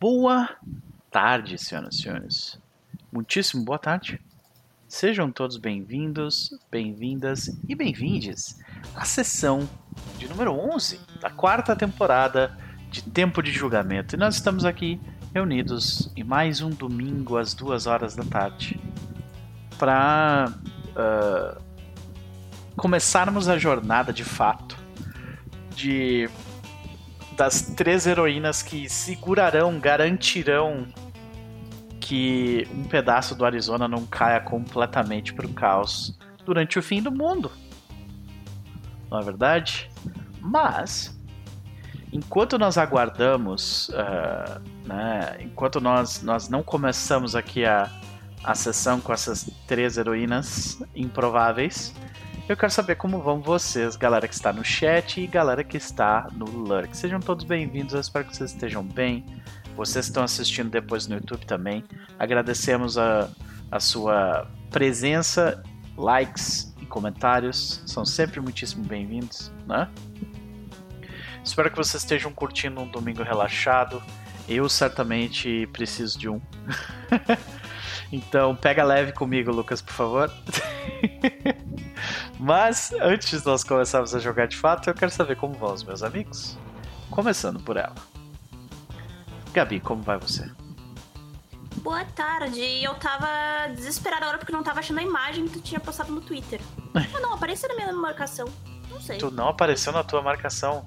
Boa tarde, senhoras e senhores. Muitíssimo boa tarde. Sejam todos bem-vindos, bem-vindas e bem-vindes à sessão de número 11 da quarta temporada de Tempo de Julgamento. E nós estamos aqui reunidos em mais um domingo às duas horas da tarde para uh, começarmos a jornada de fato de das três heroínas que segurarão, garantirão que um pedaço do Arizona não caia completamente para o caos durante o fim do mundo. Não é verdade? Mas, enquanto nós aguardamos, uh, né, enquanto nós, nós não começamos aqui a, a sessão com essas três heroínas improváveis, eu quero saber como vão vocês, galera que está no chat e galera que está no Lurk. Sejam todos bem-vindos, eu espero que vocês estejam bem. Vocês estão assistindo depois no YouTube também. Agradecemos a, a sua presença, likes e comentários. São sempre muitíssimo bem-vindos, né? Espero que vocês estejam curtindo um domingo relaxado. Eu certamente preciso de um. então, pega leve comigo, Lucas, por favor. Mas, antes de nós começarmos a jogar de fato, eu quero saber como vão os meus amigos. Começando por ela. Gabi, como vai você? Boa tarde. Eu tava desesperada agora porque não tava achando a imagem que tu tinha postado no Twitter. Ah, não, apareceu na minha marcação. Não sei. Tu não apareceu na tua marcação?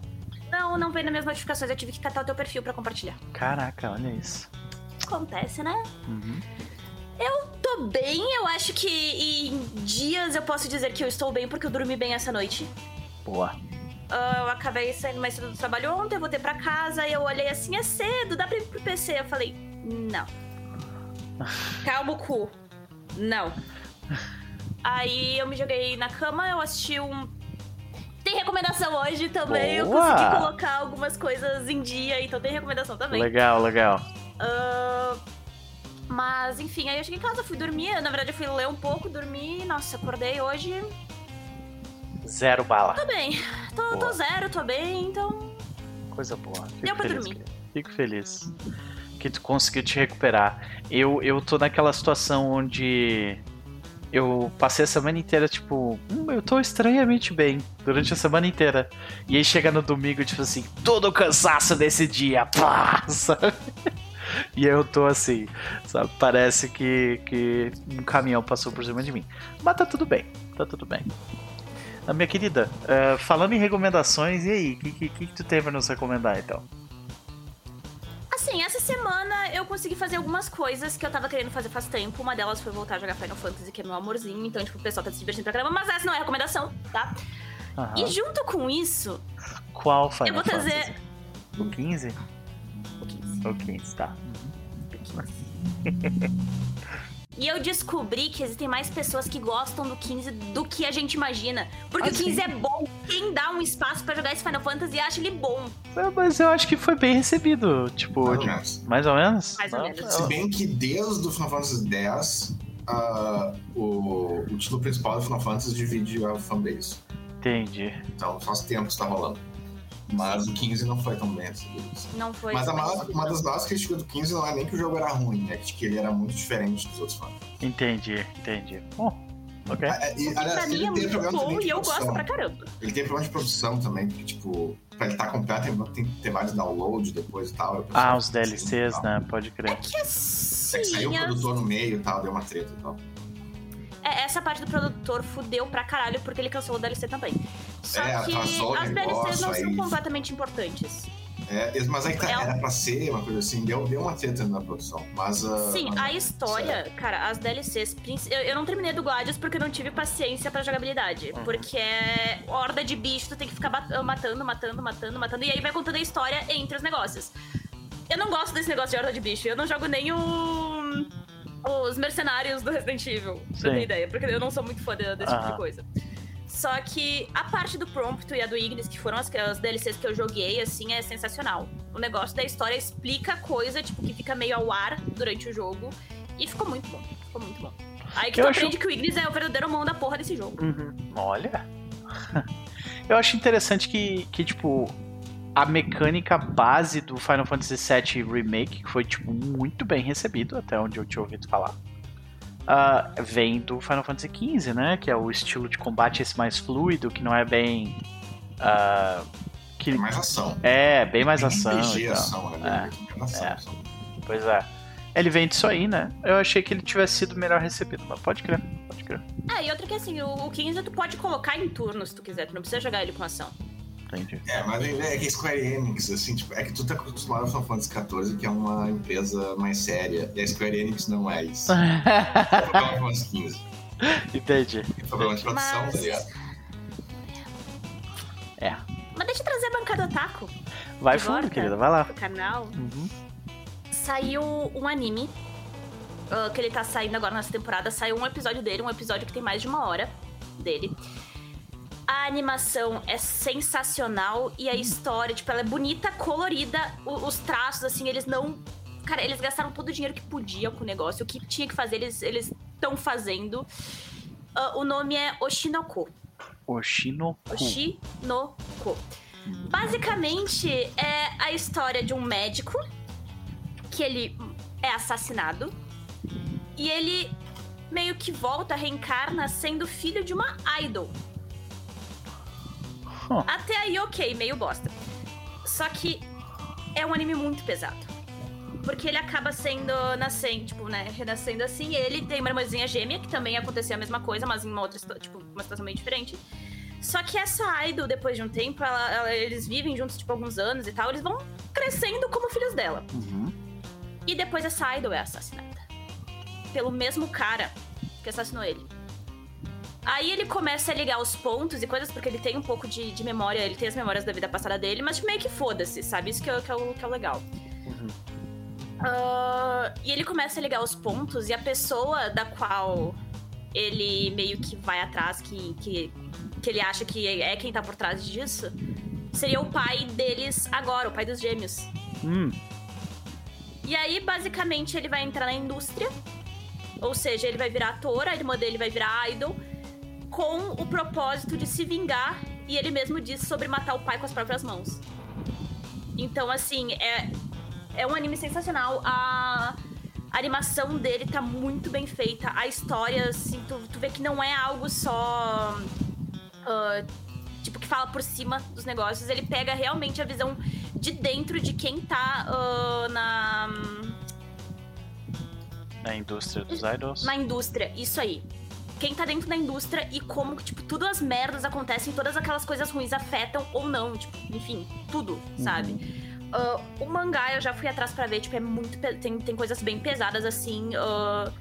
Não, não veio nas minhas notificações. Eu tive que catar o teu perfil para compartilhar. Caraca, olha isso. Acontece, né? Uhum. Eu tô bem, eu acho que em dias eu posso dizer que eu estou bem porque eu dormi bem essa noite. Boa. Uh, eu acabei saindo mais cedo do trabalho ontem, eu voltei pra casa e eu olhei assim, é cedo, dá pra ir pro PC. Eu falei, não. Calma o cu. Não. Aí eu me joguei na cama, eu assisti um. Tem recomendação hoje também. Boa. Eu consegui colocar algumas coisas em dia, então tem recomendação também. Legal, legal. Uh, mas, enfim, aí eu cheguei em casa, fui dormir. Na verdade, eu fui ler um pouco, dormi. Nossa, acordei hoje. Zero bala. Tô bem. Tô, tô zero, tô bem, então. Coisa boa. Fico Deu pra feliz, dormir. querido. Fico feliz que tu conseguiu te recuperar. Eu, eu tô naquela situação onde eu passei a semana inteira, tipo, hum, eu tô estranhamente bem durante a semana inteira. E aí chega no domingo, tipo assim, todo o cansaço desse dia, pá, sabe? E eu tô assim, sabe? Parece que, que um caminhão passou por cima de mim. Mas tá tudo bem, tá tudo bem. Ah, minha querida, eh, falando em recomendações, e aí? O que, que, que tu tem pra nos recomendar então? Assim, essa semana eu consegui fazer algumas coisas que eu tava querendo fazer faz tempo. Uma delas foi voltar a jogar Final Fantasy, que é meu amorzinho. Então, tipo, o pessoal tá se divertindo pra caramba. Mas essa não é recomendação, tá? Aham. E junto com isso, Qual Final eu vou trazer. Fantasy? O 15? O 15. O 15, tá. E eu descobri que existem mais pessoas que gostam do 15 do que a gente imagina. Porque Ah, o 15 sim? é bom. Quem dá um espaço pra jogar esse Final Fantasy acha ele bom. É, Mas eu acho que foi bem recebido, tipo, Mais ou menos. mais ou menos? Mais ou Não, menos. Se bem que desde o Final Fantasy X, ah, o, o título principal do Final Fantasy divide a fanbase. Entendi. Então faz tempo que está rolando. Mas o 15 não foi tão bem recebido. assim. Não foi. Mas a foi- maior- uma das maiores críticas do 15 não é nem que o jogo era ruim, é que ele era muito diferente dos outros fãs. Entendi, entendi. Bom, ok. É, e, Pra aliás, mim é tem muito problema bom também de e eu gosto produção. pra caramba. Ele tem problema de produção também, porque, tipo, pra ele estar completo tem, tem que ter vários downloads depois e tal. Ah, os assim DLCs, né? Pode É crer. que É que assim. saiu o as- produtor no meio e tal, deu uma treta e tal. é, essa parte do produtor fudeu pra caralho porque ele cancelou o DLC também. Só É, que as DLCs não são aí- completamente importantes. É, mas aí tá, É era pra ser uma coisa assim, deu, deu uma treta na produção. Mas. ah, Sim, ah, a história, cara, as DLCs. Eu, eu não terminei do Gladius porque eu não tive paciência pra jogabilidade. Uhum. Porque é horda de bicho, tu tem que ficar matando, matando, matando, matando. E aí vai contando a história entre os negócios. Eu não gosto desse negócio de horda de bicho. Eu não jogo nem o. Os mercenários do Resident Evil, pra Sim. ter ideia. Porque eu não sou muito fã de- desse tipo Aham. de coisa. Só que a parte do Prompto e a do Ignis, que foram as, as DLCs que eu joguei, assim, é sensacional. O negócio da história explica coisa, tipo, que fica meio ao ar durante o jogo. E ficou muito bom. Ficou muito bom. Aí que Eu tu acho- aprende que o Ignis é o verdadeiro mão da porra desse jogo. Uhum. Olha. Eu acho interessante que, que tipo, a mecânica base do Final Fantasy VII Remake, que foi tipo muito bem recebido, até onde eu tinha ouvido falar, uh, vem do Final Fantasy XV, né? Que é o estilo de combate esse mais fluido, que não é bem. Uh, que... É mais ação. É, bem mais ação. RPG, ação, né? É, ação, é. Pois é. Ele vem disso aí, né? Eu achei que ele tivesse sido melhor recebido, mas pode crer, pode crer. Ah, e outra que assim, o, o 15 tu pode colocar em turno se tu quiser, tu não precisa jogar ele com ação. Entendi. É, mas é que Square Enix, assim, tipo, é que tu tá acostumado com Final Fantasy XIV, que é uma empresa mais séria, e a Square Enix não é isso. é Final Fantasy XV. Entendi. É problema de produção, Mas- tá ligado? É. Mas deixa eu trazer a bancada otaku Vai fundo, querida, vai lá. canal. Uhum. Saiu um anime, ah, que ele tá saindo agora nessa temporada. Saiu um episódio dele, um episódio que tem mais de uma hora dele. A animação é sensacional e a história, tipo, ela é bonita, colorida. o- os traços, assim, eles não. Cara, eles gastaram todo o dinheiro que podiam com o negócio. O que tinha que fazer, eles estão fazendo. Ah, o nome é Oshinoko. Oshinoku. Oshinoko. Basicamente, é a história de um médico que ele é assassinado e ele meio que volta, reencarna sendo filho de uma idol. Até aí, ok, meio bosta. Só que é um anime muito pesado. Porque ele acaba sendo nascendo, tipo, né, renascendo assim. Ele tem uma irmãzinha gêmea, que também aconteceu a mesma coisa, mas em uma outra, tipo, uma situação meio diferente. Só que essa idol, depois de um tempo, ela- ela- eles vivem juntos, tipo, alguns anos e tal, eles vão crescendo como filhos dela. Uhum. E depois essa idol é assassinada. Pelo mesmo cara que assassinou ele. Aí ele começa a ligar os pontos e coisas, porque ele tem um pouco de, de memória, ele tem as memórias da vida passada dele, mas tipo, meio que foda-se, sabe? Isso que é, o- que é o, que é o legal. Uhum. Ah, e ele começa a ligar os pontos e a pessoa da qual ele meio que vai atrás, que, que, que ele acha que é quem tá por trás disso, seria o pai deles agora, o pai dos gêmeos. Hum. E aí, basicamente, ele vai entrar na indústria. Ou seja, ele vai virar ator, a irmã dele vai virar idol, com o propósito de se vingar. E ele mesmo disse sobre matar o pai com as próprias mãos. Então, assim, é, é um anime sensacional. A, a animação dele tá muito bem feita. A história, assim, tu, tu vê que não é algo só. ah, tipo, que fala por cima dos negócios. Ele pega realmente a visão de dentro de quem tá ah, na, Na indústria dos idols. na indústria. Isso aí. Quem tá dentro da indústria e como, tipo, tudo as merdas acontecem, todas aquelas coisas ruins afetam ou não, tipo, enfim, tudo, sabe? Ah, o mangá eu já fui atrás pra ver, tipo, é muito. Tem, tem coisas bem pesadas, assim. ah,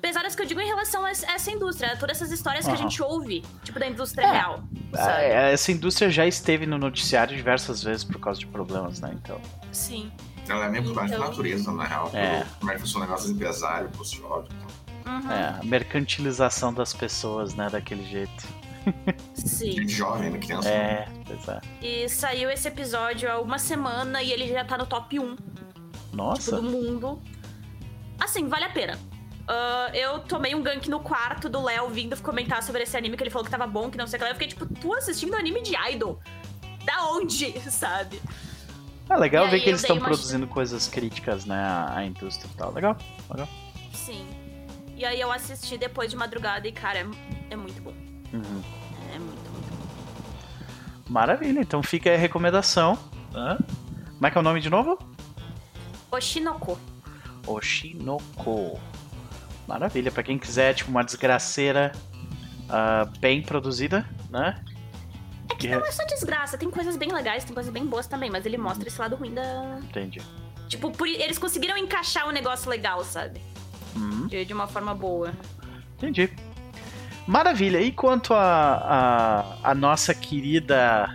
pesadas que eu digo em relação a essa indústria, todas essas histórias que a gente ouve, tipo, da indústria É. real. Ah, Sabe? é, Essa indústria já esteve no noticiário diversas vezes por causa de problemas, né? Então. Sim. Ela é meio Então- natureza, na real. É. Como é que funciona o negócio dos empresários, post-óbito. Uhum. É, a mercantilização das pessoas, né? Daquele jeito. Sim. Gente jovem, né? Criança. É, pois é. E saiu esse episódio há uma semana e ele já tá no top 1 tipo, Nossa. do mundo. Assim, vale a pena. Ah, eu tomei um gank no quarto do Léo vindo comentar sobre esse anime, que ele falou que tava bom, que não sei o que lá. Eu fiquei tipo, tu assistindo anime de idol? Da onde, sabe? É legal E ver que eles estão uma- produzindo coisas críticas, né? À indústria e tal. Legal, legal. Sim. E aí eu assisti depois de madrugada e, cara, é, é muito bom. Uhum. É muito, muito bom. Maravilha, então fica aí a recomendação. né? Como é que é o nome de novo? Oshinoko. Oshinoko. Maravilha, pra quem quiser, tipo, uma desgraceira ah, bem produzida, né? É que Que não é só desgraça, tem coisas bem legais, tem coisas bem boas também, mas ele mostra esse lado ruim da. Entendi. Tipo, por- eles conseguiram encaixar um negócio legal, sabe? Uhum, De, de uma forma boa. entendi. Maravilha. E quanto a, a, a nossa querida.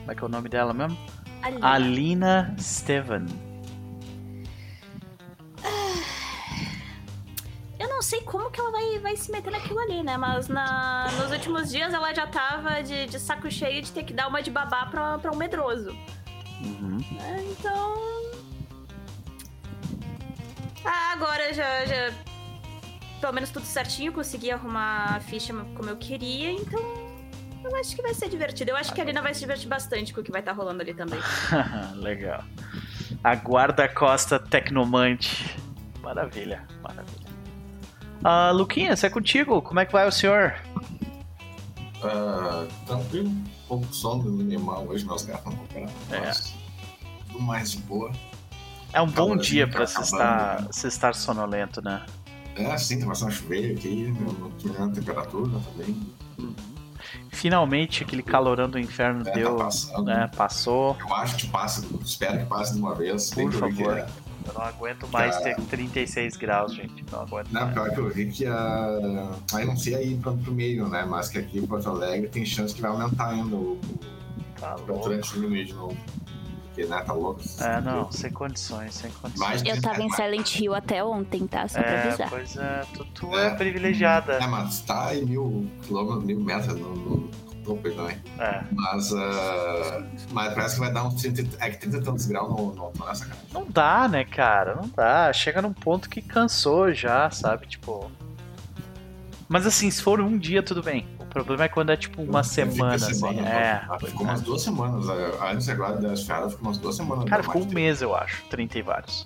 Como é que é o nome dela mesmo? Ali. Alina Steven. Eu não sei como que ela vai, vai se meter naquilo ali, né? Mas na, nos últimos dias ela já tava de, de saco cheio de ter que dar uma de babá pra, pra um medroso. Uhum. né? Então. Ah, agora já, já. Pelo menos tudo certinho, consegui arrumar a ficha como eu queria, então. Eu acho que vai ser divertido. Eu acho que a Lina vai se divertir bastante com o que vai estar rolando ali também. Legal. A guarda-costa tecnomante. Maravilha, maravilha. Ah, Luquinhas, é contigo. Como é que vai o senhor? Uh, tranquilo, um pouco sono minimal hoje, meus gatos não. É. Tudo mais de boa. É um bom Calorzinho dia tá pra se estar, se estar sonolento, né? É, sim, tá a chover aqui, diminuindo a temperatura também. Finalmente aquele calorão do inferno É, deu, tá passando. né? Passou. Eu acho que passa, espero que passe de uma vez. Por favor. é- Eu não aguento mais Cara. ter 36 graus, gente. Não aguento Não, mais. pior que eu vi que a. Aí não sei aí pro, pro meio, né? Mas que aqui em Porto Alegre tem chance que vai aumentar ainda o, o Tá louco. de novo. Porque, né, tá louco. É, não, sem condições, sem condições. Eu tava em mais- Silent Hill até ontem, tá? Só pra É, avisar. pois é, tu, tu É. é privilegiada. É, mas tá em mil quilômetros, mil metros no, no topo aí também. É. Mas, ah, mas parece que vai dar uns 30, é que 30 e tantos graus no, no nessa cara. Não dá, né, cara? Não dá. Chega num ponto que cansou já, sabe? Tipo. Mas assim, se for um dia, tudo bem. O problema é quando é tipo uma semana, essa assim. semana, É. ah, Ficou umas duas semanas. ah, Antes agora das férias, ficou umas duas semanas. Cara, ficou um de mês, eu acho. 30 e vários.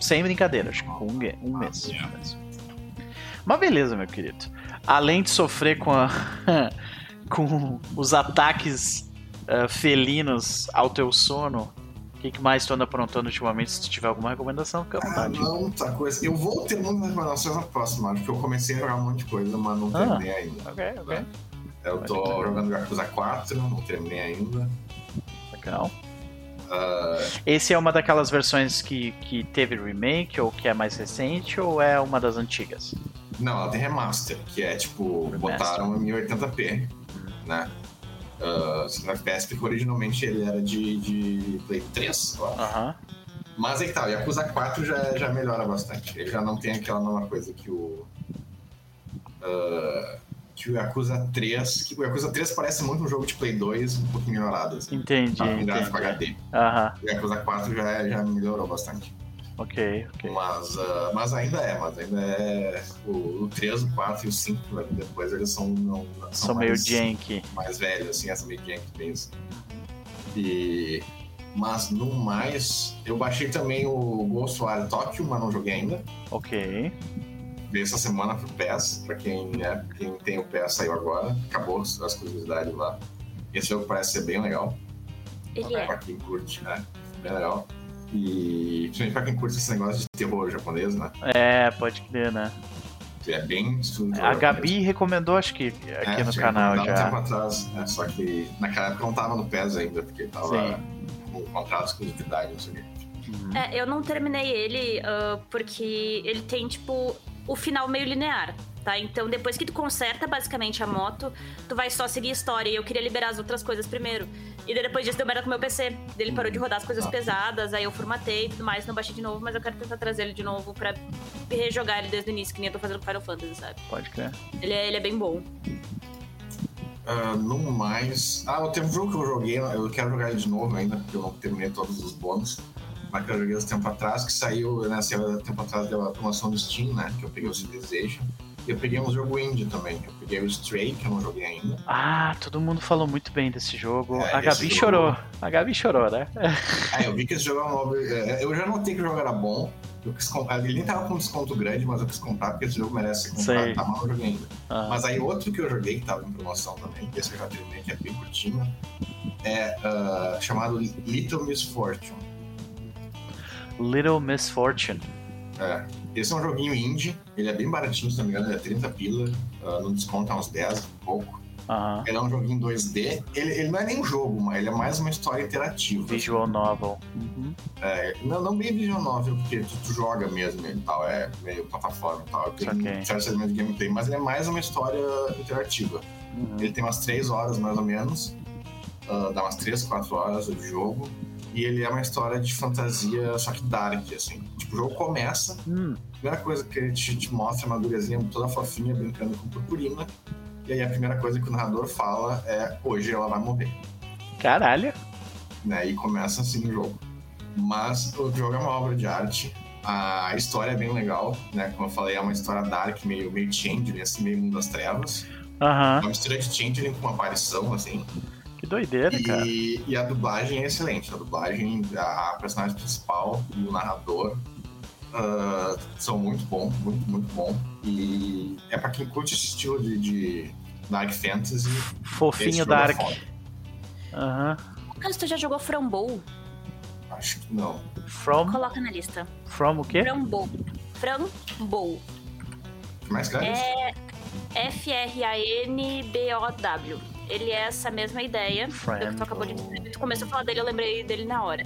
Sem brincadeira, acho que ficou um, gue- um Ah, mês. é. Mas beleza, meu querido. Além de sofrer com a. com os ataques ah, felinos ao teu sono, o que, mais tu anda aprontando ultimamente? Se tu tiver alguma recomendação, fica à Ah, vontade. não, muita coisa. Eu vou ter muitas recomendações na próxima, porque eu comecei a jogar um monte de coisa, mas não Ah. terminei ainda. Ok, ok. Eu tô jogando Yakuza 4, não terminei ainda. Legal. Ah, Esse é uma daquelas versões que, que teve remake, ou que é mais recente, ou é uma das antigas? não, ela tem remaster, que é tipo, Remaster. botaram em 1080p, né? Uh, FPS, porque originalmente ele era de, de Play 3, eu acho. Aham. Mas aí tá, o Yakuza 4 já, já melhora bastante. Ele já não tem aquela mesma coisa que o. ah, que o Yakuza 3. Que o Yakuza 3 parece muito um jogo de Play 2, um pouquinho melhorado. Assim, Entendi, tá, entendi. HD. Aham, O Yakuza 4 já, já melhorou bastante. Ok, ok. Mas, ah, mas ainda é, mas ainda é. O, o 3, o 4 e o 5 que vai vir depois, eles são. Não, Sou meio mais, janky. mais velhos, assim, essa meio jank mesmo. E. Mas no mais, eu baixei também o Ghostwire Tokyo, mas não joguei ainda. Ok. Veio essa semana pro PES, pra quem, é, quem tem o PES saiu agora. Acabou as as curiosidades lá. Esse jogo parece ser bem legal. Ele é. Pra quem curte, né? Bem legal. E principalmente pra quem curte esse negócio de terror japonês, né? É, pode crer, né? É bem A Gabi recomendou, acho que aqui É, no canal recomendado Um já. tempo atrás, né? Só que naquela época não tava no PES ainda, porque tava Sim. com contrato de exclusividade, não sei o quê. Uhum. É, eu não terminei ele ah, porque ele tem, tipo, o final meio linear, tá? Então, depois que tu conserta basicamente a moto, tu vai só seguir a história. E eu queria liberar as outras coisas primeiro. E daí, depois disso deu merda com o meu PC. Ele parou de rodar as coisas Ah. pesadas, aí eu formatei e tudo mais, não baixei de novo, mas eu quero tentar trazer ele de novo pra rejogar ele desde o início, que nem eu tô fazendo com Final Fantasy, sabe? Pode crer. Ele é, ele é bem bom. Ah, no mais. Ah, tem um jogo que eu joguei, eu quero jogar ele de novo ainda, porque eu não terminei todos os bônus. Mas que eu joguei uns tempo atrás, que saiu, né, saiu tempo atrás deu a promoção do Steam, né? Que eu peguei o Civilization. Eu peguei um jogo indie também. Eu peguei o Stray, que eu não joguei ainda. Ah, todo mundo falou muito bem desse jogo. É, a Gabi jogo- chorou. A Gabi chorou, né? Ah, eu vi que esse jogo é um novo. é, Eu já notei que o jogo era bom. Eu quis comprar. Ele nem tava com desconto grande, mas eu quis comprar porque esse jogo merece. Sei. Tá mal, eu joguei ainda. Ah, Mas aí outro que eu joguei, que tava em promoção também, que esse eu já terminei, que é bem curtinho, é ah, chamado Little Misfortune. Little Misfortune. É. Esse é um joguinho indie, ele é bem baratinho, se não me engano, ele é 30 pila, ah, no desconto é uns 10, um pouco. Aham. Ele é um joguinho 2D, ele, ele não é nem um jogo, mas ele é mais uma história interativa. Visual novel. Uhum. É, não, não bem visual novel, porque tu, tu joga mesmo e tal, é meio plataforma e tal, tem Saquei. certos elementos de gameplay, mas ele é mais uma história interativa. Uhum. Ele tem umas 3 horas mais ou menos, ah, dá umas 3, 4 horas de jogo, e ele é uma história de fantasia, só que dark, assim. Tipo, o jogo começa, Hum, a primeira coisa que ele te, te mostra é uma guriazinha toda fofinha brincando com purpurina, e aí a primeira coisa que o narrador fala é: hoje ela vai morrer caralho. né? E começa assim o jogo. Mas o jogo é uma obra de arte. A história é bem legal, né? Como eu falei, é uma história dark, meio, meio change, assim, meio mundo das trevas. Aham. Uma mistura de Changeling com uma aparição, assim. Que doideira, cara. E, e a dublagem é excelente. A dublagem, a, personagem principal e o narrador ah, são muito bom, muito, muito bom. E é pra quem curte esse estilo de, de Dark Fantasy. Fofinho é Dark. Aham. Lucas, tu já jogou Frambow? Acho que não. From? Coloca na lista. From o quê? Frambow. Frambow. O que mais claro? É F-R-A-N-B-O-W. Ele é essa mesma ideia. Frambow. Tu acabou de dizer. Tu começou a falar dele, eu lembrei dele na hora.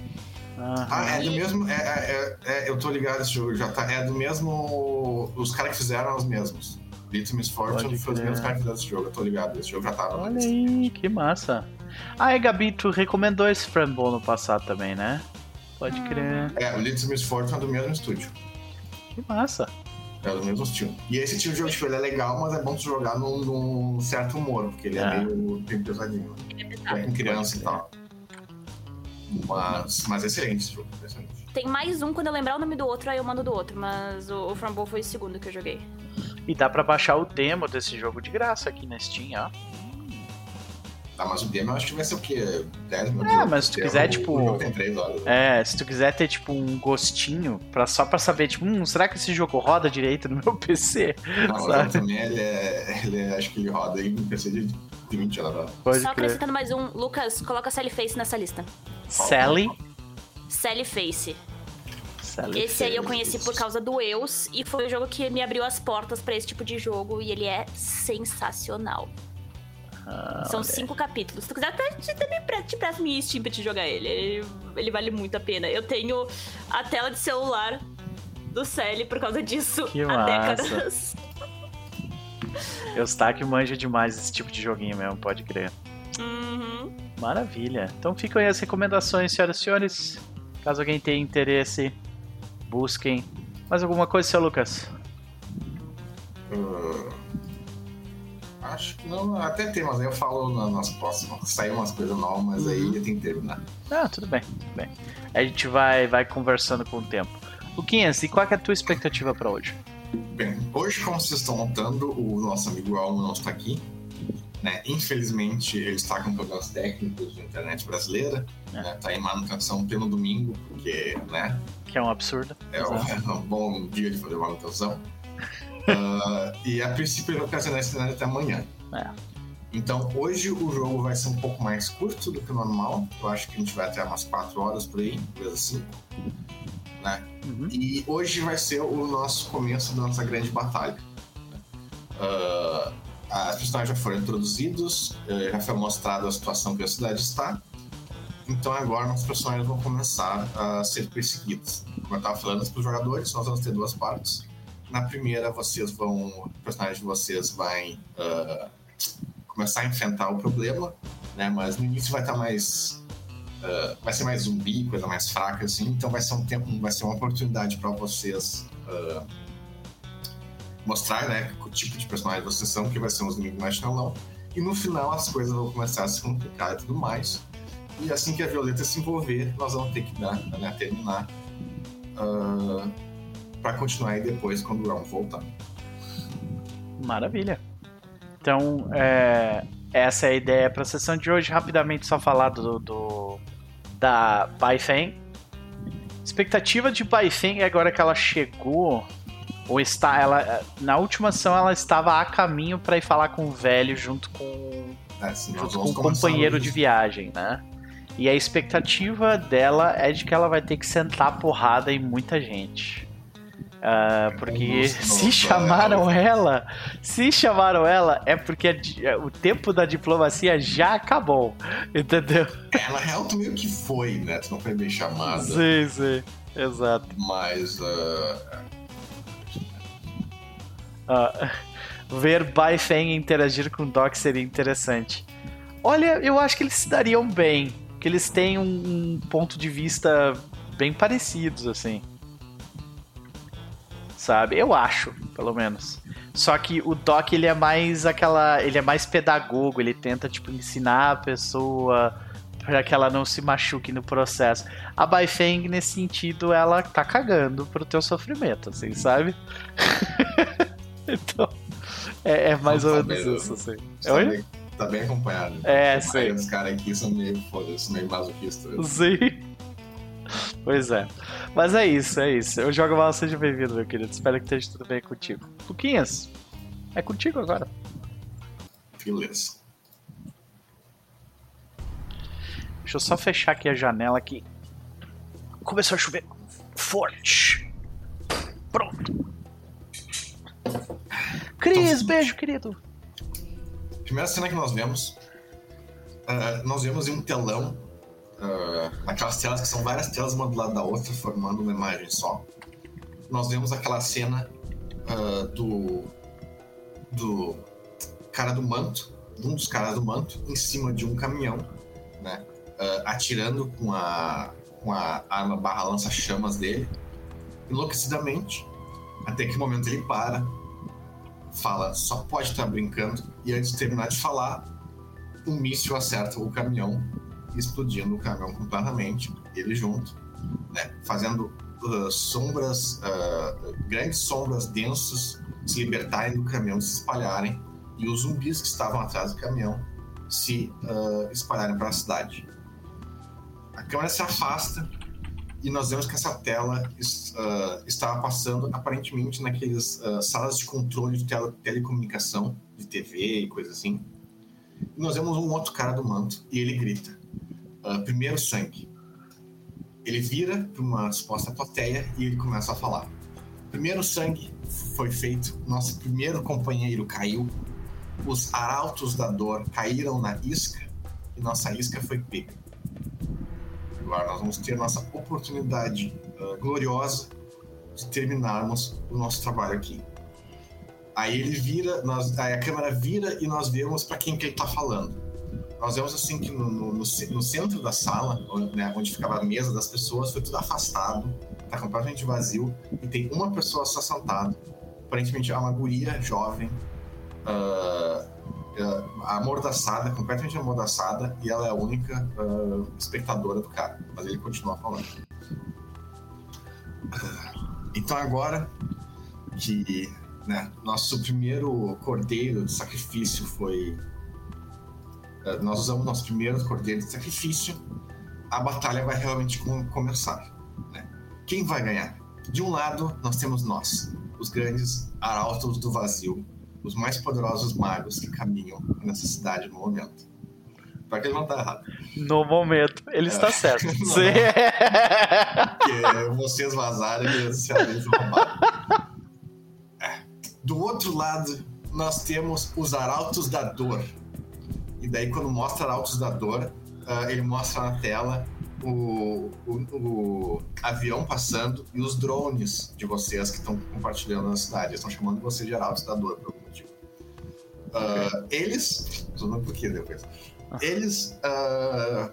Aham. Ah, é do mesmo. É, é- é- é- eu tô ligado esse jogo, já tá. É do mesmo. Os caras que fizeram os mesmos. Little Miss Fortune foi os mesmos caras que fizeram esse jogo, eu tô ligado. Esse jogo já tava Olha aí, que massa. Ah, e Gabi, tu recomendou esse Frambow no passado também, né? Pode crer. É, o Little Miss Fortune é do mesmo estúdio. Que massa. É do mesmo estilo. E esse tipo de jogo, tipo, ele é legal, mas é bom tu jogar num, num certo humor, porque ele é, É. meio, meio pesadinho. Ele é É com criança e tal. Mas, mas é excelente esse jogo, excelente. Tem mais um, quando eu lembrar o nome do outro, aí eu mando do outro. Mas o, o Frambow foi o segundo que eu joguei. E dá pra baixar o demo desse jogo de graça aqui na Steam, ó. Tá, mas o demo eu acho que vai ser o quê? 10 minutos? É, mas se tu quiser, tipo, O jogo tem 3 horas. É, se tu quiser ter, tipo, um gostinho, pra, só pra saber, tipo, hum, será que esse jogo roda direito no meu PC? Não, o sabe? também ele é, ele é- Acho que ele roda aí no PC de 20 anos. Pode Só crer. acrescentando mais um. Lucas, coloca Sally Face nessa lista. Sally. Sally Face. Sally. Esse aí eu conheci por causa do Eus e foi o jogo que me abriu as portas pra esse tipo de jogo e ele é sensacional. Ah, São olha. cinco capítulos. Se tu quiser, até te, também pre- te presto minha Steam pra te jogar ele. ele. ele vale muito a pena. Eu tenho a tela de celular do Sally por causa disso Que há massa. décadas. Eustáquio manja demais esse tipo de joguinho mesmo, pode crer. Uhum. Maravilha. Então ficam aí as recomendações, senhoras e senhores. Caso alguém tenha interesse, busquem. Mais alguma coisa, seu Lucas? Ah, acho que não. Até tem, mas aí eu falo na- nas próximas. Saiu umas coisas novas, mas aí Uhum. eu tenho que terminar. Ah, tudo bem, tudo bem. A gente vai, vai conversando com o tempo. Luquinhas, e qual é a tua expectativa pra hoje? Bem, hoje, como vocês estão notando, o nosso amigo Almo não está aqui. Né? Infelizmente, ele está com problemas técnicos de internet brasileira. É. Né? Tá em manutenção pelo domingo, porque né? Que é um absurdo. é, um, é um bom dia de fazer manutenção. Ah, e a princípio ele ocasionar esse cenário até amanhã. É. Então hoje o jogo vai ser um pouco mais curto do que o normal. Eu acho que a gente vai até umas 4 horas por aí, coisa assim. Né? Uhum. E hoje vai ser o nosso começo da nossa grande batalha. Ah, as personagens já foram introduzidos, eh, já foi mostrada a situação que a cidade está. Então agora nossos personagens vão começar a ser perseguidos. Como eu estava falando para os jogadores, nós vamos ter duas partes. Na primeira, vocês vão, o personagem de vocês vai ah, começar a enfrentar o problema, né? Mas no início vai estar mais ah, vai ser mais zumbi, coisa mais fraca assim. Então vai ser um tempo, vai ser uma oportunidade para vocês ah, mostrar, né, o tipo de personagem vocês são, que vai ser uns inimigos mais não. E no final as coisas vão começar a se complicar e tudo mais. E assim que a Violeta se envolver, nós vamos ter que dar, né, terminar para continuar aí depois quando o Ron voltar. Maravilha. Então, é, essa é a ideia para a sessão de hoje. Rapidamente, só falar do, do da Baifeng. Expectativa de Baifeng agora que ela chegou, ou está, ela na última ação ela estava a caminho para ir falar com o velho junto com É, junto com começar companheiro de viagem, né? E a expectativa dela é de que ela vai ter que sentar a porrada em muita gente. Ah, porque Nossa, se nossa, chamaram ela, se chamaram ela, é porque a o tempo da diplomacia já acabou. Entendeu? É, na real, tu meio que foi, né? Tu não foi bem chamada. Sim, sim. Exato. Mas. ah, Ah, ver Baifeng interagir com Doc seria interessante. Olha, eu acho que eles se dariam bem. Que eles têm um, um ponto de vista bem parecidos, assim. Sabe? Eu acho, pelo menos. Só que o Doc, ele é mais aquela. Ele é mais pedagogo, ele tenta, tipo, ensinar a pessoa para que ela não se machuque no processo. A Baifeng, nesse sentido, ela tá cagando pro teu sofrimento, assim, sabe? então, É, é mais ou Tá menos isso, assim. Tá Oi? bem, tá bem acompanhado. É, sim. dos caras aqui são meio, foda-se, meio masoquistas. Sim. Pois é. Mas é isso, é isso. Eu jogo mal, seja bem-vindo, meu querido. Espero que esteja tudo bem contigo. Luquinhas, é contigo agora. Beleza. Deixa eu só fechar aqui a janela que começou a chover forte. Pronto. Cris, beijo, querido. Primeira cena que nós vemos, ah, nós vemos em um telão, ah, aquelas telas que são várias telas uma do lado da outra, formando uma imagem só. Nós vemos aquela cena ah, do, do cara do manto, um dos caras do manto, em cima de um caminhão, né? ah, atirando com a, com a arma barra lança-chamas dele, enlouquecidamente, até que o momento ele para, fala, só pode estar brincando, e antes de terminar de falar, um míssil acerta o caminhão, explodindo o caminhão completamente, ele junto, né, fazendo uh, sombras, uh, grandes sombras densas se libertarem do caminhão, se espalharem, e os zumbis que estavam atrás do caminhão se uh, espalharem para a cidade. A câmera se afasta e nós vemos que essa tela ah, estava passando aparentemente naqueles ah, salas de controle de tele- telecomunicação, de TV e coisa assim. E nós vemos um outro cara do manto e ele grita: ah, primeiro sangue. Ele vira para uma suposta plateia e ele começa a falar: primeiro sangue foi feito, nosso primeiro companheiro caiu, os arautos da dor caíram na isca e nossa isca foi pega. Agora nós vamos ter nossa oportunidade ah, gloriosa de terminarmos o nosso trabalho aqui. Aí ele vira, nós, aí a câmera vira e nós vemos para quem que ele está falando. Nós vemos assim que no, no, no ce- no centro da sala, né, onde ficava a mesa das pessoas, foi tudo afastado, está completamente vazio e tem uma pessoa só sentada. Aparentemente é uma guria jovem, ah, ah, amordaçada, completamente amordaçada, e ela é a única ah, espectadora do cara. Mas ele continua falando. Então agora que né, nosso primeiro cordeiro de sacrifício foi. Ah, Nós usamos nosso primeiro cordeiro de sacrifício, a batalha vai realmente com- começar. né? Quem vai ganhar? De um lado, nós temos nós, os grandes arautos do vazio, os mais poderosos magos que caminham nessa cidade no momento. Pra que ele não tá errado. No momento, ele É. está certo. Não. Sim. Porque vocês vazaram e eles se. É. Do outro lado, nós temos os arautos da dor. E daí, quando mostra arautos da dor, ah, ele mostra na tela o, o, o avião passando e os drones de vocês que estão compartilhando na cidade. Eles estão chamando vocês de arautos da dor, por algum motivo. Ah, eles. Tô falando por quê depois. Eles. ah,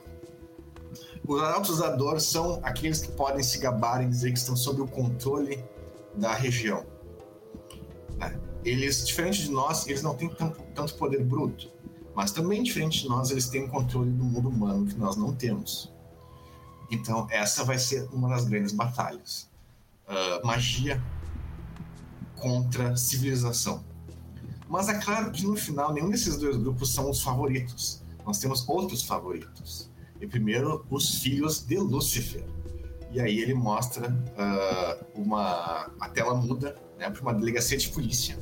os arautos da dor são aqueles que podem se gabar e dizer que estão sob o controle da região. né? Eles, diferente de nós, eles não têm tanto, tanto poder bruto. Mas também, diferente de nós, eles têm o controle do mundo humano que nós não temos. Então, essa vai ser uma das grandes batalhas. Ah, magia contra civilização. Mas é claro que no final, nenhum desses dois grupos são os favoritos. Nós temos outros favoritos. E primeiro, os filhos de Lúcifer. E aí ele mostra ah, uma. A tela muda né, para uma delegacia de polícia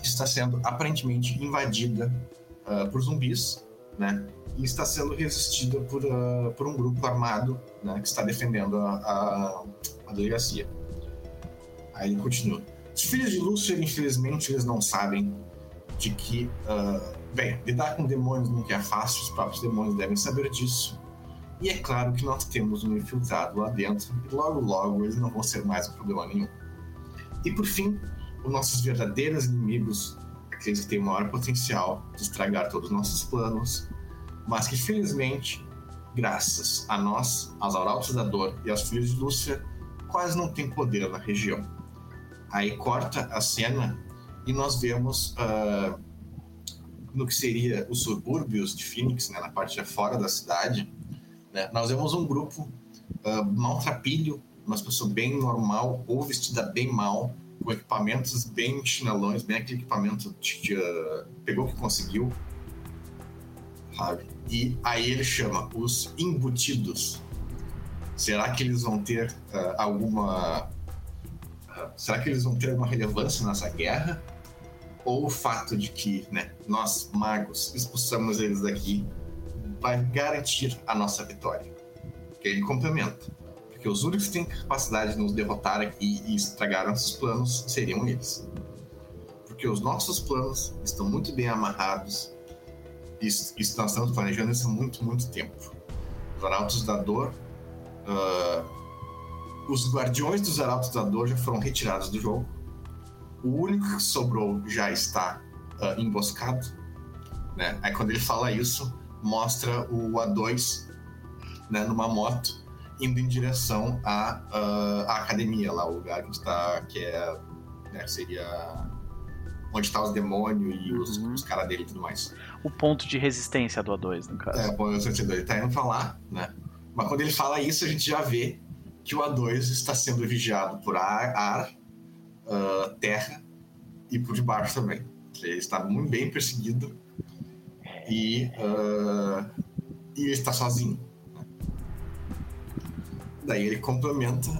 que está sendo aparentemente invadida ah, por zumbis, né? E está sendo resistida por, ah, por um grupo armado né, que está defendendo a, a, a delegacia. Aí ele continua. Os filhos de Lúcifer, infelizmente, eles não sabem de que, ah, bem, lidar com demônios nunca é fácil, os próprios demônios devem saber disso. E é claro que nós temos um infiltrado lá dentro, e logo logo eles não vão ser mais um problema nenhum. E por fim, os nossos verdadeiros inimigos, aqueles que têm maior potencial de estragar todos os nossos planos, mas que felizmente, graças a nós, aos Arautos da Dor e aos Filhos de Lúcifer, quase não tem poder na região. Aí corta a cena e nós vemos ah, no que seria os subúrbios de Phoenix, né, na parte de fora da cidade, né, nós vemos um grupo uh, maltrapilho, uma pessoa bem normal ou vestida bem mal, com equipamentos bem chinelões, bem aquele equipamento de, de, uh, pegou o que conseguiu, sabe? E aí ele chama os embutidos. Será que eles vão ter uh, alguma. Uh, será que eles vão ter uma relevância nessa guerra? Ou o fato de que né, nós, magos, expulsamos eles daqui vai garantir a nossa vitória? Que ele complementa. Porque os únicos que têm capacidade de nos derrotar aqui e estragar nossos planos seriam eles. Porque os nossos planos estão muito bem amarrados isso, isso nós estamos planejando isso há muito, muito tempo. Os Arautos da Dor. Uh, os Guardiões dos Arautos da Dor já foram retirados do jogo. O único que sobrou já está uh, emboscado. Né? Aí quando ele fala isso, mostra o A2 né, numa moto indo em direção à, uh, à academia lá, o lugar que está, que é, né, seria onde tá os demônios e os, uhum. os caras dele e tudo mais. O ponto de resistência do A2, no caso. É, o ponto de resistência do A2. Ele tá indo pra lá, né? Mas quando ele fala isso, a gente já vê que o A2 está sendo vigiado por ar, ar uh, terra e por debaixo também. Ele está muito bem perseguido e, uh, e ele está sozinho. Daí ele complementa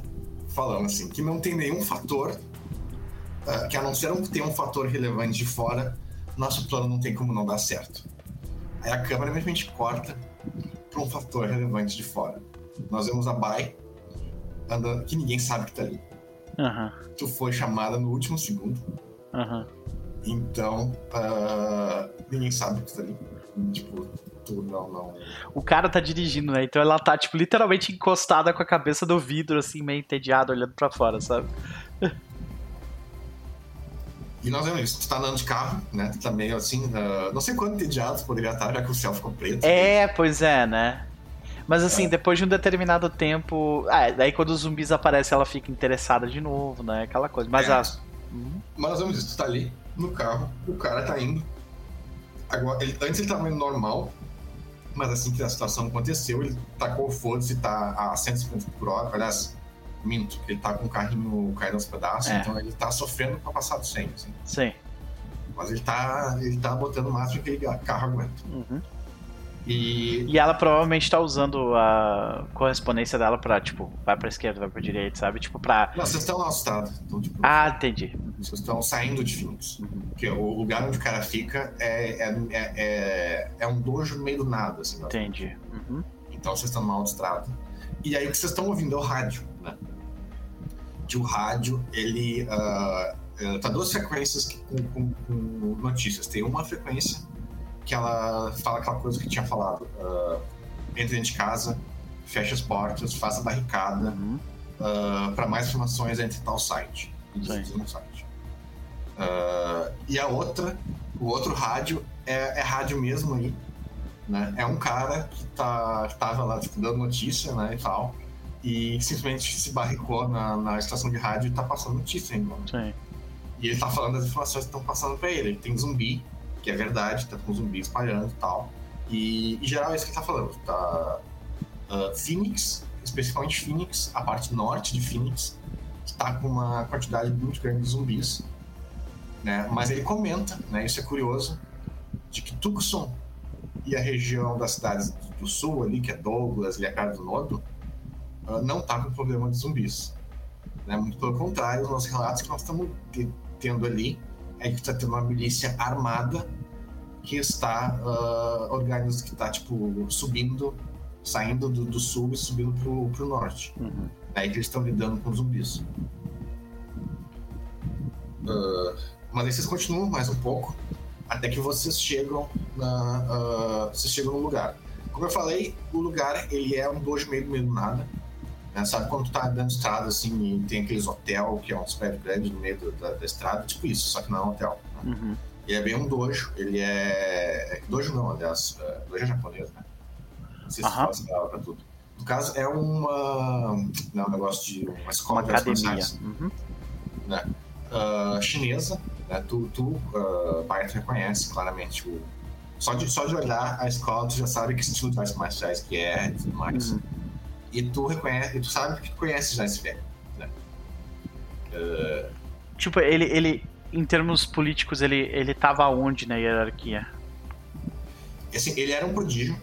falando assim que não tem nenhum fator uh, que a não ser que tenha um fator relevante de fora, nosso plano não tem como não dar certo. Aí a câmera simplesmente corta para um fator relevante de fora. Nós vemos a Bai andando, que ninguém sabe que tá ali. Uhum. Tu foi chamada no último segundo. Uhum. Então, uh, ninguém sabe que tá ali. Tipo, tu não, não. O cara tá dirigindo, né? Então ela tá, tipo, literalmente encostada com a cabeça do vidro, assim, meio entediada, olhando para fora, sabe? E nós vemos isso. Tu tá andando de carro, né? Tu tá meio assim. Uh, não sei quanto entediado poderia estar, já que o céu ficou preto. É, pois é, né? Mas assim, é. depois de um determinado tempo. Ah, daí quando os zumbis aparecem, ela fica interessada de novo, né? Aquela coisa. Mas é. a... Uhum. Mas nós vemos isso, tu tá ali no carro, o cara tá indo. Agora, ele, antes ele tava indo normal, mas assim que a situação aconteceu, ele tacou o foda-se e tá a 150 por hora. Aliás, minto, ele tá com o carrinho caindo aos pedaços, é. então ele tá sofrendo pra passar do 100, assim. Sim. Mas ele tá, ele tá botando o máximo que aquele carro aguenta. Uhum. E... e ela provavelmente tá usando a correspondência dela pra, tipo, vai pra esquerda, vai pra direita, sabe? Tipo, pra. Não, vocês estão lá estado. Então, tipo, ah, entendi. Vocês estão saindo de Phoenix. Porque o lugar onde o cara fica é, é, é, é, é um dojo no meio do nada, assim. Entendi. Uhum. Então vocês estão mal estrada. E aí o que vocês estão ouvindo é o rádio, né? que o rádio ele uh, tá duas frequências com, com, com, notícias. Tem uma frequência que ela fala aquela coisa que tinha falado: uh, entre dentro de casa, feche as portas, faça barricada. Uhum. Uh, para mais informações entre tal site. No site. Uh, e a outra, o outro rádio é, é rádio mesmo aí, né? É um cara que tá tava lá tipo, dando notícia, né, e tal e simplesmente se barricou na, na estação de rádio e tá passando notícia ainda. Sim. E ele tá falando das informações que estão passando pra ele. Ele tem zumbi, que é verdade, tá com zumbi espalhando e tal. E, em geral é isso que ele tá falando. Tá, uh, Phoenix, especificamente Phoenix, a parte norte de Phoenix, está com uma quantidade muito grande de zumbis. Né? Mas ele comenta, né, isso é curioso, de que Tucson e a região das cidades do sul ali, que é Douglas e a Cara do Nodo, não está com problema de zumbis. Né? Muito pelo contrário, os nossos relatos que nós estamos tendo ali é que está tendo uma milícia armada que está uh, organizando, que está tipo subindo, saindo do, do, sul e subindo pro, pro norte. Uhum. Aí que eles estão lidando com zumbis. Uh, mas aí vocês continuam mais um pouco até que vocês chegam na, uh, vocês chegam no lugar. Como eu falei, o lugar ele é um dojo meio do meio do nada. Né? Sabe quando tu tá andando estrada assim e tem aqueles hotel que é um prédio grande no meio da, da, estrada? Tipo isso, só que não é um hotel. Né? Uhum. Ele é bem um dojo. Ele é. é dojo não, aliás. É, dojo é japonês, né? Não sei se uhum. faz pra tudo. No caso, é uma. Não, é um negócio de uma escola uma de academia. Uhum. Né? Uh, chinesa, né? Tu, tu uh, Bart reconhece claramente o. Só de, só de olhar a escola, tu já sabe que estilo de artes marciais que é e tudo mais. Uhum e tu reconhece, e tu sabe que tu conhece já esse velho, né? Uh, Tipo, ele, ele em termos políticos, ele, ele tava onde na hierarquia? Assim, ele era um prodígio,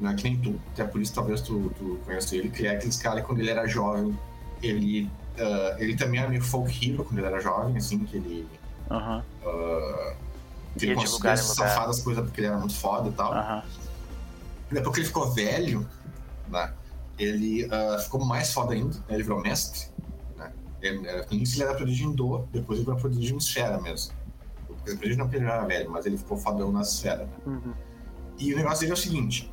né, que nem tu, até por isso talvez tu, tu conheça ele, que é aqueles caras quando ele era jovem, ele, uh, ele também era meio folk hero quando ele era jovem, assim, que ele... Aham. Uh, que ele conseguia safar das coisas porque ele era muito foda e tal. Aham. Depois que ele ficou velho, né, ele ah, ficou mais foda ainda, né, ele virou mestre. Né? Ele, eh, no início ele era prodígio em Dor, depois ele virou prodígio em Esfera mesmo. Porque prodígio não ele já era velho, mas ele ficou fodão na Esfera. Né? Uhum. E o negócio dele é o seguinte: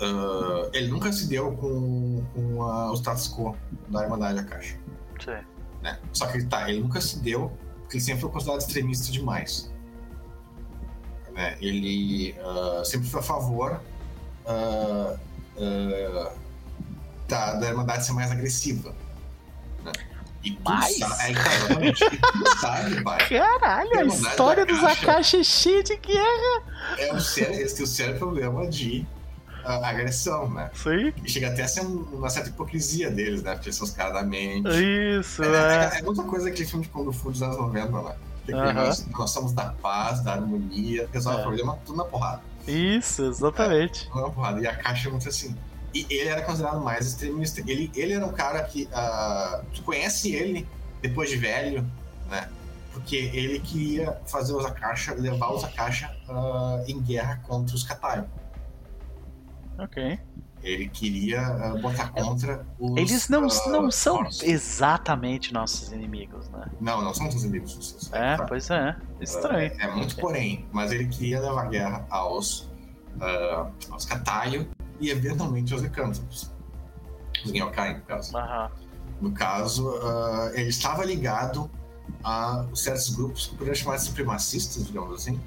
ah, ele nunca se deu com, com a- o status quo da Irmandade da Caixa. Sei. Né? Só que ele, tá, ele nunca se deu porque ele sempre foi considerado extremista demais. Né? Ele ah, sempre foi a favor ah, da, da Irmandade ser mais agressiva. Né? E tu Mais? sabe, é, tu sabe, pai. Caralho, a história dos. Akashi é cheia de guerra. É um sério, eles têm um sério problema de ah, agressão, né? Sim. E chega até a ser um- uma certa hipocrisia deles, né? Porque são os caras da mente. Isso, É, é. é, é muita coisa aquele filme de Kung Fu dos anos 90, né? Que Aham. nós, nós somos da paz, da harmonia, resolve É. o problema tudo na porrada. Isso, exatamente. Tudo na porrada. E a caixa é muito assim. E ele era considerado mais extremista. Ele, ele era um cara que. ah, tu conhece ele depois de velho, né? Porque ele queria fazer os Akasha, levar os Akasha ah, em guerra contra os Katai. Ok. Ele queria ah, botar contra os. Eles não, ah, não são Horus. exatamente nossos inimigos, né? Não, não são os inimigos. É, sabem. pois é. Estranho. É, é muito porém, mas ele queria levar guerra aos, aos Kataio e eventualmente aos Licântropos. Os Genyokai, no caso. Aham. No caso, ah, ele estava ligado a certos grupos que poderiam chamar de supremacistas, digamos assim.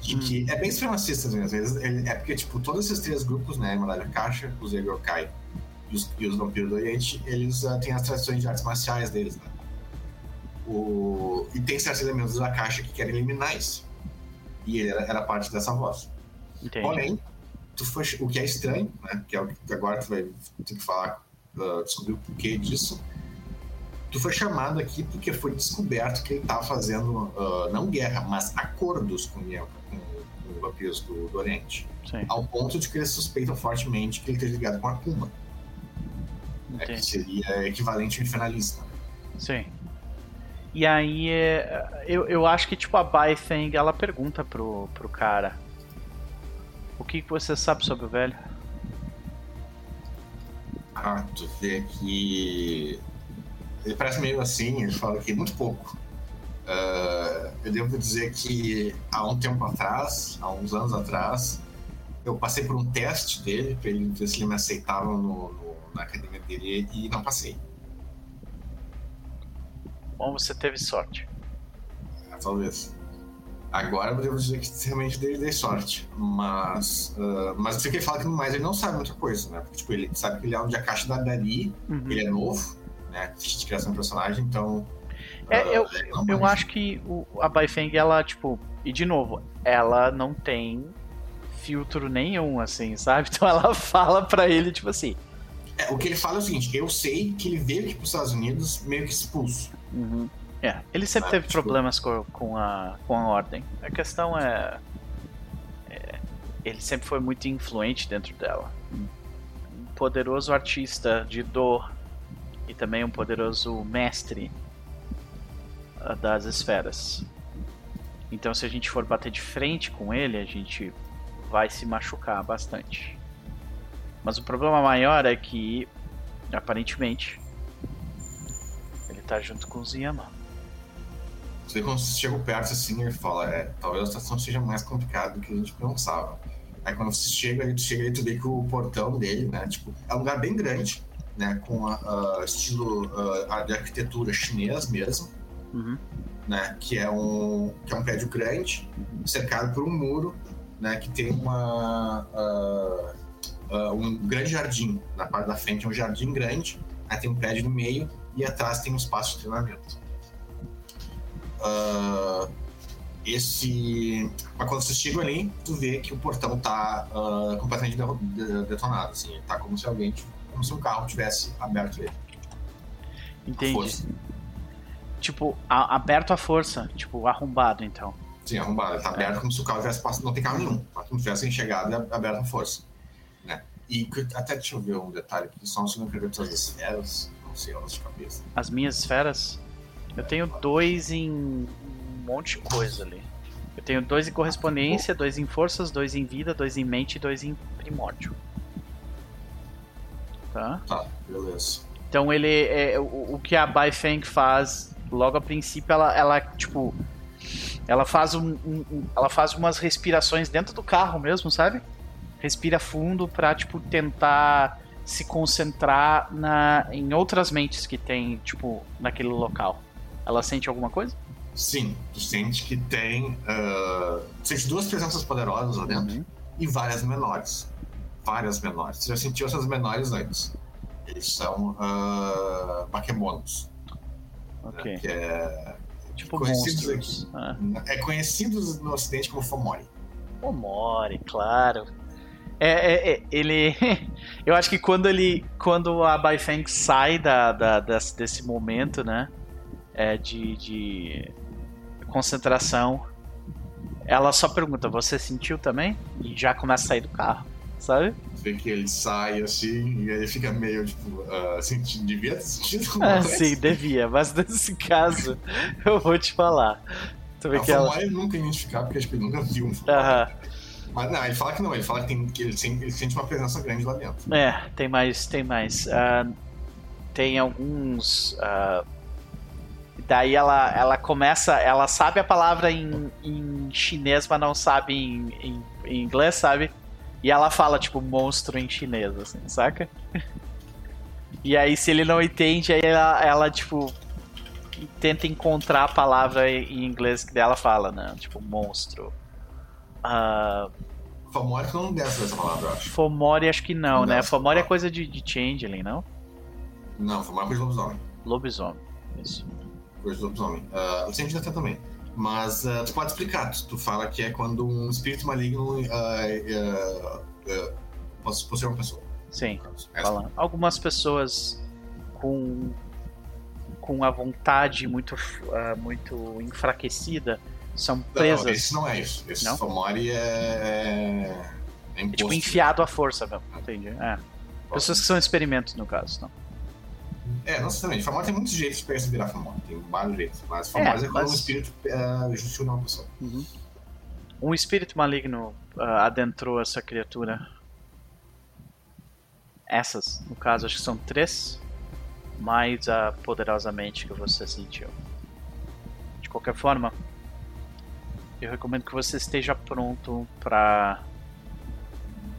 De que é bem supremacistas mesmo. Eles- ele- é porque, tipo, todos esses três grupos, né? Irmandade Caixa, os Genyokai e os, e os Vampiros do Oriente, eles ah, têm as tradições de artes marciais deles, né? O... E tem certos elementos da caixa que querem eliminar isso. E ele era, era parte dessa voz. Entendi. Porém, tu foi, o que é estranho, né? Que é o que agora tu vai ter que falar, uh, descobrir o porquê disso. Tu foi chamado aqui porque foi descoberto que ele estava fazendo, uh, não guerra, mas acordos com, o- com, com os vampiros do, do Oriente. Sim, Ao ponto de que eles suspeitam fortemente que ele esteja ligado com a Akuma, né, que seria equivalente ao infernalista. Sim. E aí, é, eu, eu acho que, tipo, a Feng, ela pergunta pro, pro cara: O que, você sabe sobre o velho? Ah, tu vê que. Ele parece meio assim, ele fala que muito pouco. Ah, eu devo dizer que há um tempo atrás, há uns anos atrás, eu passei por um teste dele, pra ele ver se ele me aceitava no, no- na academia dele e não passei. Bom, você teve sorte. Ah, Talvez. Agora eu devo dizer que realmente dei, dei sorte. Mas. ah, mas eu sei que ele fala que mais ele não sabe muita coisa, né? Porque, tipo, ele sabe que ele é um de Akashi da Dari, Uhum. ele é novo, né? De criação de personagem, então. É, ah, eu- ele Eu manja. acho que o, a Bai Feng, ela, tipo, e de novo, ela não tem filtro nenhum, assim, sabe? Então ela fala pra ele, tipo assim. É, o que ele fala é o seguinte: eu sei que ele veio aqui para os Estados Unidos meio que expulso. É, ele sempre Ah, teve tipo- problemas com, com, a, com a ordem. A questão é, é, Ele sempre foi muito influente dentro dela. Um poderoso artista de dor e também um poderoso mestre ah, das esferas. Então, se a gente for bater de frente com ele, a gente vai se machucar bastante. Mas o problema maior é que, aparentemente, ele tá junto com os Yaman. Você vê quando você chega perto assim, ele fala: é, talvez a situação seja mais complicada do que a gente pensava. Aí quando você chega ali, tu chega ali, tu vê que o portão dele, né? Tipo, é um lugar bem grande, né? Com a, a estilo ah, de arquitetura chinês mesmo. Uhum. né, que é um que é um prédio grande, cercado por um muro, né, que tem uma ah, ah, um grande jardim na parte da frente é um jardim grande, aí tem um prédio no meio e atrás tem um espaço de treinamento. Ah, esse, mas quando você chega ali, tu vê que o portão tá ah, completamente detonado, assim, tá como se alguém, como se um carro tivesse aberto ele. Entendi. Tipo, a- aberto à força. Tipo, arrombado, então. Sim, arrombado. Ele tá aberto como se o carro tivesse passado. Não tem carro nenhum. Tá como se tivesse chegado ab- aberto à força. Né? E que- até deixa eu ver um detalhe aqui. Só se não escrever todas as esferas. Não sei, elas de cabeça. As minhas esferas, eu tenho dois em um monte de coisa ali. Eu tenho dois em correspondência, dois em forças, dois em vida, dois em mente e dois em primórdio. Tá? Tá, beleza. Então ele é o, o que a Baifeng faz logo a princípio ela, ela tipo ela faz um, um- um- ela faz umas respirações dentro do carro mesmo, sabe? Respira fundo pra tipo tentar se concentrar na em outras mentes que tem tipo naquele local. Ela sente alguma coisa? Sim, tu sente que tem. ah, tu sente duas presenças poderosas lá dentro Uhum. e várias menores. Várias menores. Você já sentiu essas menores antes. Eles são uh, Bakemonos. Ok. Que é, Tipo conhecidos monstros. Ah. é conhecido no ocidente como Fomori. O Mori, claro. É, é, é, ele. Eu acho que quando ele. Quando a Baifeng sai da, da- desse, desse momento, né? É, de, de concentração, ela só pergunta: Você sentiu também? E já começa a sair do carro, sabe? Vê que ele sai assim e aí fica meio tipo. Uh, senti, devia ter sentido. Ah, sim, devia, mas nesse caso, eu vou te falar. Tu vê A que ela. Ele nunca identificar porque acho que ele nunca viu um. Aham. Mas não, ele fala que não, ele fala que, tem, que ele, sente, ele sente uma presença grande lá dentro. É, tem mais, tem mais. Ah, tem alguns. ah, daí ela, ela começa, ela sabe a palavra em, em chinês, mas não sabe em, em, em inglês, sabe? E ela fala, tipo, monstro em chinês, assim, saca? E aí, se ele não entende, aí ela, ela tipo, tenta encontrar a palavra em inglês que dela fala, né? Tipo, monstro. Ah, Fomori não deve essa palavra, eu acho. Fomori acho que não, Não, né? Fomori é coisa de, de Changeling, não? Não, Fomori é coisa de lobisomem. Lobisomem. Isso. Coisa de lobisomem. Uh, o sentido até também. Mas ah, tu pode explicar. Tu, tu fala que é quando um espírito maligno ah, possui uma pessoa. Sim, fala. Algumas pessoas com com a vontade muito muito enfraquecida são presas. Não, esse não é isso. Esse Não? Fomori é. é É imposto. tipo enfiado à força mesmo, entendi. É. Pessoas que são experimentos, no caso, não. É, não necessariamente. Fomori tem muitos jeitos pra se virar Fomori. Tem vários jeitos. Mas Fomori é, quando mas- um espírito uh, justifica uma pessoa. Um espírito maligno ah, adentrou essa criatura. Essas, no caso, acho que são três. Mais a poderosamente que você sentiu. De qualquer forma, eu recomendo que você esteja pronto pra.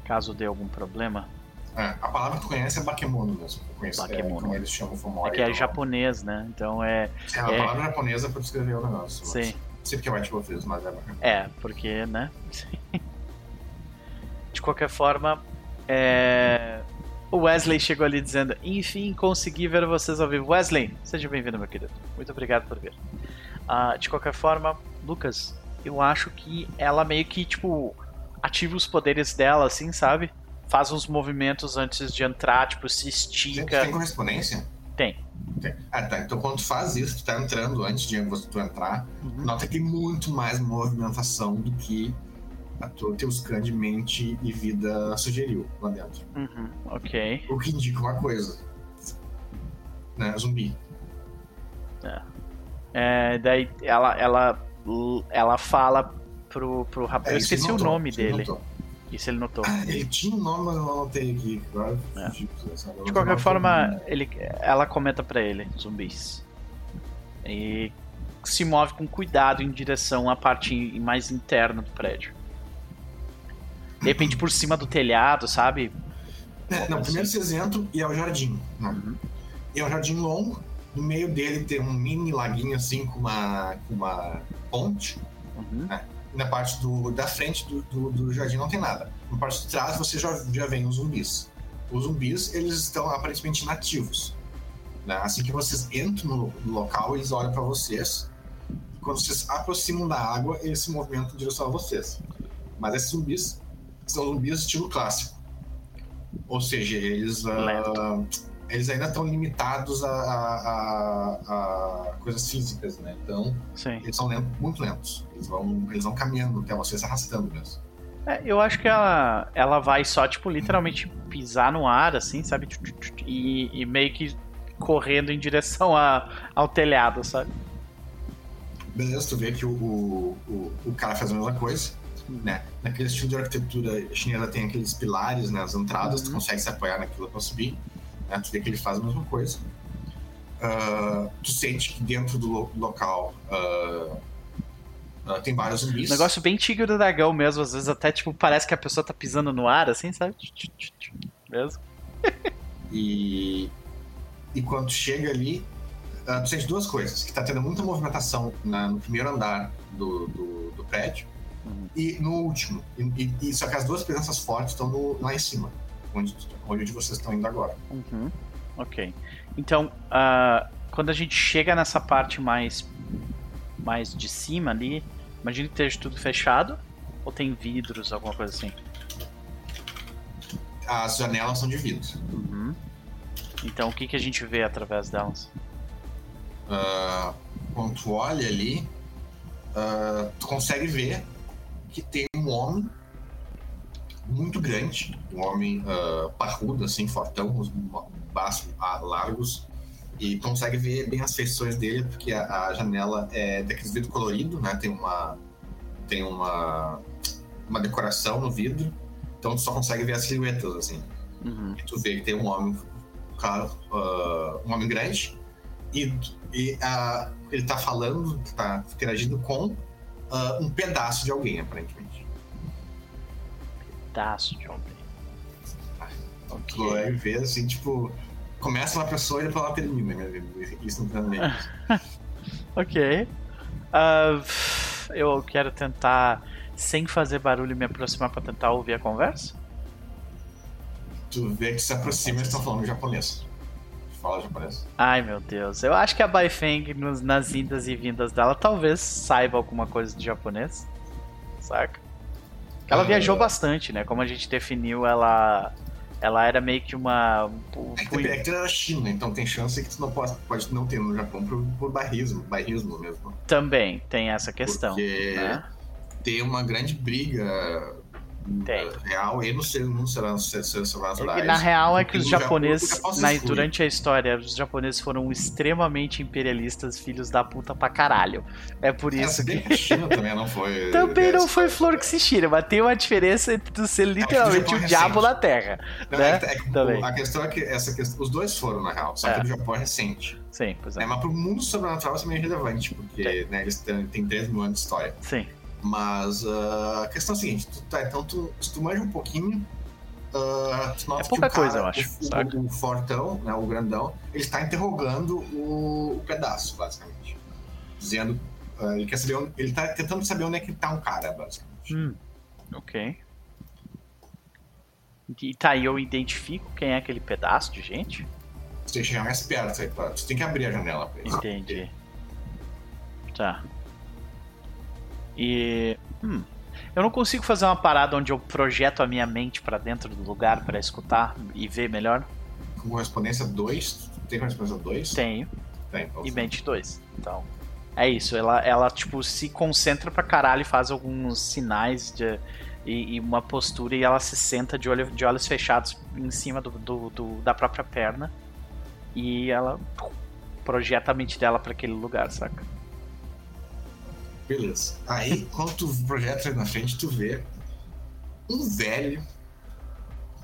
Caso dê algum problema. É, a palavra que tu conhece é Bakemono mesmo. Eu conheço, Bakemono. É, como eles chamam Fomori. É que é então- japonês, né? Então é. É uma é- palavra japonesa pra descrever o negócio. Sim. Mas, sei porque é White Wolf, mas é Bakemono. É, porque, né? De qualquer forma, é... o Wesley chegou ali dizendo: Enfim, consegui ver vocês ao vivo. Wesley, seja bem-vindo, meu querido. Muito obrigado por vir. Ah, de qualquer forma, Lucas, eu acho que ela meio que, tipo, ativa os poderes dela, assim, sabe? Faz uns movimentos antes de entrar, tipo, se estica. tem correspondência? Tem. Tem. Ah, tá. Então quando tu faz isso, tu tá entrando antes de você tu entrar, Uhum. nota que tem muito mais movimentação do que a tua, teu scan de mente e vida sugeriu lá dentro. Uhum, ok. O que indica uma coisa. Né? Zumbi. É, daí ela, ela, ela fala pro, pro rapaz. É, eu esqueci o notou, nome isso ele dele. notou. Isso ele notou. Ah, ele tinha um nome, mas eu não anotei aqui. É. De qualquer forma, ele, ela comenta pra ele, zumbis. E se move com cuidado em direção à parte mais interna do prédio. De repente por cima do telhado, sabe? É, não, primeiro cinzento e é o jardim. né? Uhum. E é um jardim longo. No meio dele tem um mini laguinho assim com uma, com uma ponte. Uhum. Na parte do, da frente do, do, do jardim não tem nada. Na parte de trás você já, já vem os zumbis. Os zumbis, eles estão aparentemente nativos. né? Assim que vocês entram no, no local, eles olham para vocês. Quando vocês aproximam da água, eles se movimentam em direção a vocês. Mas esses zumbis são zumbis estilo clássico. Ou seja, eles. Lento. Eles ainda estão limitados a, a, a, a coisas físicas, né? Então, Sim. eles são lentos, muito lentos. Eles vão, eles vão caminhando até você, se arrastando mesmo. É, eu acho que ela, ela vai só, tipo, literalmente pisar no ar, assim, sabe? E, e meio que correndo em direção a, ao telhado, sabe? Beleza, tu vê que o, o, o, cara faz a mesma coisa, né? Naquele estilo de arquitetura chinesa tem aqueles pilares nas entradas, tu Uhum. consegue se apoiar naquilo pra subir, né? Tu vê que ele faz a mesma coisa. Ah, tu sente que dentro do lo- local ah, ah, tem vários zumbis. Negócio bem tigre do dragão mesmo, às vezes até, tipo, parece que a pessoa tá pisando no ar, assim, sabe? Mesmo. E, e quando chega ali, ah, tu sente duas coisas. Que tá tendo muita movimentação na- no primeiro andar do, do, do prédio Uhum. e no último. E, e- só que as duas presenças fortes estão lá em cima, onde, onde vocês estão indo agora. Uhum. Ok. Então, ah, quando a gente chega nessa parte mais, mais de cima ali, imagina que esteja tudo fechado ou tem vidros, alguma coisa assim. As janelas são de vidro. Uhum. Então, o que, que a gente vê através delas? Ah, quando tu olha ali, ah, tu consegue ver que tem um homem muito grande, um homem ah, parrudo, assim, fortão, os braços ah, largos, e consegue ver bem as feições dele, porque a, a janela é daqueles vidro colorido, né? Tem uma tem uma uma decoração no vidro, então tu só consegue ver as silhuetas, assim. Uhum. E tu vê que tem um homem, ah, um homem grande, e, e ah, ele tá falando, tá interagindo com ah, um pedaço de alguém, aparentemente. Pedaço de homem. Tu vai ver assim, tipo, começa uma pessoa e depois ela termina, né? Isso não também. Ok. Ah, eu quero tentar, sem fazer barulho, me aproximar pra tentar ouvir a conversa. tu vê que se aproxima e eles estão falando japonês. Fala japonês. Ai meu Deus, eu acho que a Baifeng nas indas e vindas dela talvez saiba alguma coisa de japonês, saca? Ela Ah. viajou bastante, né? Como a gente definiu, ela ela era meio que uma um É que, é que da China, então tem chance que tu não pode, pode não ter no Japão por, por barrismo, barrismo mesmo. também tem essa questão, Porque né? tem uma grande briga Tem. real e no mundo será ser, ser, ser naturais. E na real é que os japoneses, na- durante a história, os japoneses foram extremamente imperialistas, filhos da puta pra caralho. É por É, isso bem que que a China também não foi. também não foi flor que se tira, mas tem uma diferença entre tu ser literalmente Japão o é diabo na terra. Não, né? é que- é Também. a questão é que essa questão, os dois foram, na real, só É. que o Japão é recente. Sim, pois é. É, mas pro mundo sobrenatural isso é meio relevante, porque né, eles têm, têm 3 mil anos de história. Sim. Mas ah, a questão é a seguinte: tu, tá, então tu, se tu manja um pouquinho, ah, tu nota É pouca que o cara, coisa, eu acho, O, o, o fortão, né, o grandão, ele está interrogando o, o pedaço, basicamente. Dizendo. ah, ele quer saber onde, Ele tá tentando saber onde é que tá um cara, basicamente. Hum, ok. E tá, eu identifico quem é aquele pedaço de gente? Tu tem que chegar mais perto aí, pra, tu tem que abrir a janela pra isso. Entendi. Tá. E. Hum. Eu não consigo fazer uma parada onde eu projeto a minha mente pra dentro do lugar pra escutar e ver melhor? Com correspondência 2, tu tem correspondência 2? Tenho. Tem. então E mente 2. Então. É isso. Ela, ela tipo, se concentra pra caralho e faz alguns sinais de. E, e uma postura e ela se senta de, olho, de olhos fechados em cima do, do- do- da própria perna. E ela projeta a mente dela pra aquele lugar, saca? Beleza. Aí, quando tu projeta ali na frente, tu vê um velho,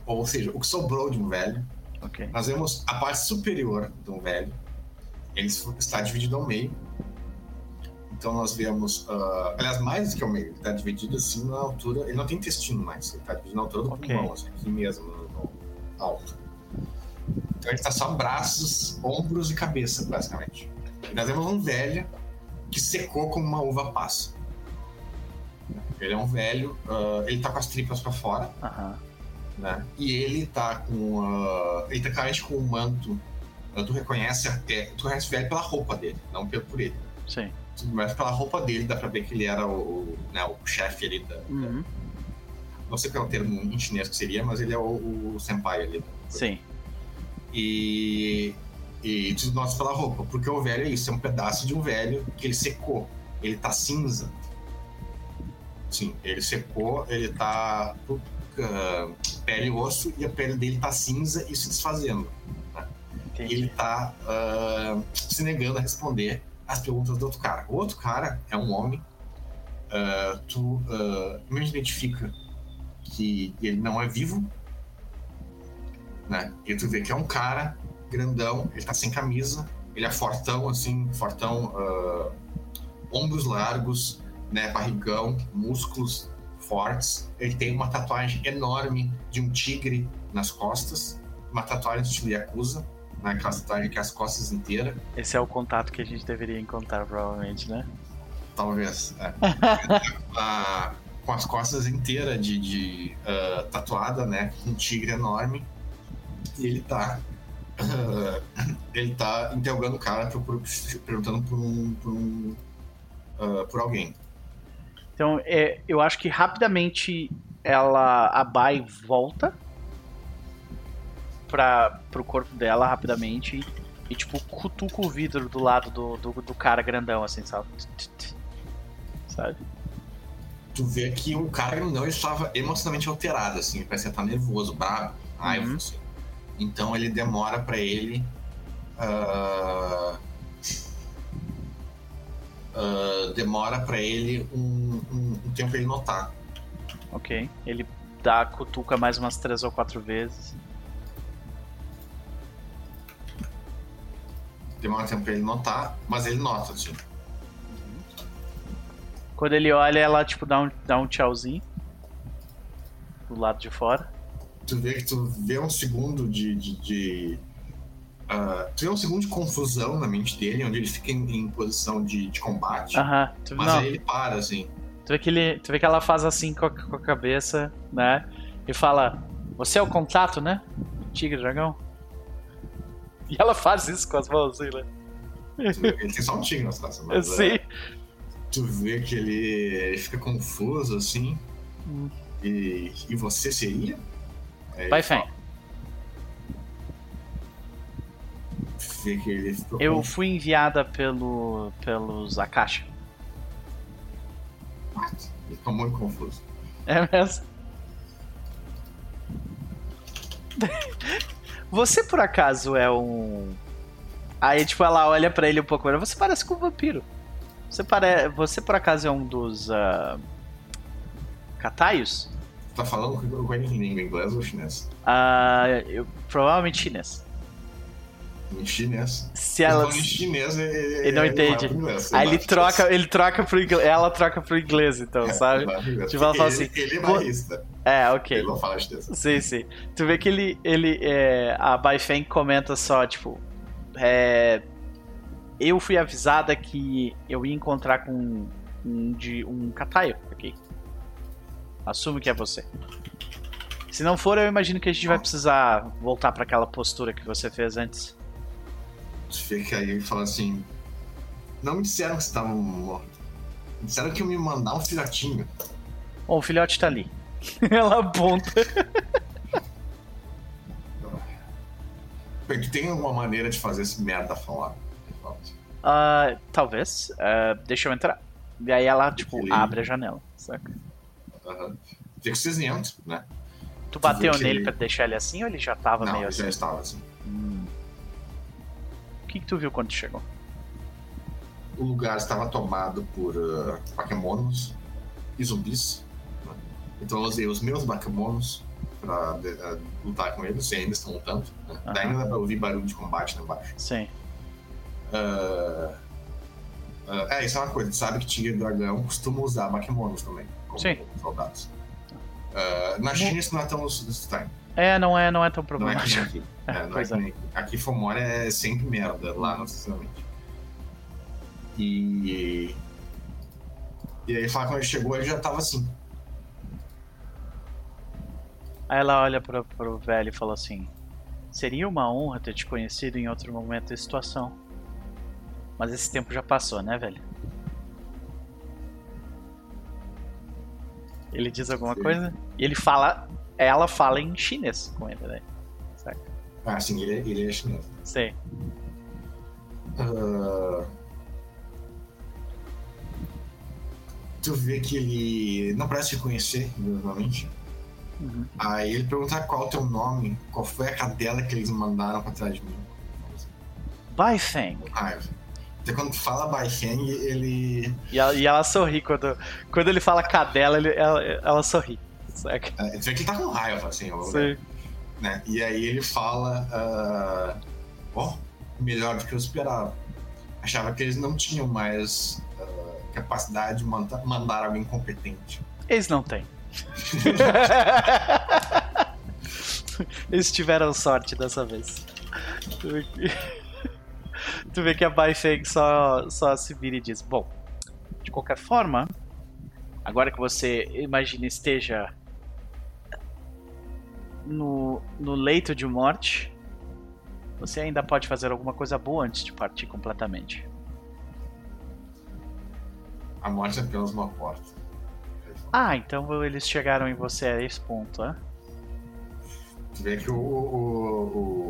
ou seja, o que sobrou de um velho. Ok. Nós vemos a parte superior de um velho. Ele está dividido ao meio. Então nós vemos, ah, aliás, mais do que ao meio, ele está dividido assim na altura. Ele não tem intestino mais, ele está dividido na altura do Ok. pulmão, assim, aqui mesmo, no, no alto. Então ele está só braços, ombros e cabeça, basicamente. E nós vemos um velho que secou como uma uva passa. Ele é um velho, ah, ele tá com as tripas para fora, Aham. né? E ele tá com. ah, ele tá claramente com um manto. ah, tu reconhece até. Tu reconhece o velho pela roupa dele, não pelo por ele. Sim. Mas pela roupa dele dá pra ver que ele era o, o, né, o chefe ali da. Uhum. Não sei qual é o termo em chinês que seria, mas ele é o, o senpai ali. Sim. E, e tu nota pela roupa, porque o velho é isso, é um pedaço de um velho que ele secou, ele tá cinza. Sim, ele secou, ele tá uh, pele e osso e a pele dele tá cinza e se desfazendo. Né? E ele tá uh, se negando a responder as perguntas do outro cara. O outro cara é um homem, uh, tu uh, identifica que ele não é vivo, né? E tu vê que é um cara grandão, ele tá sem camisa, ele é fortão, assim, fortão, uh, ombros largos, né? Barrigão, músculos fortes. Ele tem uma tatuagem enorme de um tigre nas costas, uma tatuagem estilo Yakuza, né? Aquela tatuagem que é as costas inteiras. Esse é o contato que a gente deveria encontrar, provavelmente, né? Talvez. É. com as costas inteiras de, de uh, tatuada, né? Um tigre enorme. E ele tá. Ele tá interrogando o cara, perguntando por um. por, um, uh, por alguém. Então, é, eu acho que rapidamente ela. A Bai volta para pro corpo dela rapidamente e, tipo, cutuca o vidro do lado do, do, do cara grandão, assim, sabe? Sabe? tu vê que o cara não estava emocionalmente alterado, assim, parece estar nervoso, bravo, raiva, uhum. assim. Então ele demora para ele. Uh, uh, demora para ele um, um, um, tempo pra ele notar. Ok. Ele dá a cutuca mais umas três ou quatro vezes. Demora tempo pra ele notar, mas ele nota, assim. Quando ele olha, ela tipo dá um, dá um tchauzinho do lado de fora. Tu vê que tu vê um segundo de. de, de uh, tu vê um segundo de confusão na mente dele, onde ele fica em, em posição de, de combate. Aham. Uh -huh. mas não. aí ele para, assim. Tu vê, que ele, tu vê que ela faz assim com a, com a cabeça, né? E fala: Você é o contato, né? Tigre dragão. E ela faz isso com as mãos, assim, né? Ele tem só um tigre nas costas, mas. Sim. É tu vê que ele, ele fica confuso assim. Hum. E, e você seria? Vai, que ele Eu fui enviada pelo, pelos Akasha. What? Ele ficou muito confuso. É mesmo? Você por acaso é um. Aí, tipo, ela olha para ele um pouco. Você parece com um vampiro. Você, pare... Você por acaso é um dos. Uh... Cataios? Tá falando com em língua inglês ou chinês? Uh, eu, provavelmente chinês. Em chinês? Se ela... Em chinês, ele, ele não entende. Inglês, Aí ele troca, ele troca pro inglês, ela troca pro inglês, então, é, sabe? tipo, ela fala assim. Ele é barista. É, ok. Ele não fala chinês. Sim, sim. Tu vê que ele, ele é, a Baifeng comenta só, tipo, é, eu fui avisada que eu ia encontrar com um, de, um Kataio aqui. Assumo que é você. Se não for, eu imagino que a gente vai precisar voltar para aquela postura que você fez antes. Fica aí e fala assim: Não me disseram que você estava morto. Me disseram que eu me mandar um filhotinho. Bom, o filhote tá ali. Ela aponta. Bem, tu tem alguma maneira de fazer esse merda falar? Uh, talvez. Uh, deixa eu entrar. E aí ela, tipo, abre a janela, saca? Uhum. Ser entram, né? Tu bateu tu nele ele... pra deixar ele assim ou ele já tava Não, meio ele assim? já estava assim. Hum. O que, que tu viu quando chegou? O lugar estava tomado por uh, Pokémonos e zumbis. Né? Então eu usei os meus Pokémonos pra uh, lutar com eles, e ainda estão lutando. Né? Uhum. Daí ainda dá pra ouvir barulho de combate lá embaixo. Sim. Uh, uh, é, isso é uma coisa. Sabe que Tigre e Dragão costuma usar Bakemonos também, como Sim. soldados. Uh, na China isso não é tão estranho. É, não é, não é tão problemático. Não é aqui. É, não é, é. Aqui Fomora é sempre merda, lá necessariamente. E. E aí fala quando ele chegou, ele já tava assim. Aí ela olha pro, pro velho e fala assim: Seria uma honra ter te conhecido em outro momento e situação. Mas esse tempo já passou, né, velho? Ele diz alguma Sim. coisa e ele fala. Ela fala em chinês com ele, né? Saca? Ah, sim, ele, é- ele é chinês. Sei. Ah, tu vê que ele não parece te conhecer, normalmente. Uhum. Aí ele pergunta qual é o teu nome, qual foi a cadela que eles mandaram pra trás de mim. Baifeng. Raiva. Então quando fala Baifeng, ele. E ela, e ela sorri quando, quando ele fala cadela, ele, ela, ela sorri. Saca? é, que ele tá com raiva, assim. Sei. né? E aí ele fala. ah, Ó, melhor do que eu esperava. Achava que eles não tinham mais ah, capacidade de manda- mandar alguém competente. Eles não têm. Eles tiveram sorte dessa vez. Tu vê que, a Baifeng só, só se vira e diz: Bom, de qualquer forma, agora que você imagina esteja no, no leito de morte, você ainda pode fazer alguma coisa boa antes de partir completamente. A morte é apenas uma porta. Ah, então eles chegaram em você a esse ponto, né? Tu vê que o, o,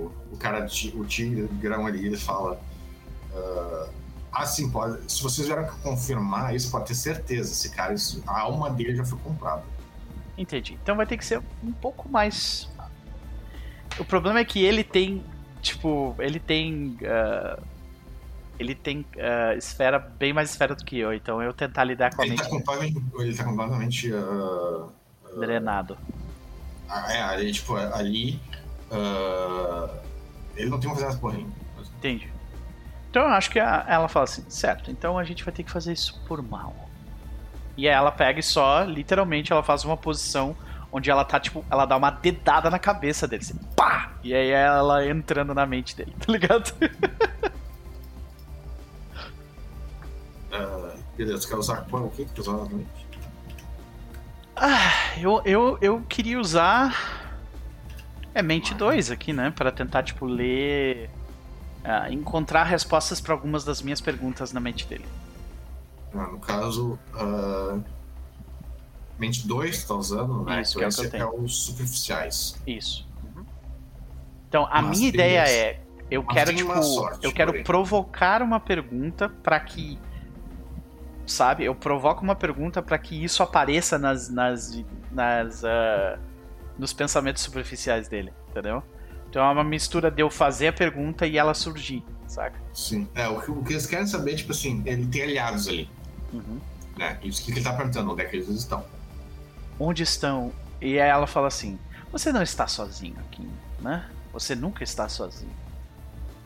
o, o cara, o tigre grão ali, ele fala. Ah, ah, sim, pode. Se vocês vieram confirmar isso, pode ter certeza. Esse cara, isso, a alma dele já foi comprada. Entendi. Então vai ter que ser um pouco mais. O problema é que ele tem. Tipo, ele tem. ah, ele tem ah, esfera, bem mais esfera do que eu, então eu tentar lidar com a Ele mente tá completamente. Ele tá completamente. ah, drenado. ah, é, ali, tipo, ali. ele não tem uma fazer essa porrinha. Entendi. Então eu acho que a- ela fala assim, certo, então a gente vai ter que fazer isso por mal. E aí ela pega e só, literalmente, ela faz uma posição onde ela tá, tipo, ela dá uma dedada na cabeça dele, assim, pá! E aí ela entrando na mente dele, tá ligado? Ah, beleza, quer usar qual- o que que usar novamente? Ah, eu, eu, eu queria usar. É mente 2 aqui, né? Pra tentar, tipo, ler. Ah, encontrar respostas pra algumas das minhas perguntas na mente dele. Ah, no caso. ah, mente 2 tu tá usando, né? Isso, Então é que tenho. é os superficiais. Isso. Então, a Mas minha ideia esse. é. Eu Mas quero, tipo. sorte, eu quero porém. provocar uma pergunta pra que. Sabe? Eu provoco uma pergunta pra que isso apareça nas. nas, nas ah, nos pensamentos superficiais dele, entendeu? Então é uma mistura de eu fazer a pergunta e ela surgir, saca? Sim. É, o que, o que eles querem saber, tipo assim, ele tem aliados ali, Uhum. né? Isso que ele tá perguntando, onde é que eles estão. Onde estão? E aí ela fala assim: Você não está sozinho aqui, né? Você nunca está sozinho.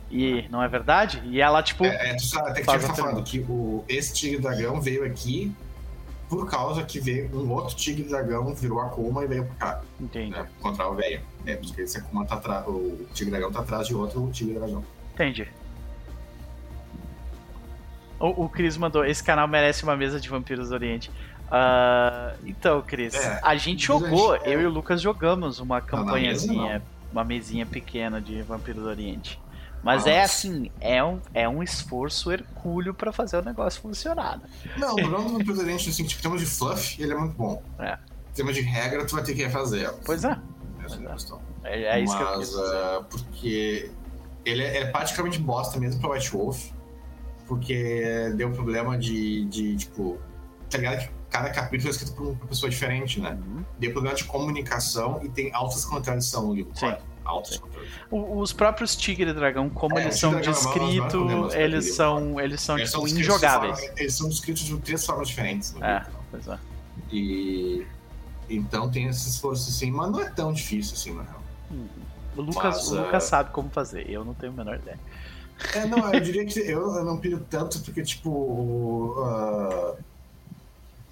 E não é verdade? E ela, tipo. É, é, tu sabe, até que tinha tá falando que o, esse tigre dragão veio aqui por causa que veio um outro tigre dragão, virou a coma e veio pra cá, Entendi. né? Contra o velho. É, porque esse Akuma tá atrás, o tigre dragão tá atrás de outro tigre dragão. Entendi. O, o Cris mandou: Esse canal merece uma mesa de vampiros do Oriente. Ah, então, Cris, É, a gente jogou, gente- é. eu e o Lucas jogamos uma na campanhazinha, mesa, uma mesinha pequena de Vampiros do Oriente. Mas Nossa. é assim, é um, é um esforço hercúleo pra fazer o negócio funcionar. né? Não, o problema do do Oriente, assim, tipo, em termos de fluff, ele é muito bom. É. Em termos de regra, tu vai ter que refazer. Pois é, Essa é a é. questão. é, é isso que eu Mas, ah, porque ele é, é praticamente bosta mesmo pra White Wolf, porque deu problema de, de tipo, tá ligado que cada capítulo é escrito por uma pessoa diferente, né? Uhum. Deu problema de comunicação e tem altas contradições no livro. Sim. Olha, O- Os próprios Tigre e Dragão, como É, eles são é descritos, problemas eles são, eles são Eles tipo de injogáveis. forma- eles são descritos de três formas diferentes. no É, livro. pois é. E então tem esse esforço assim, mas não é tão difícil assim, na real. O Lucas, Mas, o é, Lucas sabe como fazer, eu não tenho a menor ideia. É, não, eu diria que eu, eu não pilho tanto porque, tipo. ah,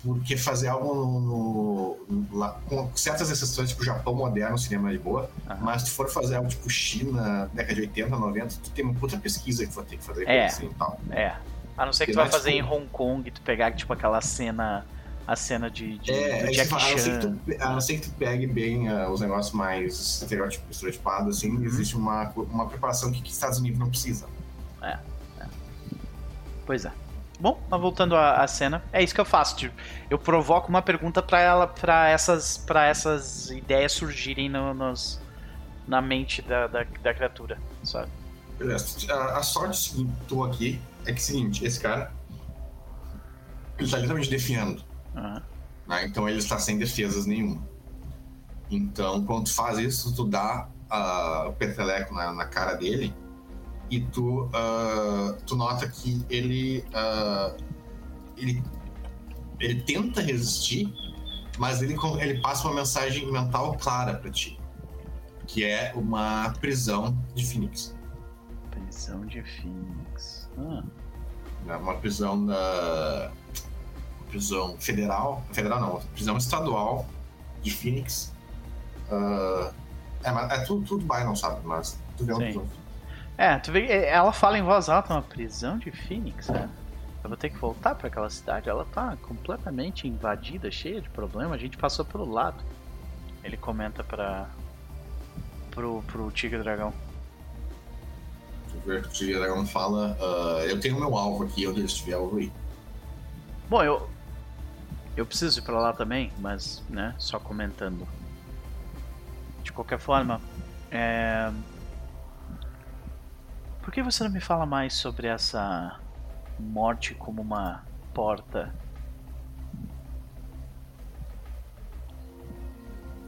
porque fazer algo no, no- lá, com certas exceções, tipo Japão moderno, cinema é de boa, Aham. mas se tu for fazer algo tipo China, década de 80, 90, tu tem uma puta pesquisa que tu vai ter que fazer É. assim e tal. É. A não ser que tu vai é, fazer em Hong Kong e tu pegar, tipo, aquela cena. A cena de, de É, do é Jack tipo, a, não ser que Chan. tu, a não ser que tu pegue bem ah, os negócios mais estereotipados, assim, Uhum. existe uma, uma preparação que, que Estados Unidos não precisa. Pois é. Bom, mas voltando à, à cena, é isso que eu faço. Tipo, eu provoco uma pergunta pra ela, para essas, para essas ideias surgirem no- nos, na mente da, da, da criatura, sabe? Beleza. A, a sorte que tu aqui é que é o seguinte, esse cara. Ele tá literalmente defiando. Aham. né? Então ele está sem defesas nenhuma. Então, quando tu faz isso, tu dá ah, o peteleco na, na cara dele e tu, ah, tu nota que ele, ah, ele ele tenta resistir, mas ele, ele passa uma mensagem mental clara pra ti, que é uma prisão de Phoenix. Prisão de Phoenix. Ah, né? Uma prisão da prisão federal, federal não, prisão estadual de Phoenix. Ah, é, mas é tudo, tudo Byron sabe, mas tu vê um. É, tu vê, que ela fala em voz alta, uma prisão de Phoenix, né? Eu vou ter que voltar pra aquela cidade. Ela tá completamente invadida, cheia de problemas. A gente passou pelo lado. Ele comenta pra. pro, pro Tigre Dragão. O Tigre Dragão fala, ah, eu tenho meu alvo aqui, onde ele estiver, eu vou ir. Bom, eu. Eu preciso ir pra lá também, mas, né, só comentando. De qualquer forma, é. Por que você não me fala mais sobre essa morte como uma porta?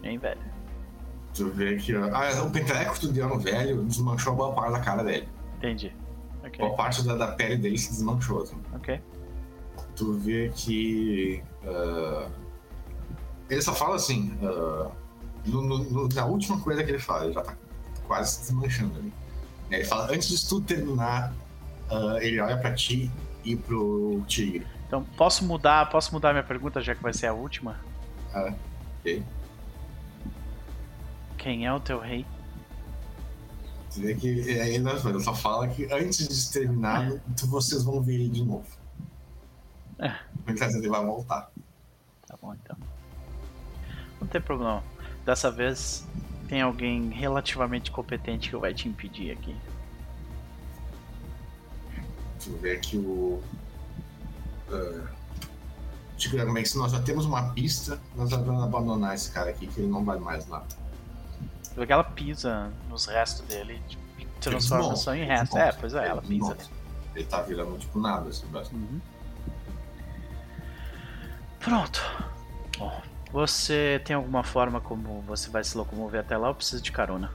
Hein, velho? Tu vê que ah, o peteleco do Diano velho desmanchou boa parte da cara dele. Entendi. Ok, Boa parte da, da pele dele se desmanchou. Assim. ok. tu vê que ah, ele só fala assim no- no- no- na última coisa que ele fala ele já tá quase se desmanchando ali Né, ele fala antes de tudo terminar ah, ele olha pra ti e pro tigre Então, posso mudar, posso mudar minha pergunta, já que vai ser a última? Ah, ok. Quem é o teu rei? tu vê que ele não- ele só fala que antes de terminar tu- vocês vão ver ele de novo É. ele tá ele vai voltar Tá bom, então. Não tem problema. Dessa vez, tem alguém relativamente competente que vai te impedir aqui. Tu vê que o. Uh, Tigre Dragão Max, nós já temos uma pista, nós vamos abandonar esse cara aqui, que ele não vale mais nada. Porque ela pisa nos restos dele e transforma só em resto. É, pois é, ela pisa. Ele tá virando tipo nada, assim. Uhum. Pronto. Bom, você tem alguma forma como você vai se locomover até lá ou precisa de carona?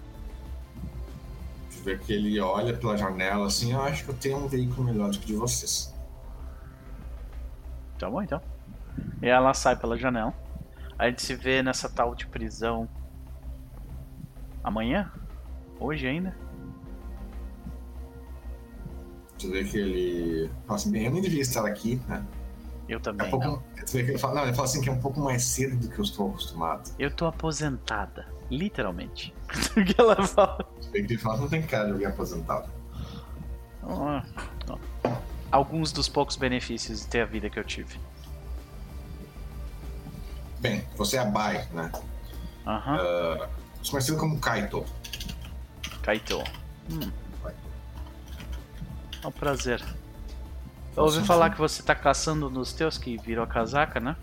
Vê que ele olha pela janela assim, eu acho que eu tenho um veículo melhor do que o de vocês. Tá bom, então. E ela sai pela janela. A gente se vê nessa tal de prisão amanhã? Hoje ainda? Tu vê que ele assim, bem, eu nem devia estar aqui, né? Eu É também um pouco, não. Tu vê que ele fala, não, ele fala assim que é um pouco mais cedo do que eu estou acostumado. Eu tô aposentada. Literalmente. o que ela fala? Tu vê que ele fala, não tem cara de alguém aposentado. Ah, ó. Alguns dos poucos benefícios de ter a vida que eu tive. Bem, você é a Bai, né? Aham. Uh, conhecido como Kaito. Kaito. Hum, Kaito. é um prazer. Eu ouvi falar que você tá caçando nos teus que virou a casaca, né?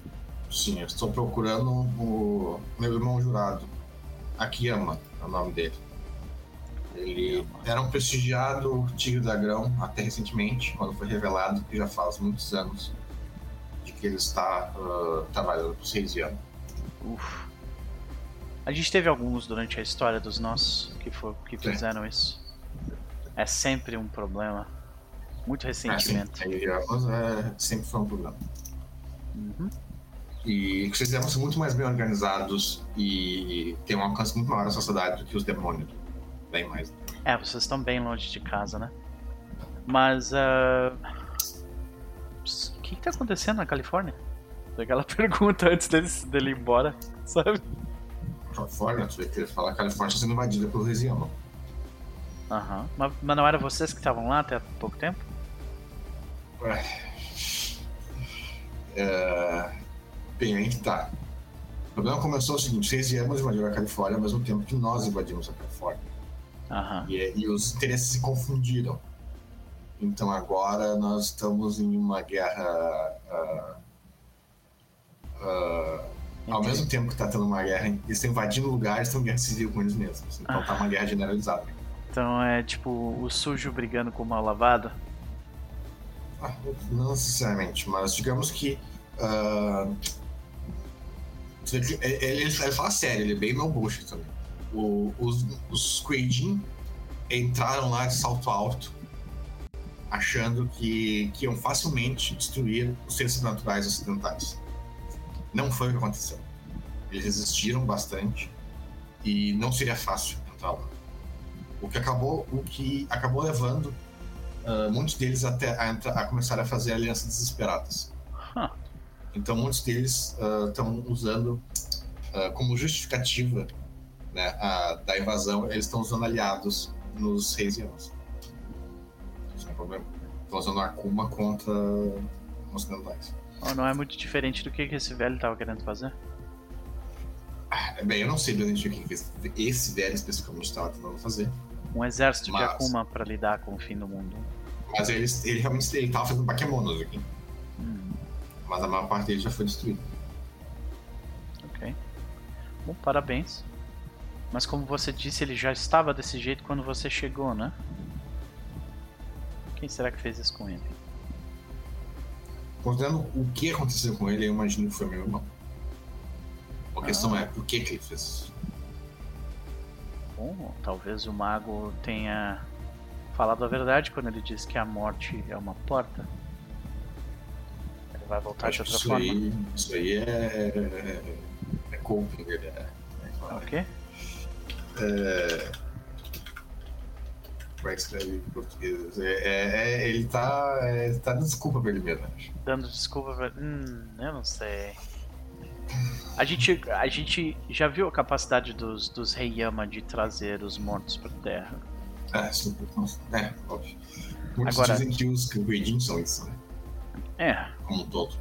Sim, eu estou procurando o meu irmão jurado. Akiyama é o nome dele. Ele era um prestigiado tigre dragão até recentemente, quando foi revelado que já faz muitos anos de que ele está ah, trabalhando para os reis Yama. Uf. A gente teve alguns durante a história dos nossos que, for, que Sim. fizeram isso. É sempre um problema. Muito Assim, ressentimento. reis Yamas é, sempre foi um problema. Uhum. E são muito mais bem organizados e têm um alcance muito maior na sociedade do que os demônios. Bem mais. É, vocês estão bem longe de casa, né? Mas. ah, O que, que tá acontecendo na Califórnia? Aquela pergunta antes dele, dele ir embora, sabe? Califórnia, tu vê que ele fala que a Califórnia está sendo invadida pelos reis Yama. Aham. Mas, mas não era vocês que estavam lá até há pouco tempo? É... Bem, aí que tá. O problema começou o seguinte: vocês viemos invadir a Califórnia ao mesmo tempo que nós invadimos a Califórnia. Aham. E, e os interesses se confundiram. Então agora nós estamos em uma guerra. ah, ah, Ao mesmo tempo que tá tendo uma guerra, eles estão invadindo lugares, estão em guerra civil com eles mesmos. Então tá uma guerra generalizada. Então é tipo o sujo brigando com o mal lavado? Ah, não necessariamente, mas digamos que. Uh, ele, ele, fala sério, ele é bem no bullshit também. O, os os Quaidin entraram lá de salto alto, achando que, que iam facilmente destruir os seres naturais ocidentais. Não foi o que aconteceu. Eles resistiram bastante e não seria fácil entrar lá. O que acabou, o que acabou levando uh, muitos deles até a, a, começar a fazer alianças desesperadas. Huh. Então muitos deles estão uh, usando uh, como justificativa né, a, da invasão, eles estão usando aliados nos reis Isso não é problema. Estão usando a Akuma contra os ocidentais. Oh, não é muito diferente do que esse velho estava querendo fazer? Ah, bem, eu não sei exatamente o que esse velho especificamente estava tentando fazer. Um exército mas... de Akuma para lidar com o fim do mundo. Mas ele, ele realmente estava fazendo Bakemonos aqui. Hum. Mas a maior parte dele já foi destruída. Ok. Bom, parabéns. Mas como você disse, ele já estava desse jeito quando você chegou, né? Quem será que fez isso com ele? Considerando o que aconteceu com ele, eu imagino que foi meu irmão. A ah. questão é, por que, que ele fez isso? Bom, talvez o mago tenha falado a verdade quando ele disse que a morte é uma porta. Ele vai voltar Acho de outra isso forma. Aí, isso aí é. é, é coping, é. é o quê? É como é que escreve em português? É, é, é, ele tá, é, tá dando desculpa pra ele mesmo, acho. Dando desculpa pra. Hum, eu não sei. A gente, a gente já viu a capacidade dos, dos Yama de trazer os mortos pra terra. É, é, óbvio. Muitos Agora, dizem que os Kueijin são isso, né? É. Como um todo.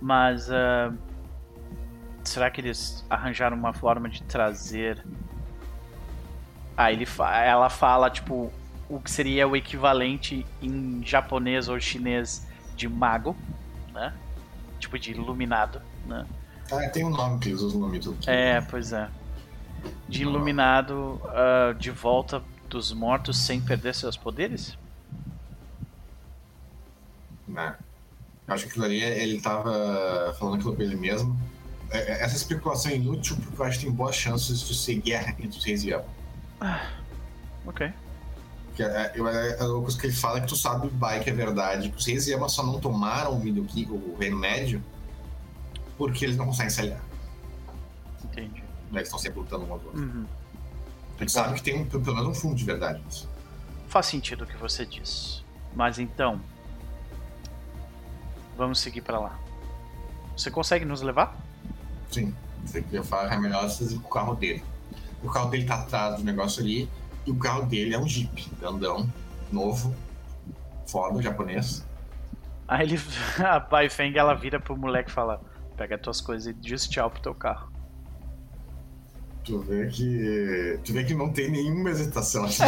Mas. Uh, será que eles arranjaram uma forma de trazer. Ah, ele fa ela fala, tipo, o que seria o equivalente em japonês ou chinês de mago, né? Tipo de iluminado, né? Ah, tem um nome que eles usam o nome do. É, pois é. De iluminado uh, de volta dos mortos sem perder seus poderes? Não. Acho que aquilo ali ele tava falando aquilo pra ele mesmo. É, é, essa especulação é inútil porque eu acho que tem boas chances de ser guerra entre os reis e ela. Ah, ok. Que é, é, é uma coisa que ele fala que tu sabe, Bai, que é verdade. Que os reis Yama só não tomaram o Midoki, o Reino Médio, porque eles não conseguem se aliar. Entendi. Eles estão sempre lutando um com o outro. Uhum. A gente sabe que tem um, pelo menos um fundo de verdade nisso. Faz sentido o que você diz. Mas então. Vamos seguir para lá. Você consegue nos levar? Sim. Você queria falar é melhor vocês ir com o carro dele. O carro dele tá atrás do negócio ali e o carro dele é um Jeep, grandão, novo, foda, japonês. Aí ele, a Pai Feng, ela vira pro moleque e fala: Pega as tuas coisas e diz tchau pro teu carro. Tu vê que. Tu vê que não tem nenhuma hesitação.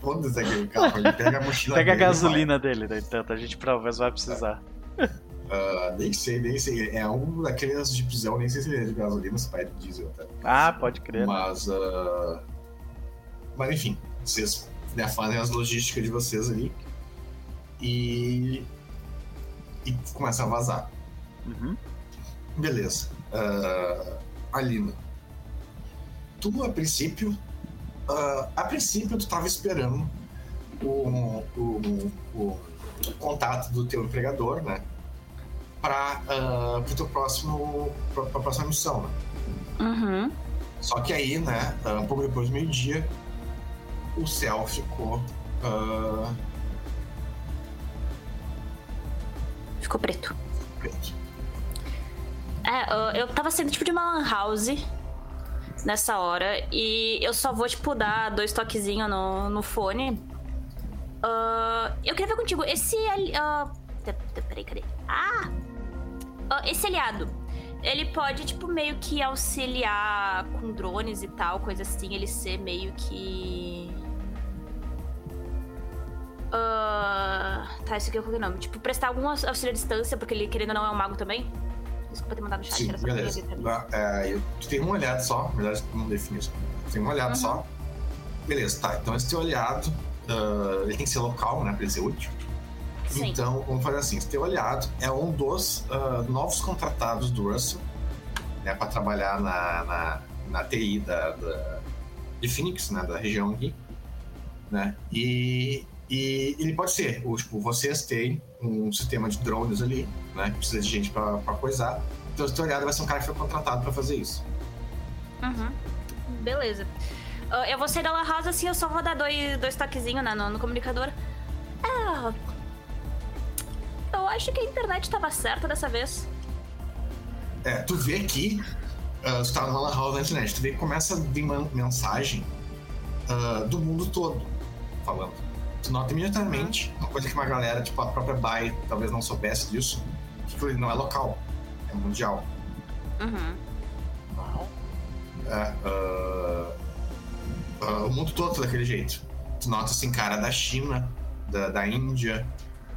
Foda-se aquele carro, ele pega a mochila Pega dele, a gasolina dele, né? Então a gente provavelmente vai precisar. Uh, nem sei, nem sei. É um daqueles de prisão, nem sei se ele é de gasolina, se pai é de diesel até. Ah, pode crer. Mas. Uh... Mas enfim, vocês né, fazem as logísticas de vocês ali. E. E começam a vazar. Uhum. Beleza. Uh, Alina. Tu, a princípio. Uh, a princípio, tu tava esperando o, o, o, o contato do teu empregador, né? para uh, ah, o próximo pra, pra próxima missão, né? Uhum. Só que aí, né, um pouco depois do meio-dia, o céu ficou. Uh... Ficou preto. Preto. É, eu tava sendo tipo de uma lan house nessa hora e eu só vou, tipo, dar dois toquezinhos no, no fone. Uh, eu queria ver contigo, esse. Uh, peraí, cadê? Ah! esse aliado, ele pode, tipo, meio que auxiliar com drones e tal, coisa assim, ele ser meio que. Uh... Tá, isso aqui é o nome. Tipo, prestar algum auxílio à distância, porque ele, querendo ou não, é um mago também. Desculpa ter mandado no chat, Sim, era só pra beleza. pra é, eu- tu tem uma olhada só, na verdade não define isso. Tu tem uma olhada Uhum. só. Beleza, tá. Então esse teu aliado, ah, ele tem que ser local, né? Pra ele ser útil. Sim. Então, vamos fazer assim: esse teu aliado é um dos ah, novos contratados do Russell, né? Pra trabalhar na, na, na TI da, da- de Phoenix, né? Da região aqui. Né? E, e ele pode ser, o, tipo, vocês têm um sistema de drones ali, né? Que precisa de gente pra, pra coisar. Então, esse teu aliado vai ser um cara que foi contratado pra fazer isso. Uhum. Beleza. Eu vou sair da La House assim, eu só vou dar dois, dois toquezinhos né, no, no comunicador. Ah. Eu acho que a internet tava certa dessa vez. É, tu vê que uh, tu tá na Lan House na internet, tu vê que começa a vir mensagem ah, do mundo todo falando. Tu nota imediatamente, uma coisa que uma galera, tipo a própria Bai, talvez não soubesse disso, que aquilo não é local, é mundial. Uhum. É, ah, ah, o mundo todo tá daquele jeito. Tu nota assim, cara da China, da, da Índia,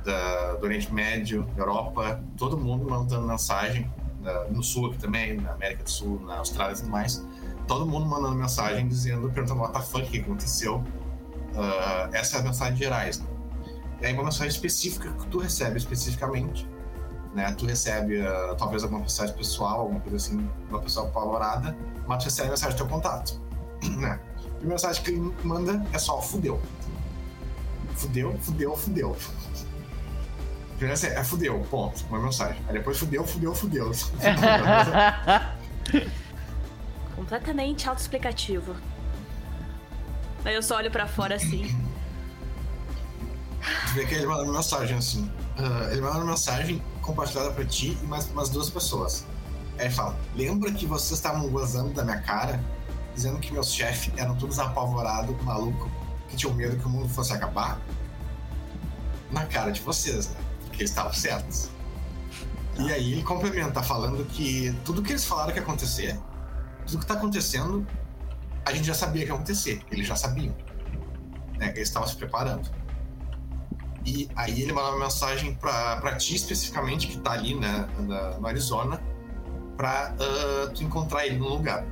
da, do Oriente Médio, Europa, todo mundo mandando mensagem, da- no Sul aqui também, na América do Sul, na Austrália e tudo mais. Todo mundo mandando mensagem dizendo, perguntando what the fuck, o que aconteceu. Ah, essas mensagens gerais. Né? E aí uma mensagem específica que tu recebe especificamente, né? Tu recebe ah, talvez alguma mensagem pessoal, alguma coisa assim, de uma pessoa apavorada, mas tu recebe a mensagem do teu contato. Né? A primeira mensagem que ele manda é só fudeu. Fudeu, fudeu, fudeu. Primeiro é fudeu, ponto. Uma mensagem. Aí depois fudeu, fudeu, fudeu. Completamente autoexplicativo. Aí eu só olho pra fora assim. Tu vê que ele manda uma mensagem assim. ah, ele manda uma mensagem compartilhada pra ti e mais umas duas pessoas. Aí ele fala: Lembra que vocês estavam gozando da minha cara? Dizendo que meus chefes eram todos apavorados, maluco, que tinham medo que o mundo fosse acabar? Na cara de vocês, né? Porque eles estavam certos. E aí ele complementa, falando que tudo que eles falaram que ia acontecer, tudo que tá acontecendo, a gente já sabia que ia acontecer. Eles já sabiam. Né? Eles estavam se preparando. E aí ele manda uma mensagem pra ti especificamente, que tá ali, né, na- no Arizona, pra ah, tu encontrar ele no lugar.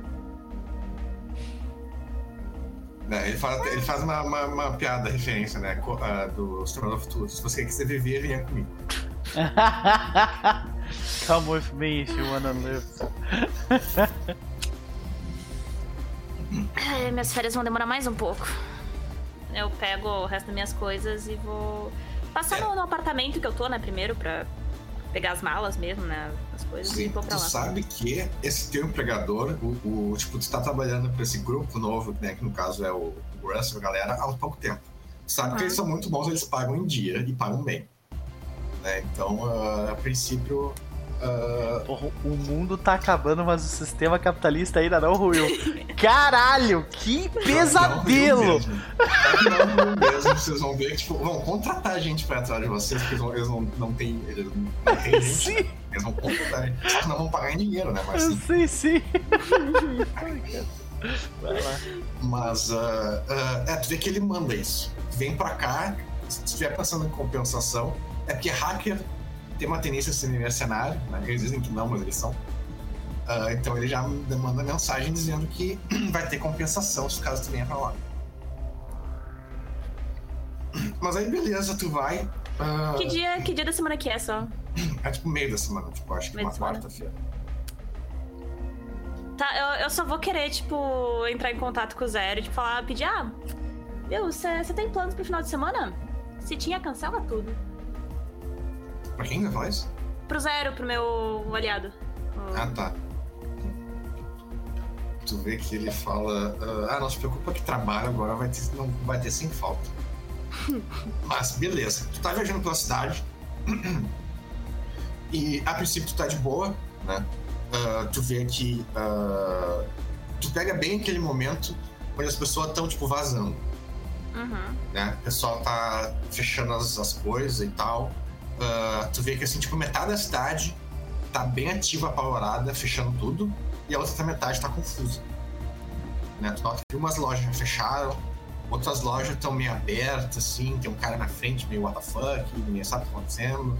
Né, ele, faz, ele faz uma, uma, uma piada, referência, né, ah, do do Futuro. Se você quiser viver, venha comigo. Come with me if you wanna live. Ai, minhas férias vão demorar mais um pouco. Eu pego o resto das minhas coisas e vou passar no, no apartamento que eu tô, né, primeiro, pra pegar as malas mesmo, né, as coisas e Sim, vou pra tu lá. sabe que esse teu empregador, o, o- tipo, tu tá trabalhando pra esse grupo novo, né, que no caso é o Russell, a galera, há pouco tempo. Tu sabe que eles são muito bons, eles pagam em dia e pagam bem. Né? Então, ah, a princípio, Porra, o mundo tá acabando, mas o sistema capitalista ainda não ruiu. Caralho, que pesadelo! Não, mesmo. Não, mesmo. Vocês vão ver que, tipo, vão contratar gente pra ir atrás de vocês, porque eles não, não, têm. Eles não têm gente. Sim. né? Eles vão contratar gente. Só que não vão pagar em dinheiro, né? Mas Eu sim. sei, sim. Cara. Vai lá. Mas, ah, ah, é, tu vê que ele manda isso. Vem pra cá, se estiver pensando em compensação, é porque hacker tem uma tendência a ser mercenário, né? Eles dizem que não, mas eles são. Ah, então ele já manda mensagem dizendo que vai ter compensação se caso tu venha pra lá. Mas aí beleza, tu vai. ah, Que dia, que dia da semana que é só? É tipo meio da semana, tipo, acho que Meio uma quarta-feira. Tá, eu, eu só vou querer, tipo, entrar em contato com o Zero, tipo, falar, pedir, ah, viu, você tem planos pro final de semana? Se tinha, cancela tudo. Pra quem vai falar isso? Pro Zero, pro meu aliado. O- Ah, tá. Tu vê que ele fala: ah, não se preocupa que trabalho agora vai ter, não vai ter sem falta. Mas beleza, tu tá viajando pela cidade e a princípio tu tá de boa, né? Ah, tu vê que ah, tu pega bem aquele momento onde as pessoas estão tipo vazando Uhum. né? O pessoal tá fechando as, as coisas e tal. Ah, tu vê que assim, tipo, metade da cidade tá bem ativa, apavorada, fechando tudo, e a outra metade tá confusa. Né? Tu nota que umas lojas já fecharam, outras lojas estão meio abertas, assim, tem um cara na frente meio what the fuck, ninguém sabe o que tá acontecendo.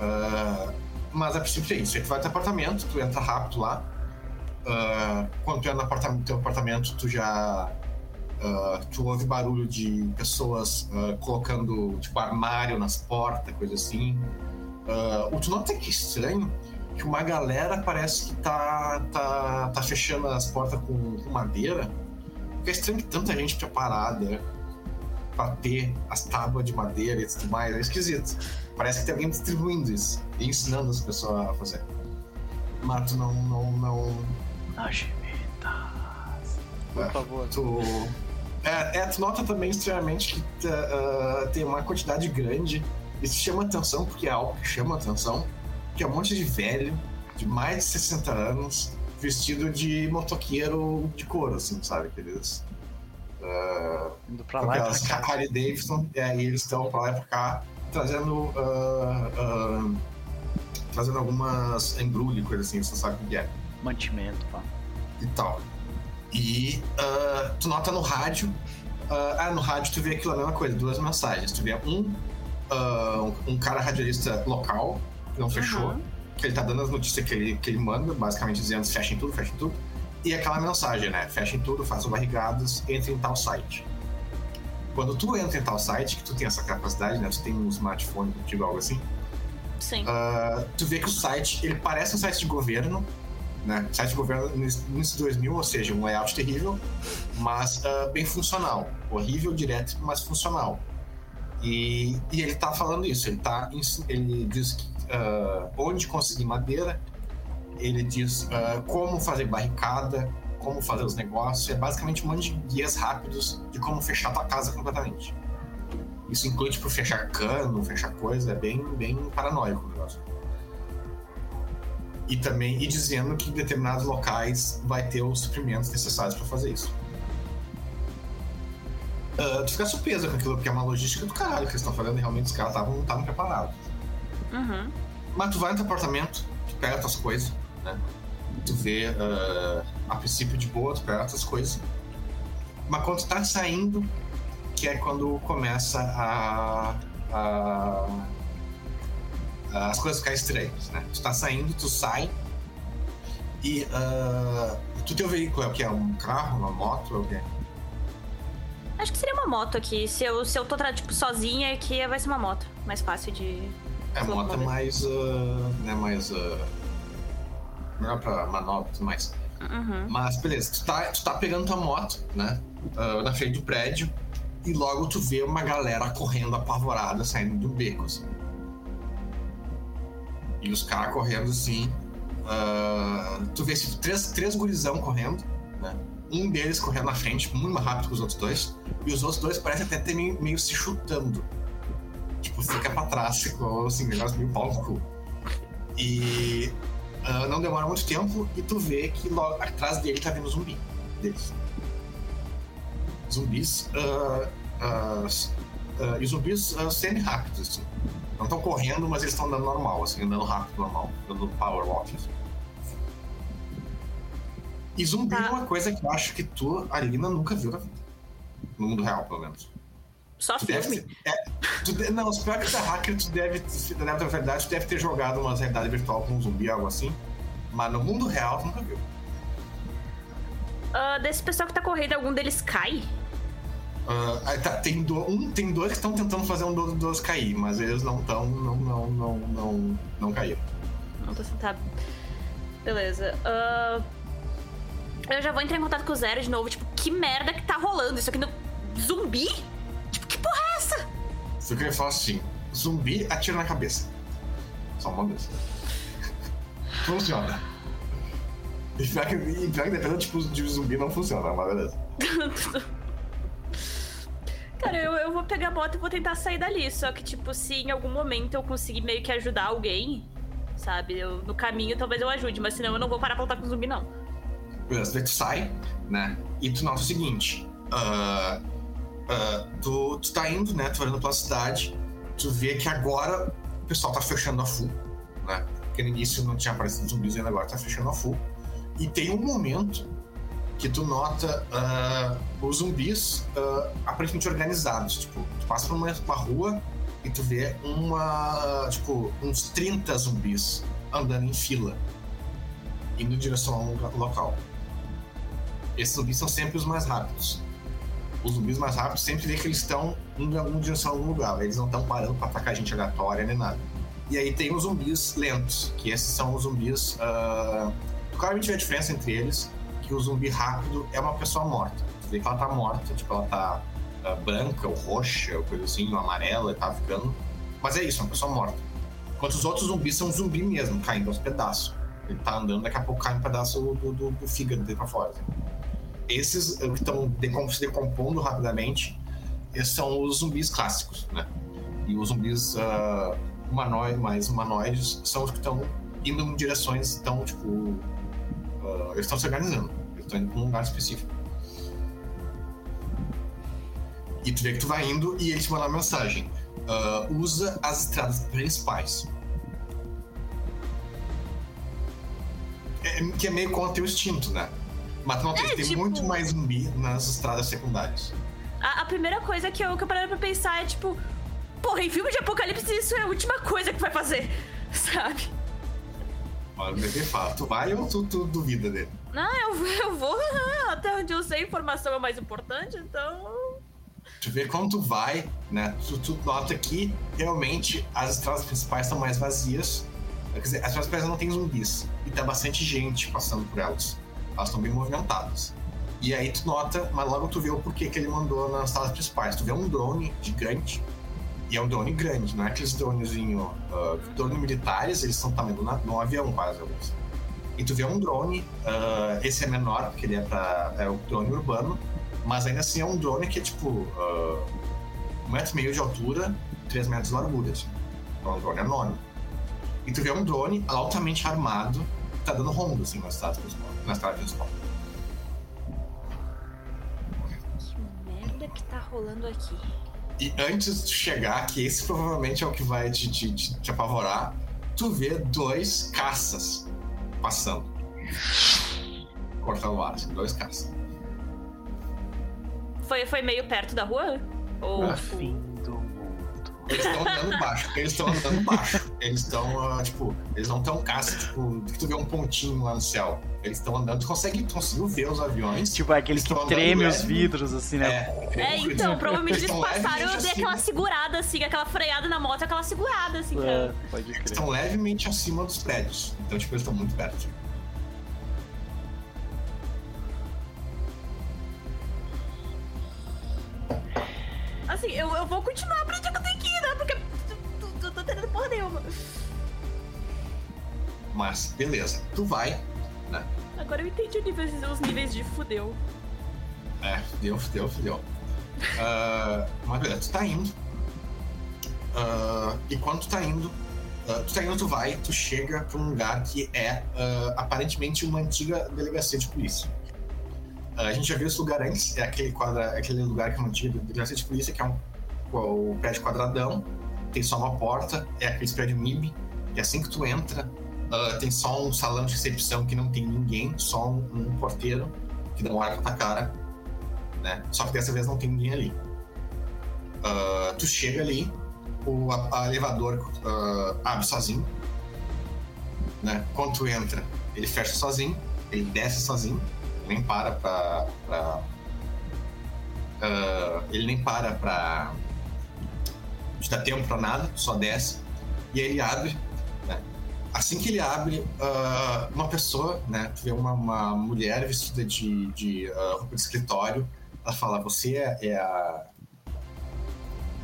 Ah, Mas a princípio é isso. Aí tu vai pro apartamento, tu entra rápido lá. Uh, quando tu entra no apartamento, teu apartamento, tu já. Uh, tu ouve barulho de pessoas uh, colocando tipo armário nas portas, coisa assim. o tu nota que é estranho que uma galera parece que tá, tá, tá fechando as portas com, com madeira. Porque é estranho que tanta gente preparada pra ter as tábuas de madeira e tudo mais. É esquisito. Parece que tem alguém distribuindo isso e ensinando as pessoas a fazer. Mas tu não. não, não... Por é, favor. Tu. É, é, tu nota também extremamente que uh, tem uma quantidade grande. Isso chama atenção, porque é algo que chama atenção. Que é um monte de velho, de mais de 60 anos, vestido de motoqueiro de couro, assim, sabe? Aqueles. Uh, Indo pra lá e pra cá. Harley Davidson, e aí eles estão pra lá e pra cá trazendo. Uh, uh, trazendo algumas embrulhos, coisa assim, você sabe o que é. Mantimento, pá. E tal. E uh, tu nota no rádio. ah, no rádio tu vê aquilo a mesma coisa, duas mensagens. Tu vê um, um cara radialista local, que não fechou, uhum. que ele tá dando as notícias que ele, que ele manda, basicamente dizendo fechem tudo, fechem tudo. E aquela mensagem, né? Fechem tudo, façam barrigadas, entrem em tal site. Quando tu entra em tal site, que tu tem essa capacidade, né? Tu tem um smartphone contigo, algo assim. Sim. Uh, tu vê que o site, ele parece um site de governo, né? Site de governo no início de 2000, ou seja, um layout terrível, mas uh, bem funcional. Horrível, direto, mas funcional. E, e ele tá falando isso, ele tá ele diz que, uh, onde conseguir madeira, ele diz como fazer barricada, como fazer os negócios, é basicamente um monte de guias rápidos de como fechar tua casa completamente. Isso inclui, tipo, fechar cano, fechar coisa, é bem, bem paranoico o negócio. E também, e dizendo que em determinados locais vai ter os suprimentos necessários para fazer isso. Uh, tu fica surpresa com aquilo, porque é uma logística do caralho que eles estão fazendo realmente os caras estavam preparados. Uhum. Mas tu vai no teu apartamento, tu pega tuas coisas, né? Tu vê uh, a princípio de boa, tu pega outras coisas. Mas quando tu tá saindo, que é quando começa a, a as coisas ficarem estranhas, né? Tu tá saindo, tu sai e uh, tu teu veículo é o que? É um carro, uma moto, é o? Acho que seria uma moto aqui. Se eu, se eu tô tipo, sozinha aqui, vai ser uma moto. Mais fácil de. É, moto é mais. Uh, né, mais. Uh, melhor pra manobra e tudo mais. Uhum. Mas beleza, tu tá, tu tá pegando tua moto, né? Uh, na frente do prédio. E logo tu vê uma galera correndo apavorada saindo do beco, assim. E os caras correndo assim. Uh, tu vê tipo, três, três gurizão correndo, né? Um deles correndo na frente, muito mais rápido que os outros dois. E os outros dois parecem até ter meio, meio se chutando. Tipo, fica pra trás, ficou assim, negócio meio pau no cu. E Uh, não demora muito tempo e tu vê que logo atrás dele tá vindo zumbi deles. Zumbis. Uh, e zumbis semi-rápidos, assim. Não estão correndo, mas eles estão andando normal, assim, andando rápido normal, dando power walk. Assim. E zumbi tá. é uma coisa que eu acho que tu, Alina, nunca viu na vida. No mundo real, pelo menos. Só tu filme. Deve, é, tu, não, se pior que tu é hacker, tu deve, na verdade, tu deve ter jogado uma realidade virtual com um zumbi, algo assim. Mas no mundo real, tu nunca viu. Uh, desse pessoal que tá correndo, algum deles cai? Uh, tá, tem, do, um, tem dois que estão tentando fazer um dos dois cair, mas eles não estão. Não, não, não, não, não caíram. Não tô sentado. Beleza. Uh, eu já vou entrar em contato com o Zero de novo. Tipo, que merda que tá rolando? Isso aqui no. Zumbi? porra é essa? Você queria falar assim: zumbi atira na cabeça. Só uma vez. funciona. E pior que, e pior que dependendo do tipo de zumbi não funciona, mas beleza. Cara, eu, eu vou pegar a moto e vou tentar sair dali. Só que, tipo, se em algum momento eu conseguir meio que ajudar alguém, sabe? Eu, no caminho talvez eu ajude, mas senão eu não vou parar pra lutar com zumbi, não. Beleza, tu sai, né? E tu nota o seguinte: uh, Uh, tu, tu tá indo, né? Tu indo pela cidade, tu vê que agora o pessoal tá fechando a full, né? Porque no início não tinha aparecido zumbis ainda, agora tá fechando a full. E tem um momento que tu nota uh, os zumbis uh, aparentemente organizados. Tipo, tu passa por uma, uma, rua e tu vê uma, tipo, uns 30 zumbis andando em fila, indo em direção a um local. Esses zumbis são sempre os mais rápidos. Os zumbis mais rápidos sempre vê que eles estão indo em alguma direção a algum lugar. Eles não estão parando para atacar gente aleatória nem nada. E aí tem os zumbis lentos, que esses são os zumbis. Uh... Claramente vê a diferença entre eles, que o zumbi rápido é uma pessoa morta. Você vê que ela tá morta, tipo, ela tá uh, branca ou roxa, ou coisa assim, ou amarela, tá ficando. Mas é isso, é uma pessoa morta. Enquanto os outros zumbis são zumbi mesmo, caindo aos pedaços. Ele tá andando, daqui a pouco cai um pedaço do, do, do fígado dele pra fora. Assim. Esses que estão se decompondo rapidamente, são os zumbis clássicos, né? E os zumbis uh, humanoides, mais humanoides, são os que estão indo em direções, estão, tipo. Uh, eles estão se organizando. Estão indo para um lugar específico. E tu vê que tu vai indo e ele te manda uma mensagem. Uh, usa as estradas principais. É, que é meio contra o teu instinto, né? Mas não, é, tem tipo... muito mais zumbi nas estradas secundárias. A, a, primeira coisa que eu, que eu parei pra pensar é tipo, porra, em filme de apocalipse isso é a última coisa que vai fazer, sabe? Olha, o bebê fala, tu vai ou tu, tu duvida dele? Não, eu, eu vou, até onde eu sei, informação é mais importante, então. Tu vê quando tu vai, né? Tu, tu nota que realmente as estradas principais estão mais vazias. Quer dizer, as estradas principais não tem zumbis. E tá bastante gente passando por elas. Elas estão bem movimentadas. E aí tu nota, mas logo tu vê o porquê que ele mandou nas salas principais. Tu vê um drone gigante, e é um drone grande, não é aqueles dronezinhos. Uh, drones militares, eles são tamanho de um avião quase, alguns. E tu vê um drone, uh, esse é menor, porque ele é, pra, é o drone urbano, mas ainda assim é um drone que é tipo uh, um metro e meio de altura, três metros de largura. Assim. Então é um drone enorme. E tu vê um drone altamente armado, que tá dando ronda assim, na estrada principal na estrada principal. Que merda que tá rolando aqui? E antes de chegar, que esse provavelmente é o que vai te, te, te apavorar, tu vê dois caças passando. Cortando o ar, assim, dois caças. Foi, foi meio perto da rua? Ou... Ah, fim do eles estão andando baixo. Eles estão andando baixo. Eles estão, uh, tipo, eles não estão caça, tipo, que tu vê um pontinho lá no céu. Eles estão andando, tu consegue, tu conseguiu ver os aviões. Tipo, aquele que treme os vidros, assim, né? É, é então, provavelmente eles passaram, eu dei aquela segurada, assim, aquela freada na moto, aquela segurada, assim, é, cara. Pode crer. Eles estão levemente acima dos prédios. Então, tipo, eles estão muito perto. Mas, beleza. Tu vai, né? Agora eu entendi os níveis de fudeu. É, fudeu, fudeu, fudeu. uh, mas beleza, tu tá indo. Uh, e quando tu tá indo, uh, tu tá indo, tu vai, tu chega pra um lugar que é aparentemente uma antiga delegacia de polícia. a gente já viu esse lugar antes, é aquele, quadra, aquele lugar que é uma antiga delegacia de polícia, que é um o prédio quadradão, tem só uma porta, é aquele prédio MIB, e assim que tu entra, uh, tem só um salão de recepção que não tem ninguém, só um, um porteiro que dá um ar pra cara, né? Só que dessa vez não tem ninguém ali. Uh, tu chega ali, o a, a elevador uh, abre sozinho, né? Quando tu entra, ele fecha sozinho, ele desce sozinho, nem para pra. pra uh, ele nem para pra te dá tempo pra nada, só desce. E aí ele abre? Assim que ele abre, uh, uma pessoa, né? Tu vê uma, uma mulher vestida de, de uh, roupa de escritório. Ela fala, você é, é a...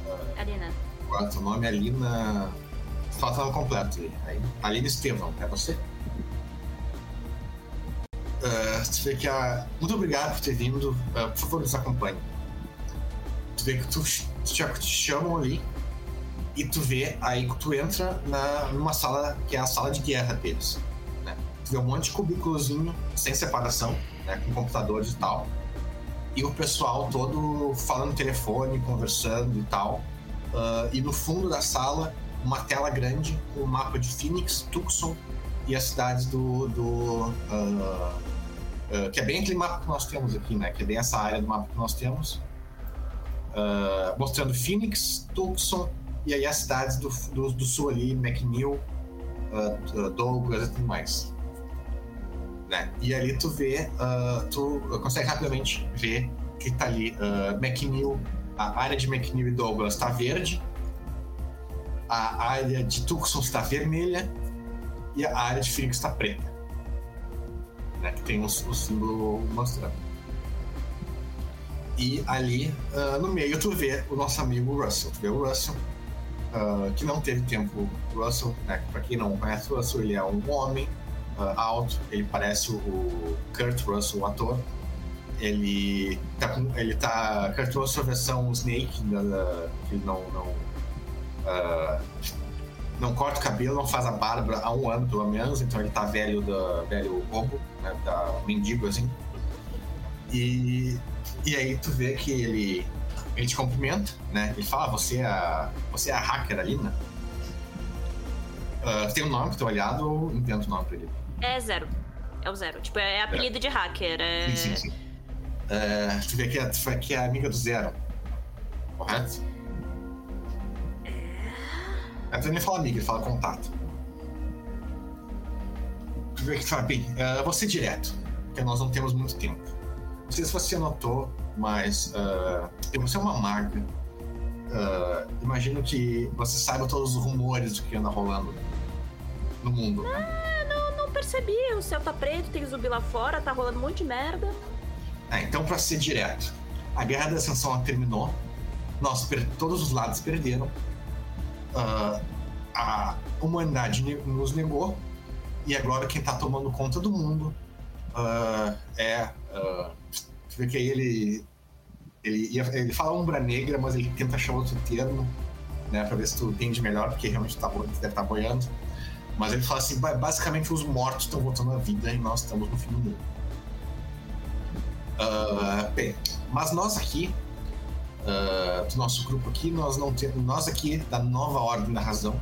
Uh, Alina. Qual é o teu nome? Alina... Fala o nome completo aí. Alina Estevão, é você? Uh, tu vê que a... Muito obrigado por ter vindo. Por favor, nos acompanhe. Tu vê que tu, tu te, te chamam ali e tu vê, aí tu entra na, numa sala que é a sala de guerra deles. Né? Tu vê um monte de cubículozinho sem separação, né? com computadores e tal. E o pessoal todo falando telefone, conversando e tal. Uh, e no fundo da sala, uma tela grande com o um mapa de Phoenix, Tucson e as cidades do. do uh, uh, que é bem aquele mapa que nós temos aqui, né? Que é bem essa área do mapa que nós temos. mostrando Phoenix, Tucson e aí as cidades do, do, do sul ali, McNeil, uh, Douglas e tudo mais. Né? E ali tu vê, uh, tu consegue rapidamente ver que tá ali uh, McNeil, a área de McNeil e Douglas está verde, a área de Tucson está vermelha e a área de Phoenix está preta. Né? Que tem o, o símbolo mostrando. E ali uh, no meio tu vê o nosso amigo Russell. Tu vê o Russell, uh, que não teve tempo. Russell, né? Pra quem não conhece o Russell, ele é um homem uh, alto, ele parece o Kurt Russell, o ator. Ele tá com. Ele tá. Kurt Russell versão Snake, né, que não. não não corta o cabelo, não faz a barba há um ano pelo menos, então ele tá velho da velho roubo, né, da mendigo assim. E e aí tu vê que ele, ele te cumprimenta, né? Ele fala, ah, você é a, você é a hacker ali, né? Uh, tem um nome pro teu aliado ou inventa o nome pra ele? É zero. É o zero. Tipo, é apelido é. de hacker. É... Sim, sim, sim. Uh, tu vê que é, tu vê que é amiga do zero. Correto? É. Tu nem fala amiga, ele fala contato. Tu vê que tu fala, bem, uh, você direto, porque nós não temos muito tempo. Não sei se você notou, mas uh, você é uma maga. Uh, imagino que você saiba todos os rumores do que anda rolando no mundo. Né? Ah, não, não percebi. O céu tá preto, tem zumbi lá fora, tá rolando um monte de merda. É, então, pra ser direto, a Guerra da Ascensão terminou. Nós, todos os lados perderam. Uh, a humanidade nos negou. E agora quem tá tomando conta do mundo uh, é uh, vê que aí ele. Ele, ia, ele fala Umbra Negra, mas ele tenta achar outro termo, né? Pra ver se tu entende melhor, porque realmente tá, deve estar tá boiando. Mas ele fala assim: basicamente os mortos estão voltando à vida e nós estamos no fim do mundo. Uh, bem, mas nós aqui, uh, do nosso grupo aqui, nós não temos. Nós aqui, da nova ordem da razão,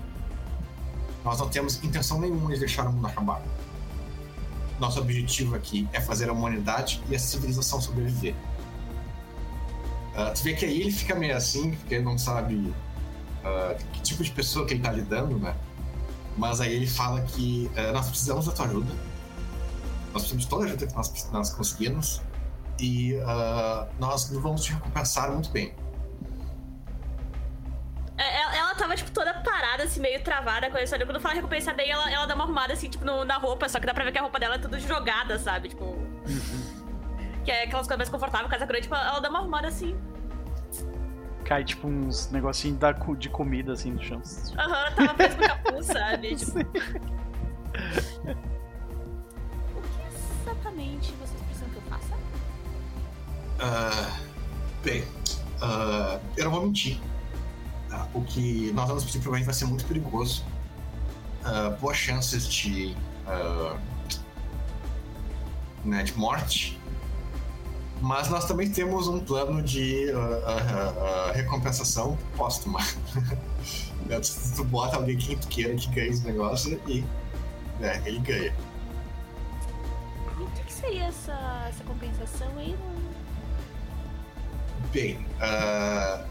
nós não temos intenção nenhuma de deixar o mundo acabar. Nosso objetivo aqui é fazer a humanidade e a civilização sobreviver. Uh, tu vê que aí ele fica meio assim, porque ele não sabe uh, que tipo de pessoa que ele tá lidando, né? Mas aí ele fala que uh, nós precisamos da tua ajuda. Nós precisamos de toda a ajuda que nós, nós conseguimos. E nós vamos te recompensar muito bem. Assim, meio travada com a história. Quando fala recompensa bem, ela, ela dá uma arrumada, assim, tipo, no, na roupa. Só que dá pra ver que a roupa dela é tudo jogada, sabe? Tipo... Uhum. Que é aquelas coisas mais confortáveis, casa grande. Tipo, ela dá uma arrumada, assim. Cai, tipo, uns negocinhos da, de comida, assim, no chão. Aham, uhum, tava preso no capuz, sabe? Tipo... o que exatamente vocês precisam que eu faça? Uh, bem, uh, eu não vou mentir Tá? O que nós vamos pedir provavelmente vai ser muito perigoso. Uh, boas chances de, uh, né, de morte. Mas nós também temos um plano de recompensação póstuma. Né, tu bota alguém que tu queira que ganhe esse negócio e né, ele ganha. E o que seria essa, essa compensação aí? Bem, uh,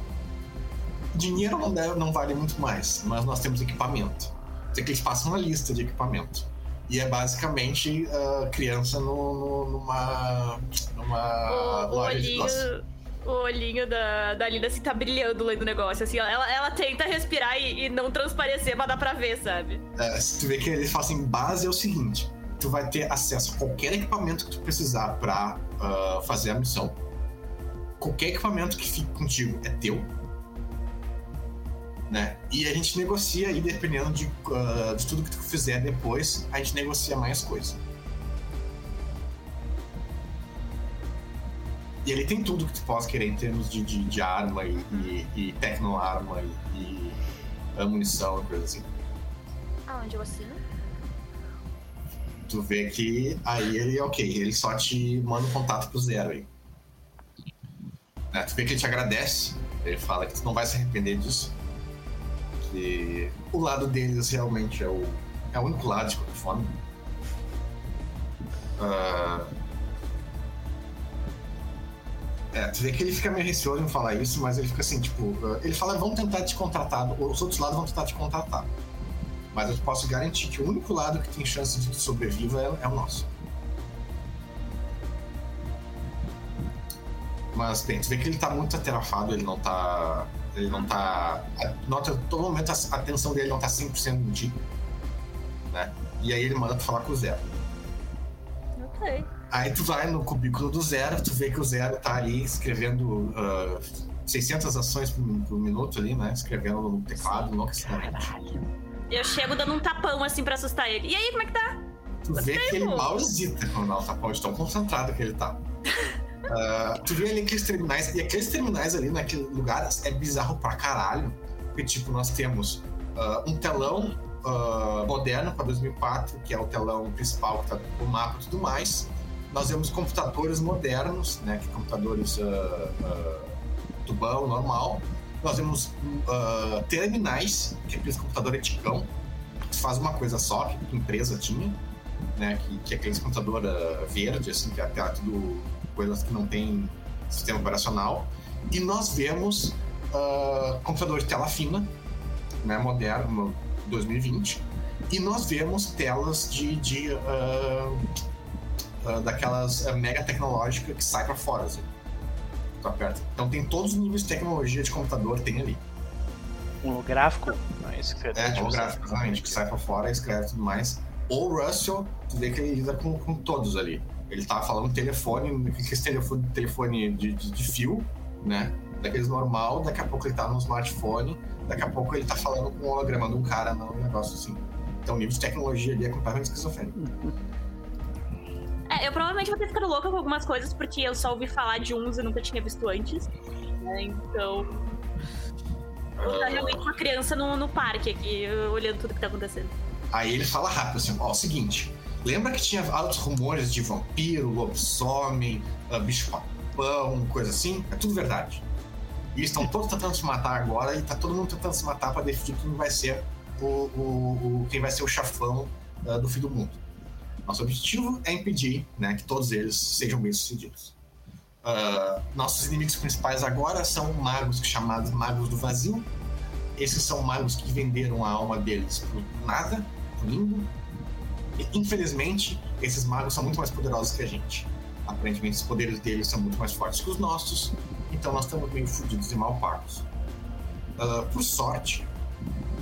Dinheiro não, deve, não vale muito mais, mas nós temos equipamento. Tem que eles passam uma lista de equipamento. E é basicamente a uh, criança no, no, numa, numa o, loja olhinho, de O olhinho da, da Linda assim tá brilhando lendo o negócio. Assim, ela, ela tenta respirar e, e, não transparecer, mas dá pra ver, sabe? É, se tu vê que eles fazem assim, base é o seguinte: tu vai ter acesso a qualquer equipamento que tu precisar pra uh, fazer a missão. Qualquer equipamento que fique contigo é teu né? E a gente negocia e dependendo de, uh, de tudo que tu fizer depois, a gente negocia mais coisas. E ele tem tudo que tu possa querer em termos de, de, de arma e, e, e tecno-arma e, e munição e coisa assim. Aonde eu assino? Tu vê que aí ele, ok, ele só te manda um contato pro zero aí. É, tu vê que ele te agradece, ele fala que tu não vai se arrepender disso porque o lado deles realmente é o, é o único lado, de qualquer forma. Uh, é, tu vê que ele fica meio receoso em falar isso, mas ele fica assim, tipo, uh, ele fala, vão tentar te contratar, os outros lados vão tentar te contratar. Mas eu posso garantir que o único lado que tem chance de que sobreviva é, é o nosso. Mas bem, tu vê que ele tá muito aterrafado, ele não tá. Ele não tá. Nota todo momento a atenção dele não tá 100% em ti. Né? E aí ele manda tu falar com o Zero. Ok. Aí tu vai no cubículo do Zero, tu vê que o Zero tá ali escrevendo uh, 600 ações por, por, minuto ali, né? Escrevendo no teclado, enlouquecidamente. Eu chego dando um tapão assim pra assustar ele. E aí, como é que tá? Tu vê que ele mal hesita quando dá o tapão, de tão concentrado que ele tá. Uh, tu vê ali aqueles terminais, e aqueles terminais ali naquele lugar é bizarro pra caralho. Porque, tipo, nós temos uh, um telão uh, moderno para 2004, que é o telão principal que tá o mapa e tudo mais. Nós vemos computadores modernos, né, que computadores tubão, normal. Nós vemos terminais, que é aqueles computador antigão, que faz uma coisa só, que a empresa tinha, né, que, que é aqueles computador verde, assim, que é até tudo coisas que não tem sistema operacional. E nós vemos uh, computador de tela fina, né, moderno, 2020. E nós vemos telas de, de uh, uh, daquelas mega tecnológicas que sai para fora, assim. Tá perto. Então tem todos os níveis de tecnologia de computador tem ali. Um gráfico? Não é isso que você É, um gráfico, exatamente, que sai para fora, escreve tudo mais. Ou o Russell, tu vê que ele lida com, com todos ali. Ele tava falando telefone, esse telefone, telefone de, de, de, fio, né? Daqueles normal, daqui a pouco ele tá no smartphone, daqui a pouco ele tá falando com o holograma de um cara num negócio assim. Então o nível de tecnologia ali é completamente esquizofrênico. É, eu provavelmente vou ter ficado louca com algumas coisas, porque eu só ouvi falar de uns e nunca tinha visto antes. Né? Então. Eu tá realmente uma criança no, no parque aqui, olhando tudo que tá acontecendo. Aí ele fala rápido assim: ó, é o seguinte, Lembra que tinha altos rumores de vampiro, lobisomem, uh, bicho-papão, coisa assim? É tudo verdade. E estão todos tentando se matar agora e tá todo mundo tentando se matar para definir quem vai ser o, o, o, quem vai ser o chafão uh, do fim do mundo. Nosso objetivo é impedir né, que todos eles sejam bem-sucedidos. Uh, nossos inimigos principais agora são magos chamados magos do vazio. Esses são magos que venderam a alma deles por nada, por limbo, Infelizmente, esses magos são muito mais poderosos que a gente. Aparentemente, os poderes deles são muito mais fortes que os nossos, então nós estamos meio fodidos e mal pagos. Uh, por sorte,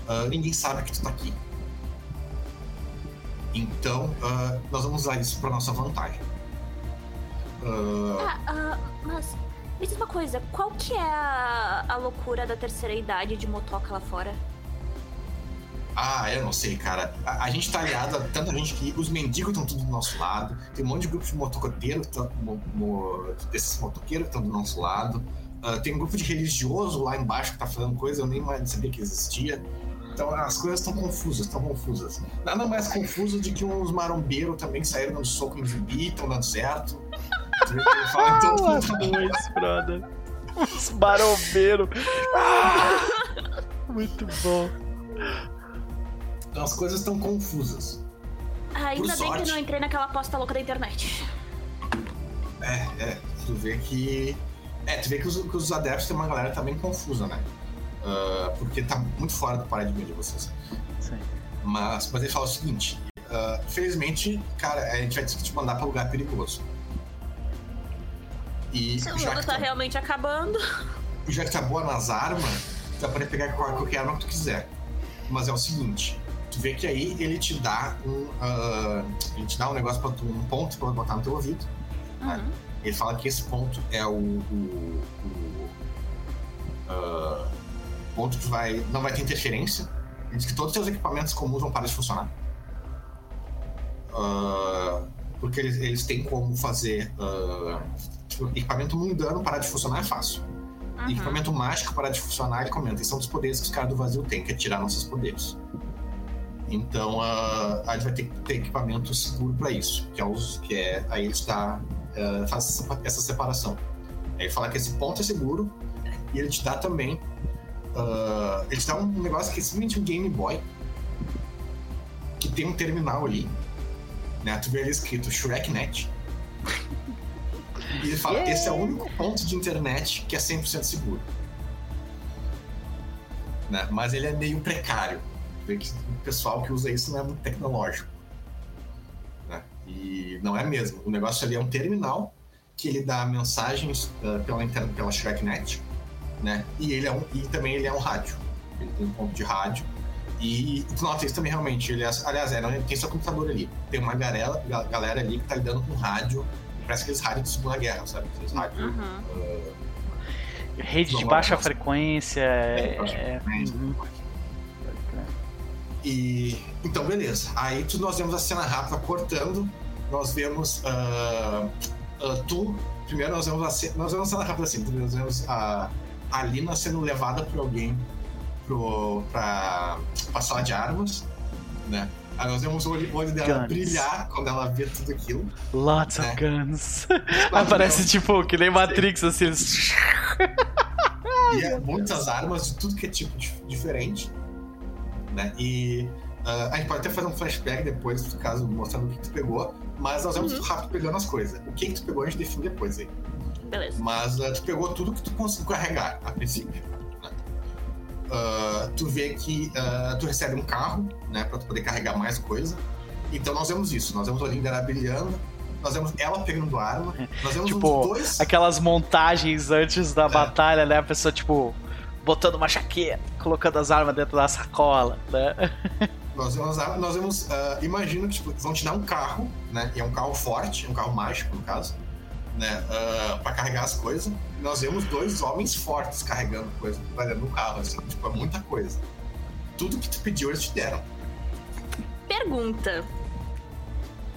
uh, ninguém sabe que tu tá aqui. Então, uh, nós vamos usar isso para nossa vantagem. Ah, mas me diz uma coisa, qual que é a, a loucura da terceira idade de motoca lá fora? Ah, eu não sei, cara. A, a gente tá aliado a tanta gente que os mendigos estão tudo do nosso lado. Tem um monte de grupos de motoqueiros, mo, mo, desses motoqueiros que estão do nosso lado. Uh, tem um grupo de religioso lá embaixo que tá falando coisa, eu nem mais sabia que existia. Então as coisas estão confusas, estão confusas. Nada mais confuso do que uns marombeiros também saíram no soco em zumbi, estão dando certo. Fala, então, dois, brother. Os marombeiros. Muito bom. Então, as coisas estão confusas. Ah, ainda Por bem sorte, que eu não entrei naquela aposta louca da internet. É, é. Tu vê que. É, tu vê que os, que os adeptos tem uma galera também confusa, né? Uh, porque tá muito fora do paradigma de vocês. Sim. Mas, mas ele fala o seguinte: uh, infelizmente, cara, a gente vai ter que te mandar pra lugar perigoso. E Se o mundo tá, tá realmente acabando. Já que tá boa nas armas, tu vai poder pegar qualquer arma que tu quiser. Mas é o seguinte: tu vê que aí ele te dá um. Uh, ele te dá um negócio pra tu, um ponto pra botar no teu ouvido. Uhum. Né? Ele fala que esse ponto é o. o, o uh, ponto que vai. não vai ter interferência. Ele diz que todos os teus equipamentos comuns vão parar de funcionar. Uh, porque eles, eles têm como fazer. Tipo, equipamento mundano parar de funcionar é fácil. Uhum. Equipamento mágico parar de funcionar, ele comenta. E são dos poderes que os caras do vazio têm, que é tirar nossos poderes. Então a, a gente vai ter que ter equipamento seguro para isso, que é, os, que é aí ele está uh, faz essa separação. Aí ele fala que esse ponto é seguro e ele te dá também uh, ele te dá um negócio que é simplesmente um Game Boy que tem um terminal ali, né? Tu vê ali escrito ShrekNet. E ele fala: yeah. esse é o único ponto de internet que é 100% seguro. Né? Mas ele é meio precário vê que o pessoal que usa isso não é muito tecnológico. Né? E não é mesmo. O negócio ali é um terminal que ele dá mensagens uh, pela, pela ShrekNet, né? E, ele é um, e também ele é um rádio. Ele tem um ponto de rádio. E, e tu nota isso também realmente. Ele é, aliás, é, tem seu computador ali. Tem uma galera, galera ali que tá lidando com rádio. Parece aqueles rádios de Segunda Guerra, sabe? Aqueles rádios. Uhum. Uh, Rede de baixa frequência. É, é, uhum. E então, beleza. Aí tu, nós vemos a cena rápida cortando. Nós vemos uh, uh, tu. Primeiro nós vemos a cena. Nós vemos a cena rápida assim. Nós vemos a, a Lina sendo levada por alguém pro, pra, pra sala de armas, né? Aí nós vemos o olho, olho dela guns. brilhar quando ela vê tudo aquilo. Lots né? of guns. Aparece tipo que nem Matrix, assim. E é muitas armas de tudo que é tipo diferente. Né? E uh, a gente pode até fazer um flashback depois, caso mostrando o que tu pegou. Mas nós vamos uhum. rápido pegando as coisas. O que, que tu pegou a gente define depois aí. Beleza. Mas uh, tu pegou tudo que tu conseguiu carregar a princípio. Uh, tu vê que uh, tu recebe um carro, né, para tu poder carregar mais coisa. Então nós vemos isso, nós vemos a Linda brilhando, nós vemos ela pegando arma, nós vemos tipo, dois... aquelas montagens antes da é. batalha, né, a pessoa tipo botando uma jaqueta, colocando as armas dentro da sacola, né? Nós vemos, nós vemos uh, imagino que tipo, vão te dar um carro, né, e é um carro forte, um carro mágico no caso né, uh, para carregar as coisas. Nós vemos dois homens fortes carregando coisa no carro, assim, tipo, é muita coisa. Tudo que tu pediu, eles te deram. Pergunta.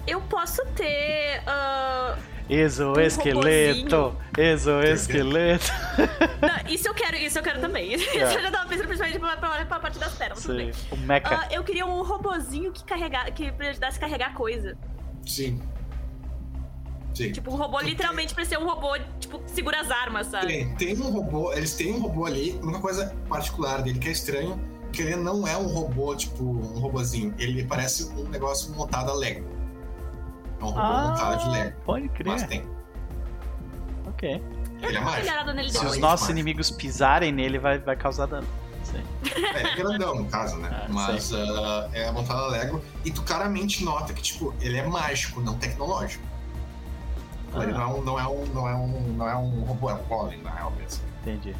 Eu posso ter. Uh, Exoesqueleto! Um Exoesqueleto! Isso eu quero, isso eu quero também. É. Isso eu já tava pensando principalmente pra, pra, pra parte das pernas. Sim, o mecha. Uh, eu queria um robozinho que carregar, que ajudasse a carregar coisa. Sim. Sim. Tipo, um robô literalmente pra ser um robô, tipo, segura as armas, sabe? Tem, tem um robô, eles têm um robô ali, uma coisa particular dele que é estranho, que ele não é um robô, tipo, um robozinho. Ele parece um negócio montado a Lego. É um robô ah, montado de Lego. Pode crer. Mas tem. Ok. Ele é mágico. Nele Se os nossos inimigos pisarem nele, vai, vai causar dano. Sim. É, é grandão, no caso, né? Ah, Mas uh, é montado a Lego. E tu claramente nota que, tipo, ele é mágico, não tecnológico. Ah. Ele não é, um, não, é um, não, é um, não é um robô, é um golem, na real mesmo. Entendi.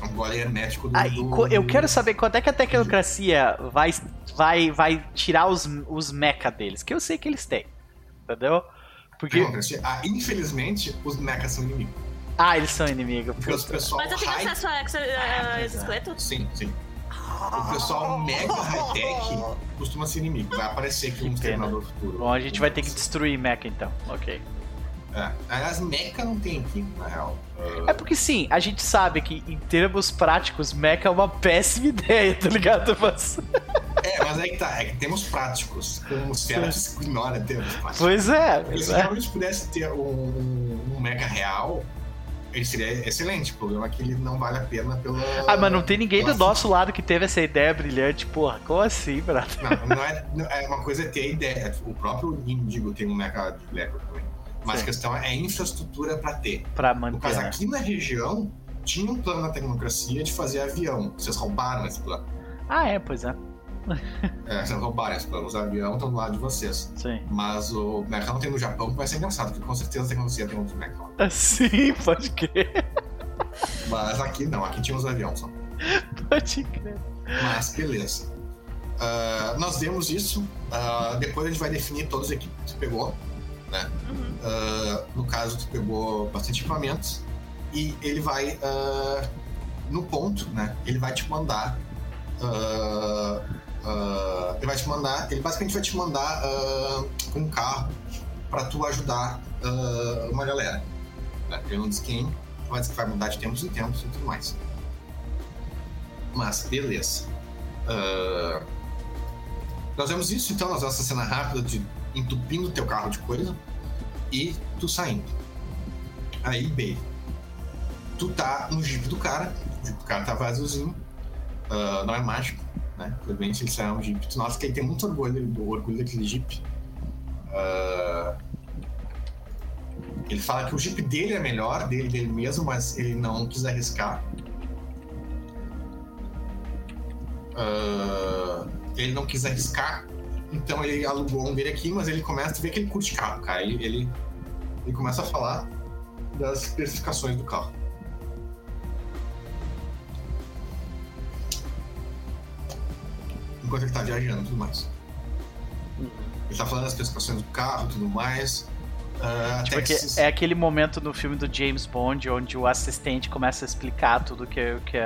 É um golem hermético do, ah, do, Eu quero saber quando é que a tecnocracia vai, vai, vai tirar os, os mecha deles, que eu sei que eles têm. Entendeu? Porque... Ah, infelizmente, os mechas são inimigos. Ah, eles são inimigos. Porque os pessoal Mas eu tenho acesso a, a, a esse esqueleto? Sim, sim. O pessoal mega high-tech costuma ser inimigo. Vai aparecer aqui um Exterminador Futuro. Bom, a gente vai ter que destruir Mecha então. Ok. É. Aliás, Mecha não tem aqui, na real. É porque sim, a gente sabe que em termos práticos, Mecha é uma péssima ideia, tá ligado? Mas... É, mas aí que tá, é que temos práticos. Como os Feratis ignora termos práticos. Pois é. Porque se realmente pudesse ter um, um Mecha real, ele seria excelente. O problema é que ele não vale a pena pela. Ah, mas não tem ninguém do nosso lado que teve essa ideia brilhante, porra. Como assim, brother? Não, não é, não é uma coisa é ter a ideia. O próprio Indigo tem um mercado de Leopard também. Mas a questão é a infraestrutura para ter. Pra manter. No caso, aqui na região, tinha um plano na tecnocracia de fazer avião. Vocês roubaram esse plano. Ah, é, pois é. É, vocês roubaram esse plano. Os aviões estão do lado de vocês. Sim. Mas o mecha não tem no Japão, que vai ser engraçado, porque com certeza a tecnologia tem outros mecha lá. Sim, pode crer. Mas aqui não, aqui tinha os aviões só. Pode crer. Mas beleza. Uh, nós vemos isso. Uh, depois a gente vai definir todas as equipes que pegou. Né? Uhum. Uh, no caso, tu pegou bastante equipamentos. E ele vai, no ponto, né? Ele vai te mandar Uh, uh, ele vai te mandar, ele basicamente vai te mandar uh, um carro para tu ajudar uma galera. Né? Ele não diz quem, mas que vai mudar de tempos em tempos e tudo mais. Mas, beleza. nós vemos isso então, nós essa cena rápida de entupindo teu carro de coisa e tu saindo. Aí, bem, tu tá no jeep do cara, o jeep do cara tá vaziozinho, uh, não é mágico, né? Infelizmente ele é um Jeep. Nossa, que ele tem muito orgulho, do orgulho daquele Jeep. Uh, ele fala que o Jeep dele é melhor, dele, dele mesmo, mas ele não quis arriscar. uh, ele não quis arriscar, então ele alugou um dele aqui, mas ele começa a ver que ele curte carro, cara. Ele, ele, ele começa a falar das especificações do carro. Enquanto ele tá viajando e tudo mais. Ele tá falando das especificações do carro e tudo mais. Uh, tipo, que esses... é aquele momento no filme do James Bond onde o assistente começa a explicar tudo que, que,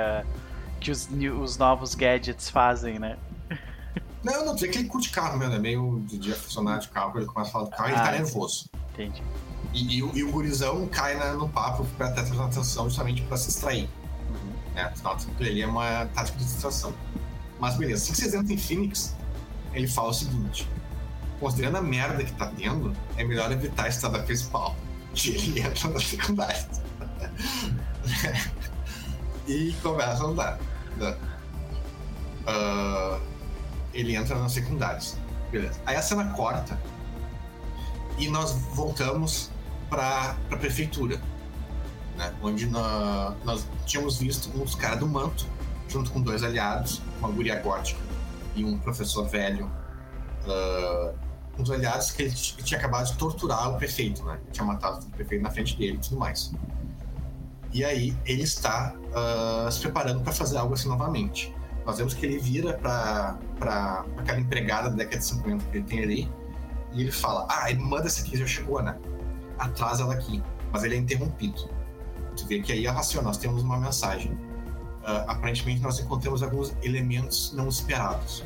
que os, os novos gadgets fazem, né? Não, não, dizer que ele curte carro mesmo, é meio de, de aficionado de carro, ele começa a falar do carro e ele tá ah, nervoso. Entendi. E, e, e, o gurizão cai na, no papo pra ter atenção justamente pra se distrair. Uhum. Né? Ele é uma tática de distração. Mas beleza, assim que vocês entram em Phoenix, ele fala o seguinte: considerando a merda que tá tendo, é melhor evitar a estrada principal. E ele entra na secundária. e começa a andar. Né? Uh, ele entra nas secundárias. Beleza. Aí a cena corta e nós voltamos para a prefeitura, né? onde nós, nós tínhamos visto uns caras do manto, junto com dois aliados, uma guria gótica e um professor velho, uh, uns aliados que ele tinha acabado de torturar o prefeito, né? Tinha matado o prefeito na frente dele e tudo mais. E aí ele está uh, se preparando para fazer algo assim novamente. Nós vemos que ele vira para aquela empregada da década de 50 que ele tem ali e ele fala: Ah, ele manda essa aqui, já chegou, né? Atrás ela aqui. Mas ele é interrompido. Tu vê que aí é racional, nós temos uma mensagem. Uh, aparentemente, nós encontramos alguns elementos não esperados.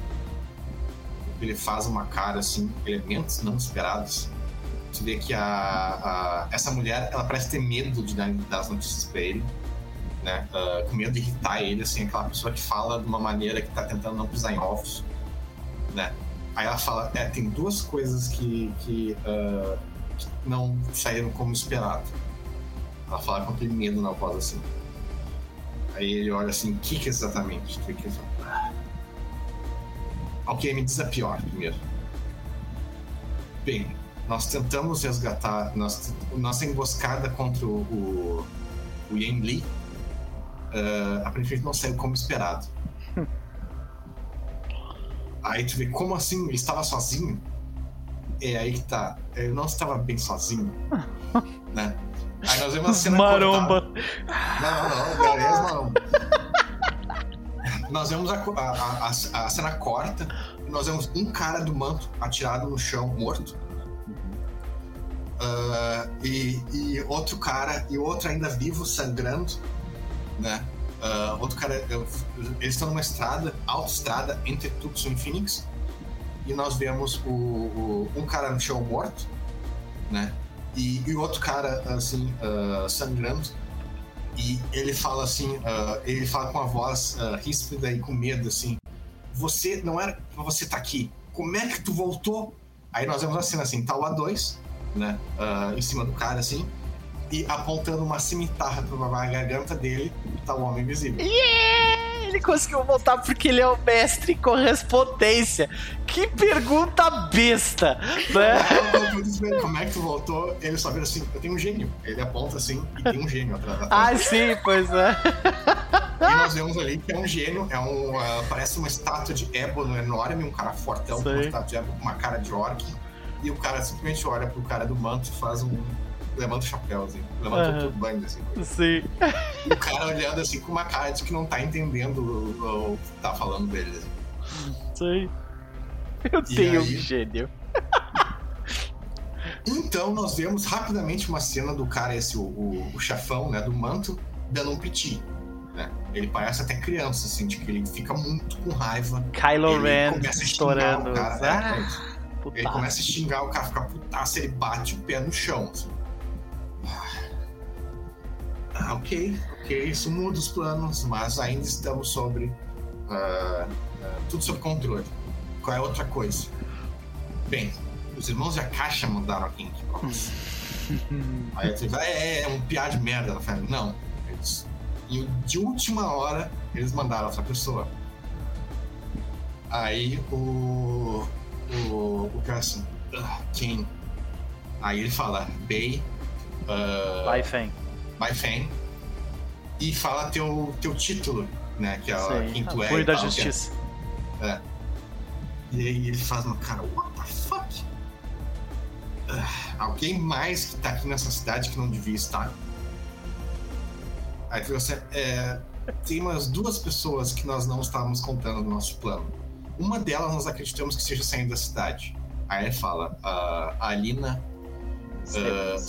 Ele faz uma cara assim, elementos não esperados. Tu vê que a, a essa mulher, ela parece ter medo de dar, dar as notícias para ele né? Uh, com medo de irritar ele, assim, aquela pessoa que fala de uma maneira que tá tentando não pisar em ovos, né? Aí ela fala, é, tem duas coisas que, que, uh, que não saíram como esperado. Ela fala com aquele medo na voz, assim. Aí ele olha assim, o que, que exatamente? Que que... Ok, me diz a pior primeiro. Bem, nós tentamos resgatar nós, nossa emboscada contra o, o, o Yen Li uh, aparentemente não saiu como esperado. aí tu vê como assim ele estava sozinho. É aí que tá. Ele não estava bem sozinho. né? Aí nós vemos a cena Maromba. Cortada. Não, não, beleza, maromba. nós vemos a, a, a, a, cena corta e nós vemos um cara do manto atirado no chão, morto. Uh, e, e outro cara, e outro ainda vivo, sangrando né? Uh, outro cara, eles estão numa estrada, autoestrada entre Tucson e Phoenix, e nós vemos o, o, um cara no chão morto, né? E, e outro cara assim uh, sangrando. E ele fala assim, uh, ele fala com a voz ríspida e com medo assim: "Você não era pra você estar tá aqui. Como é que tu voltou?" Aí nós vemos a cena assim, tá o A2, né? em cima do cara assim e apontando uma cimitarra pra garganta dele, tá o Homem Invisível. Yeah! Ele conseguiu voltar porque ele é o mestre em correspondência. Que pergunta besta, né? Como é que tu voltou? Ele só vira assim, eu tenho um gênio. Ele aponta assim e tem um gênio atrás da Ah, sim, pois é. E nós vemos ali que é um gênio, é um. Uh, parece uma estátua de ébano enorme, um cara fortão, com uma estátua de ébano com uma cara de orc. E o cara simplesmente olha pro cara do manto e faz um levanta o chapéu, assim. Levanta uhum. o turbante, assim. Sim. O cara olhando assim com uma cara de que não tá entendendo o, o que tá falando dele. Assim. Sim. Eu e tenho aí... um gênio. Então nós vemos rapidamente uma cena do cara, esse, o, o, o chefão, né, do manto, dando um piti. Né? Ele parece até criança, assim, de que ele fica muito com raiva. Kylo Ren estourando. Cara, ah, é, ele começa a xingar, o cara fica putaço, ele bate o pé no chão. Assim. Ah, ok, ok, isso muda os planos, mas ainda estamos sobre. Uh, uh, tudo sob controle. Qual é outra coisa? Bem, os irmãos de Akasha mandaram aqui pra nós. Aí eu vai, é, é um piá de merda. Ela fala, não. Eles, e de última hora, eles mandaram outra pessoa. Aí o. O, o cara assim, ah, quem? Aí ele fala, Bay. Uh, Bai Feng. Bai Feng. E fala teu, teu título, né? Que é Sim. quem tu é. da tal, Justiça. É. E aí ele faz uma cara, what the fuck? Ah, alguém mais que tá aqui nessa cidade que não devia estar? Aí você, é, tem umas duas pessoas que nós não estávamos contando no nosso plano. Uma delas nós acreditamos que seja saindo da cidade. Aí ele fala, uh, a Alina uh,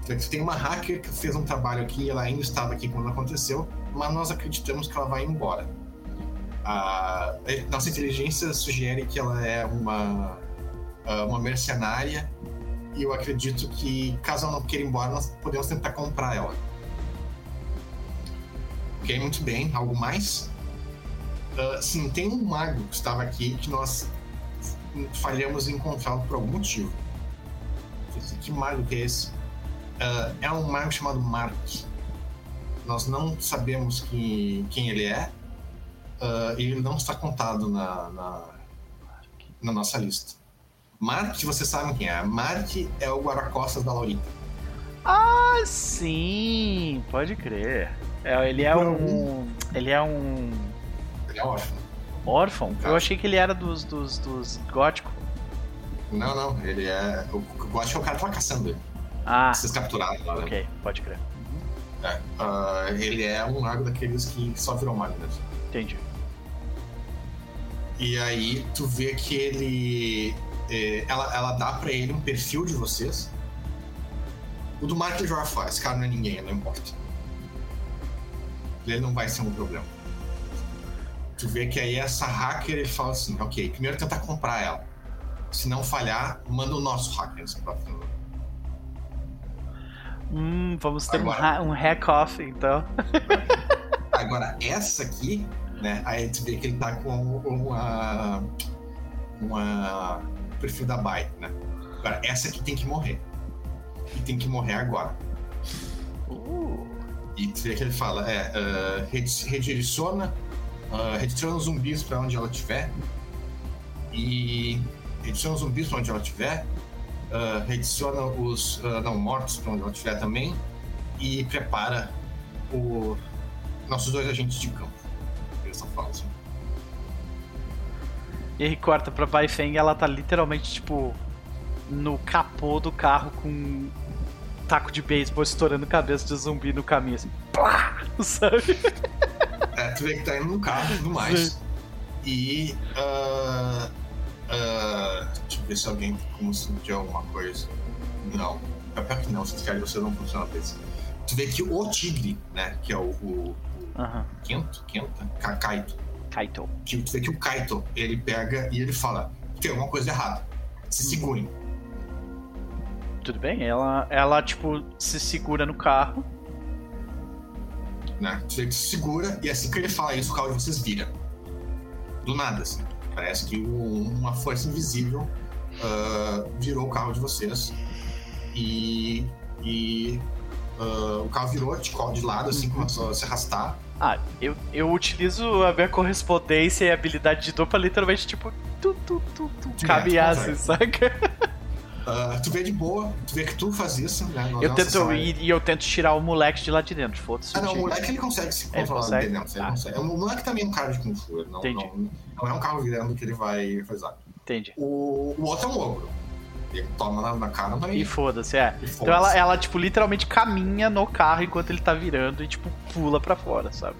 Esteban. Tem uma hacker que fez um trabalho aqui, ela ainda estava aqui quando aconteceu, mas nós acreditamos que ela vai embora. A nossa inteligência sugere que ela é uma, uma mercenária e eu acredito que, caso ela não queira ir embora, nós podemos tentar comprar ela. Ok, muito bem. Algo mais? Uh, sim, tem um mago que estava aqui que nós falhamos em encontrá-lo por algum motivo. Que mago que é esse? Uh, é um mago chamado Mark. Nós não sabemos que, quem ele é. Uh, e ele não está contado na, na, na nossa lista. Mark, você sabe quem é. Mark é o guarda-costas da Laurita. Ah, sim! Pode crer. É, ele é um. Ele é um. Ele é órfão. Órfão? Eu achei que ele era dos, dos, dos góticos. Não, não, ele é. O gótico é o cara que tava caçando ele. Ah. Vocês capturaram lá, né? Ok, pode crer. É, uh, ele é um mago daqueles que só virou mesmo. Entendi. E aí tu vê que ele. Eh, ela, ela dá pra ele um perfil de vocês. O do Mark ele já faz, cara não é ninguém, não importa ele não vai ser um problema. Tu vê que aí essa hacker ele fala assim, ok, primeiro tentar comprar ela. Se não falhar, manda o nosso hacker próximo. Hum, vamos ter Agora, um, hack-off, então. Agora, essa aqui, né? Aí tu vê que ele tá com uma. uma perfil da Byte, né? Agora, essa aqui tem que morrer. E tem que morrer agora. Uh. E tu vê que ele fala, é, uh, redireciona, uh, redireciona os zumbis para onde ela estiver. E redireciona os zumbis para onde ela estiver. Uh, os uh, não mortos para onde ela estiver também. E prepara o nossos dois agentes de campo. Eles falam assim. E aí corta pra Baifeng, ela tá literalmente, tipo, no capô do carro com taco de beisebol estourando cabeça de zumbi no caminho, assim, plá, sabe? É, tu vê que tá indo no carro e tudo mais. Sim. E. Uh, uh, deixa eu ver se alguém conseguiu alguma coisa. Não. É pior que não, se querem você não funciona desse. Tu vê que o tigre, né? Que é o. o, o uhum. Kento? Kenta? Kaito. Kaito. Que, tu vê que o Kaito, ele pega e ele fala: tem alguma coisa errada. Se segurem tudo bem. Ela, ela tipo, se segura no carro. Né? Você se segura e assim que ele fala isso, o carro de vocês vira. Do nada, assim. Parece que uma força invisível uh, virou o carro de vocês. E. e uh, o carro virou de, de lado, assim, uhum. começou a se arrastar. Ah, eu, eu utilizo a minha correspondência e a habilidade de dor pra literalmente, tipo, tu, tu, tu, tu, caminhar, assim, saca? Uh, tu vê de boa, tu vê que tu faz isso, né? eu tento, e, e, eu tento tirar o moleque de lá de dentro, foda-se. Ah, não, o moleque ele consegue se controlar consegue? de dentro. Ele ah. consegue. O moleque também é um cara de Kung Fu, não, não, não, é um carro virando que ele vai fazer. Entendi. O, o outro é um ogro. Ele toma na, na cara também. E foda-se, é. Foda então ela, ela, tipo, literalmente caminha no carro enquanto ele tá virando e, tipo, pula pra fora, sabe?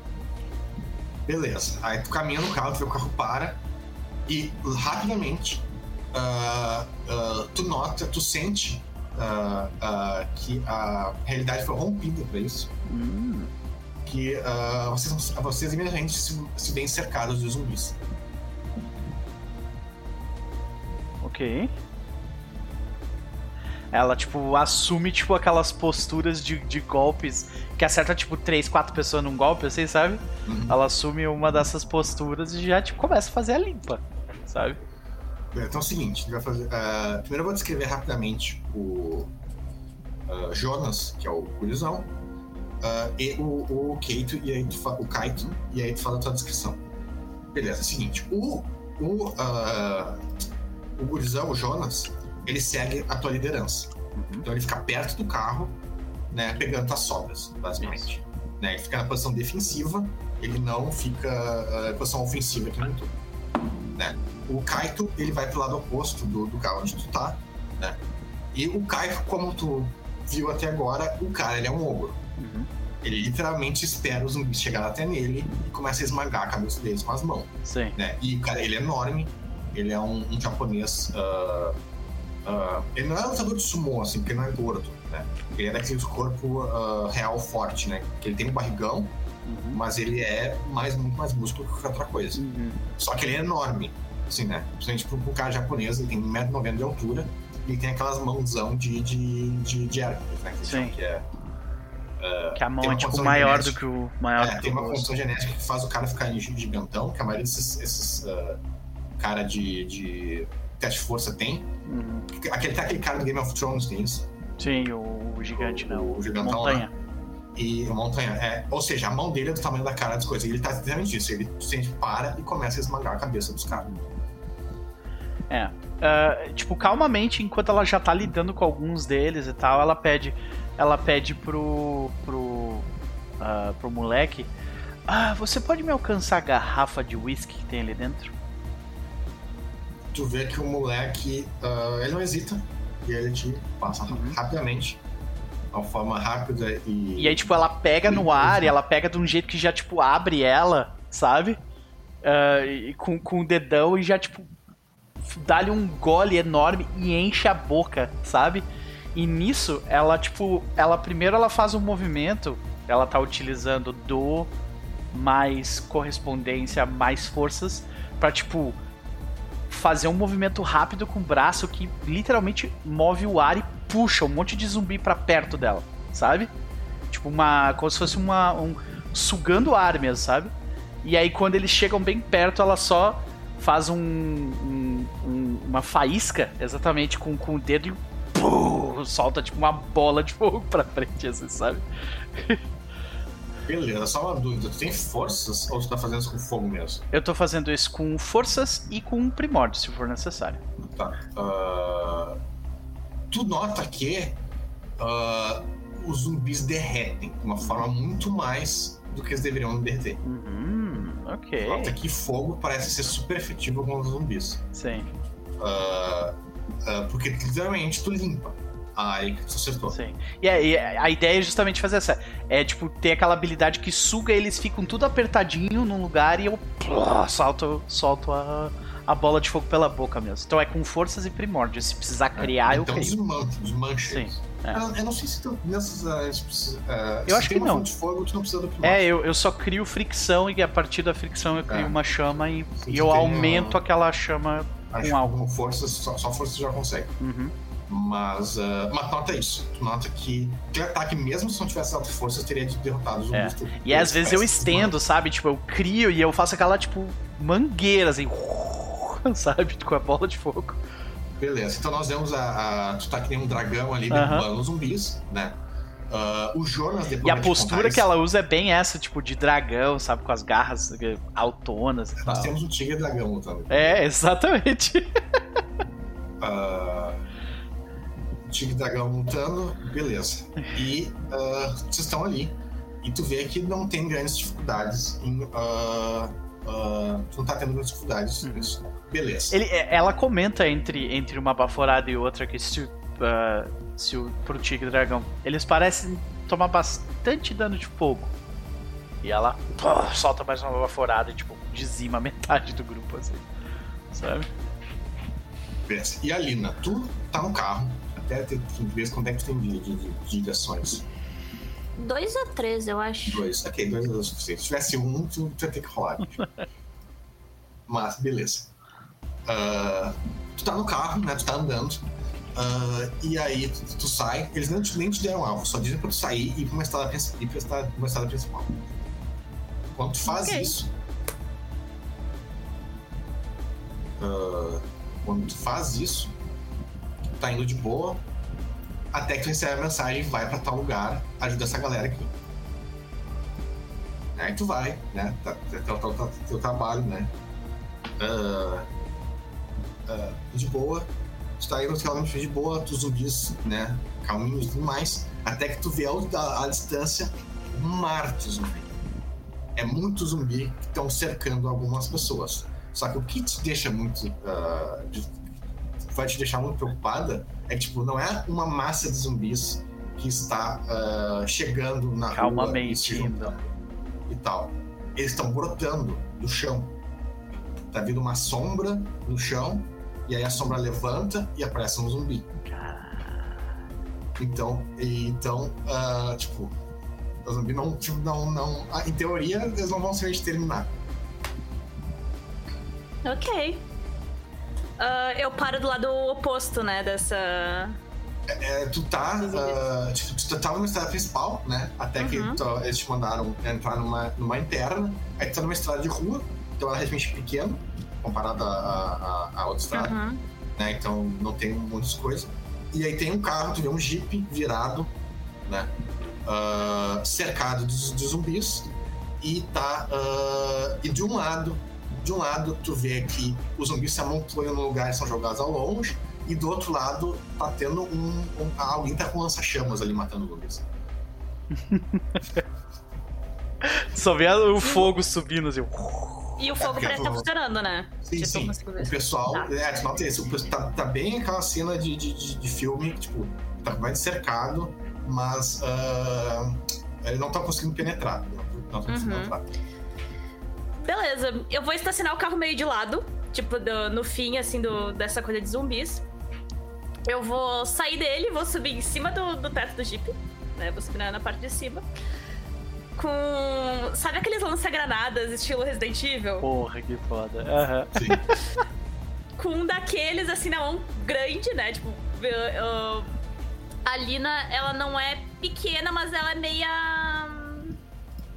Beleza. Aí tu caminha no carro, tu vê o carro para e rapidamente uh, uh, tu nota, tu sente uh, que a realidade foi rompida para isso. Hum. Que vocês, vocês imediatamente se, se veem cercados de zumbis. Ok. Ela, tipo, assume, tipo, aquelas posturas de, de golpes que acerta, tipo, três, quatro pessoas num golpe, assim, sabe? Uhum. Ela assume uma dessas posturas e já, tipo, começa a fazer a limpa, sabe? Então é o seguinte, vai fazer. Uh, primeiro eu vou descrever rapidamente o uh, Jonas, que é o gurizão, uh, e o, o Keito, e aí tu o Kaito, e aí tu fala a tua descrição. Beleza, é o seguinte, o, o, o gurizão, o Jonas, ele segue a tua liderança. Uhum. Então ele fica perto do carro, né, pegando as sobras, basicamente. Né, ele fica na posição defensiva, ele não fica em posição ofensiva aqui no turno. Né? O Kaito, ele vai pro lado oposto do, do lugar onde tu tá, né? E o Kaito, como tu viu até agora, o cara, ele é um ogro. Uhum. Ele literalmente espera os zumbis chegar até nele e começa a esmagar a cabeça deles com as mãos, Sim. né? E o cara, ele é enorme, ele é um, um japonês... uh, uh, ele não é lutador de sumo, assim, porque ele não é gordo, né? Ele é daquele corpo uh, real forte, né? Que ele tem um barrigão, Uhum. mas ele é mais, muito mais músculo que qualquer outra coisa. Uhum. Só que ele é enorme, assim, né? Principalmente pro, pro cara japonês, ele tem 1,90m de altura e tem aquelas mãozão de, de, de, de Hércules, né? Que, Sim. que é, Que a mão é tipo maior do genética. que o maior é, do que tem uma condição genética que faz o cara ficar gigantão, que a maioria desses esses, ah, cara de, de teste de força tem. Uhum. Aquele, tem aquele cara do Game of Thrones tem isso. Sim, o, o gigante, não. O O gigantão, montanha. E o montanha, é, ou seja, a mão dele é do tamanho da cara das coisas. E ele tá exatamente isso. Ele simplesmente para e começa a esmagar a cabeça dos caras. É. Ah, tipo, calmamente, enquanto ela já tá lidando com alguns deles e tal, ela pede. Ela pede pro. pro. ah, pro moleque. Ah, você pode me alcançar a garrafa de whisky que tem ali dentro? tu vê que o moleque, ah, ele não hesita e ele te passa Uhum. rapidamente, de uma forma rápida e... E aí, tipo, ela pega no ar e ela pega de um jeito que já, tipo, abre ela, sabe? Ah, e com, com o dedão e já, tipo, dá-lhe um gole enorme e enche a boca, sabe? E nisso, ela, tipo, ela primeiro ela faz um movimento, ela tá utilizando do mais correspondência, mais forças, pra, tipo, fazer um movimento rápido com o braço que literalmente move o ar e puxa um monte de zumbi pra perto dela, sabe? Tipo uma. como se fosse uma. um. sugando ar mesmo, sabe? E aí quando eles chegam bem perto, ela só faz um- um- uma faísca exatamente com, com o dedo e pum, solta tipo uma bola de fogo pra frente, assim, sabe? Beleza, só uma dúvida, tu tem forças ou tu tá fazendo isso com fogo mesmo? Eu tô fazendo isso com forças e com primórdio, se for necessário. Tá. ah, tu nota que ah, os zumbis derretem de uma forma muito mais do que eles deveriam derreter. Uhum, ok. Nota que fogo parece ser super efetivo com os zumbis. Sim, Ah, ah, porque literalmente tu limpa a área que tu acertou. sim. E a, e a ideia é justamente fazer essa. É tipo, ter aquela habilidade que suga eles ficam tudo apertadinho num lugar e eu plá, solto, solto a, a bola de fogo pela boca mesmo. Então é com forças e primórdios. Se precisar criar, eu então crio. desmancha, desmancha Sim, é. Eu, eu não sei se tu, nessas. ah, ah, Eu acho que uma não. de fogo, tu não precisa do. É, eu, eu só crio fricção e a partir da fricção eu crio É. uma chama e, e eu aumento ah, aquela chama. Acho com álcool. com força, só, só força já consegue. Uhum. Mas, ah, mas nota isso. Tu nota que aquele ataque, mesmo se não tivesse alta força, teria derrotado os É. E às vezes eu estendo, sabe? Tipo, eu crio e eu faço aquela, tipo, mangueira, assim, sabe? Com a bola de fogo. Beleza, então nós vemos a, a- Tu tá que nem um dragão ali derrubando os zumbis, né? Ah, o Jonas depois. E a postura que ela usa é bem essa, tipo, de dragão, sabe? Com as garras eh, autonas e Nós tal. temos um tigre dragão lutando. É, exatamente. Ah, Tigre Dragão lutando, beleza. E ah, vocês estão ali. E tu vê que não tem grandes dificuldades em. ah, tu não tá tendo grandes dificuldades Uhum. nisso. Beleza. Ele, eh, ela comenta entre, entre uma baforada e outra que se, o, se o, pro tigre dragão, eles parecem tomar bastante dano de fogo. E ela pô, solta mais uma baforada e, tipo, dizima metade do grupo, assim. Sabe? E a Lina, tu tá no carro. Até ter que ver quanto é que tu tem de, de, de, de ligações. Dois ou três, eu acho. Dois. Ok, dois é o suficiente. Se tivesse um, tu, tu ia ter que rolar. Mas, beleza. Ah, tu tá no carro, né? Tu tá andando. Ah, e aí tu, tu sai. Eles não te- nem te deram alvo, só dizem pra tu sair e ir pra uma estrada, ir pra estrada, uma estrada principal. Quando tu faz Ok. isso. ah, quando tu faz isso, tu tá indo de boa. Até que tu recebe a mensagem, vai pra tal lugar, ajuda essa galera aqui. Aí tu vai, né? Tá, tá, tá, tá, tá- teu trabalho, né? Ah, de boa. Tu tá indo realmente de boa, tu zumbis, né? Calminhos e tudo mais. Até que tu vê a, a distância um mar de zumbi. é muito zumbi que estão cercando algumas pessoas. Só que o que te deixa muito. Uh, de, vai te deixar muito preocupada é que, tipo, não é uma massa de zumbis que está uh, chegando na Calmamente rua e, juntando e tal. Eles estão brotando do chão. Tá vindo uma sombra no chão, e aí a sombra levanta e aparece um zumbi. Então, e, então uh, tipo, o zumbi não, tipo, não, não. Ah, em teoria, eles não vão se exterminar. Ok. Uh, eu paro do lado oposto, né, dessa. É, tu tá. Uh, tipo, tu tá numa estrada principal, né? Até que uhum. tu, eles te mandaram entrar numa, numa interna. Aí tu tá numa estrada de rua, então ela é relativamente pequena, comparada a, a, a outra estrada. Uhum. Né? Então não tem muitas coisas. E aí tem um carro, tu vê um jeep virado, né? Uh, cercado de, de, zumbis. E tá. Uh, e de um lado, de um lado, tu vê que os zumbis se amontoam no lugar e são jogados ao longe. E do outro lado, tá tendo um. um alguém tá com lança-chamas ali matando zumbis. Só vê o fogo subindo assim. E o fogo é parece estar tá funcionando, né? Sim, sim. O pessoal. Tá. É, tu nota isso. Tá, tá bem aquela cena de, de, de, de filme, tipo, tá mais cercado, mas. Uh, ele não tá conseguindo penetrar. Não, tá conseguindo uhum. Beleza, eu vou estacionar o carro meio de lado, tipo, do, no fim, assim, do, dessa coisa de zumbis. Eu vou sair dele, vou subir em cima do, do teto do Jeep, né? Vou subir na, na parte de cima com. Sabe aqueles lança-granadas estilo Resident Evil? Porra, que foda. Uhum. com um daqueles assim na mão grande, né? Tipo, uh, a Lina, ela não é pequena, mas ela é meia.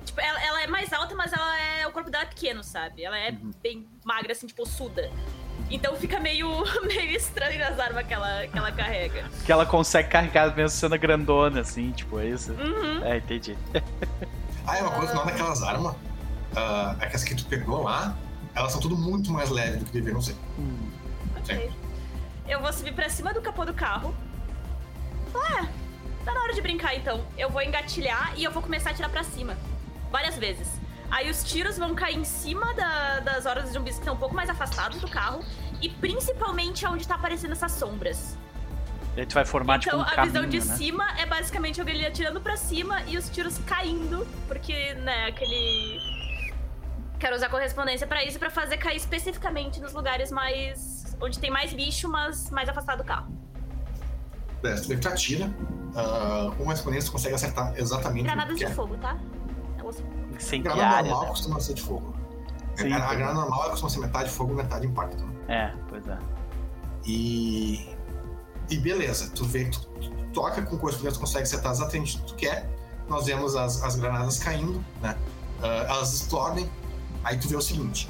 Tipo, ela, ela, é mais alta, mas ela é. O corpo dela é pequeno, sabe? Ela é uhum. bem magra, assim, tipo, suda. Então fica meio, meio estranho as armas que ela, que ela carrega. Que ela consegue carregar mesmo sendo grandona, assim, tipo, é isso? Uhum. É, entendi. Ah, é uma coisa, não daquelas armas. Uh, aquelas que tu pegou lá, elas são tudo muito mais leves do que deveriam ser. Hum. Ok. Eu vou subir pra cima do capô do carro. Ah, tá na hora de brincar então. Eu vou engatilhar e eu vou começar a atirar pra cima. Várias vezes. Aí os tiros vão cair em cima da, das horas de zumbis que estão um pouco mais afastados do carro. E principalmente onde tá aparecendo essas sombras. A gente vai formar então, tipo um a visão de né? cima é basicamente alguém atirando para cima e os tiros caindo, porque, né, aquele quero usar correspondência para isso para fazer cair especificamente nos lugares mais onde tem mais bicho, mas mais afastado do carro. É, tu tu atira, uh, uma correspondência consegue acertar exatamente Granadas de fogo, tá? Granada normal né? costuma ser de fogo. Sim, a, a granada normal costuma ser metade fogo, metade impacto. Né? É, pois é. E e beleza, tu vê, tu, toca com coisa que tu consegue acertar exatamente o que tu quer. Nós vemos as, as granadas caindo, né? Uh, elas explodem. Aí tu vê o seguinte: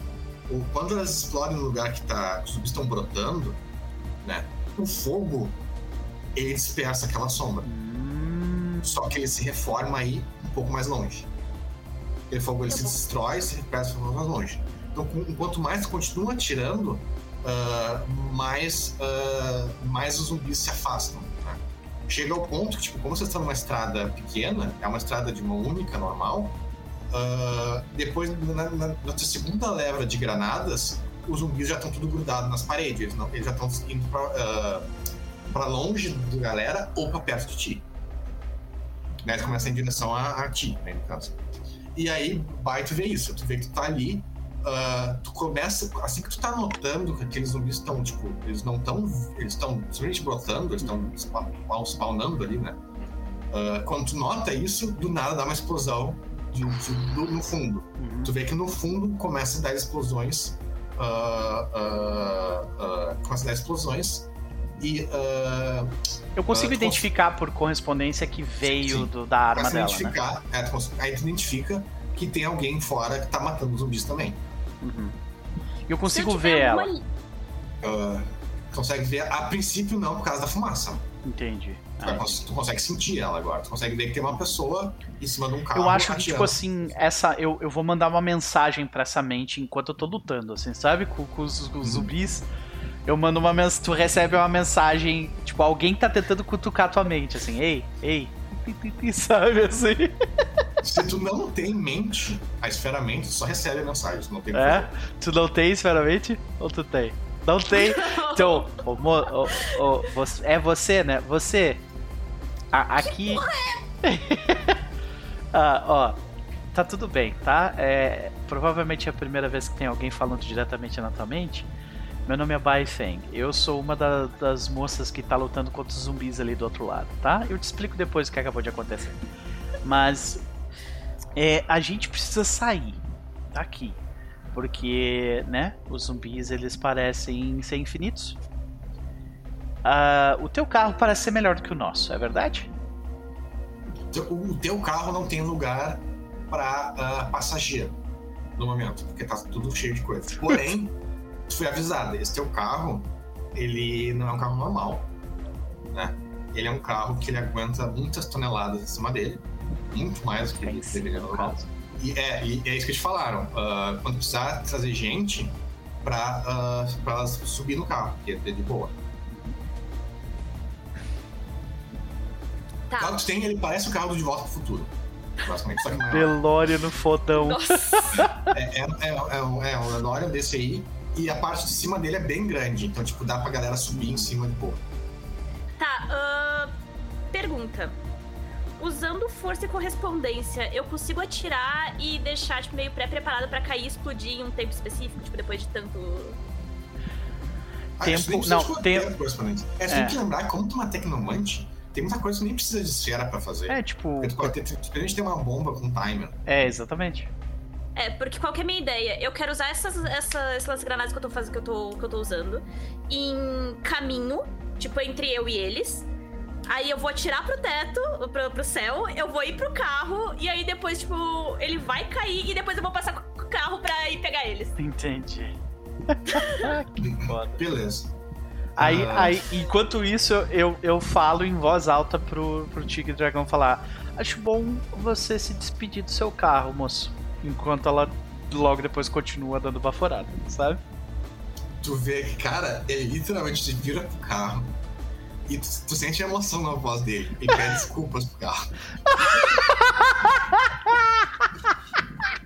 o, quando elas explodem no lugar que, tá, que os zumbis estão brotando, né? O fogo ele dispersa aquela sombra. Hum. Só que ele se reforma aí um pouco mais longe. Aquele fogo ele se destrói, se dispersa um pouco mais longe. Então, enquanto mais tu continua atirando, uh, mais, uh, mais os zumbis se afastam. Né? Chega ao ponto que, tipo, como vocês estão numa estrada pequena, é uma estrada de mão única, normal, uh, depois, na, na, na segunda leva de granadas, os zumbis já estão tudo grudados nas paredes, eles, não, eles já estão indo para longe da galera ou para perto de ti. Né? Eles começam em direção a, a ti, né, no caso. E aí, vai tu vê isso, tu vê que tu tá ali, Uh, tu começa, assim que tu tá notando que aqueles zumbis estão, tipo, eles não estão, eles estão simplesmente brotando, eles estão spawnando ali, né? Uh, quando tu nota isso, do nada dá uma explosão de, de, do, no fundo. Uhum. Tu vê que no fundo começa a dar explosões, uh, começa a dar explosões e eu consigo identificar por correspondência que veio do, da arma dela, né? É, aí tu identifica que tem alguém fora que tá matando zumbis também. Uhum. Eu consigo ver ela. Uh, consegue ver, a princípio não, por causa da fumaça. Entendi. Ah, tu consegue sentir ela agora. Tu consegue ver que tem uma pessoa em cima de um carro. Eu acho que, tipo assim, essa. Eu, eu vou mandar uma mensagem pra essa mente enquanto eu tô lutando, assim, sabe? Com, com os, com os uhum. zumbis. Eu mando uma mensagem. Tu recebe uma mensagem. Tipo, alguém tá tentando cutucar tua mente, assim, ei, ei. Sabe assim? Se tu não tem em mente a esferamento, só recebe a mensagem. Tu não tem É? Tu não tem esferamente? Ou tu tem? Não tem? Então, você- é você, né? Você. a- aqui. Ah, ó, tá tudo bem, tá? É, provavelmente é a primeira vez que tem alguém falando diretamente na tua mente. Meu nome é Bai Feng. Eu sou uma da- das moças que tá lutando contra os zumbis ali do outro lado, tá? Eu te explico depois o que acabou de acontecer. Mas é, a gente precisa sair daqui. Porque, né, os zumbis eles parecem ser infinitos. Ah, o teu carro parece ser melhor do que o nosso, é verdade? O teu carro não tem lugar para passageiro no momento, porque tá tudo cheio de coisa. Porém, tu foi avisado, esse teu carro, ele não é um carro normal, né? Ele é um carro que ele aguenta muitas toneladas em cima dele, muito mais do que É ele deveria no normal. E é, e é isso que eles falaram. ah, quando precisar trazer gente pra, ah, pra elas subir no carro, que é de boa. O Tá. carro que tem, ele parece o carro do De Volta pro Futuro. Basicamente, no fodão. Nossa. É, é, é, é, um- é um DeLorean desse aí. E a parte de cima dele é bem grande. Então, tipo, dá pra galera subir em cima de boa. Tá, ahn, pergunta. Usando força e correspondência, eu consigo atirar e deixar tipo, meio pré-preparado pra cair e explodir em um tempo específico, tipo, depois de tanto. Ah, Tempo- não, tem- tempo. É, você É. tem que lembrar, como tu é uma tecnomante, tem muita coisa que nem precisa de esfera pra fazer. É, tipo. Porque tu pode ter, ter uma bomba com timer. É, exatamente. É, porque qual que é a minha ideia? Eu quero usar essas, essas, essas granadas que eu tô fazendo, que eu tô, que eu tô usando, em caminho, tipo, entre eu e eles. Aí eu vou atirar pro teto, pro, pro céu, eu vou ir pro carro, e aí depois, tipo, ele vai cair e depois eu vou passar com o carro pra ir pegar eles. Entendi. que foda. Beleza. Aí, Ah. aí, enquanto isso, eu, eu falo em voz alta pro, pro Tigre Dragão falar: Acho bom você se despedir do seu carro, moço. Enquanto ela logo depois continua dando baforada, sabe? Tu vê que, cara, ele literalmente se vira pro carro. E tu, tu sente a emoção na voz dele. Ele pede desculpas pro carro.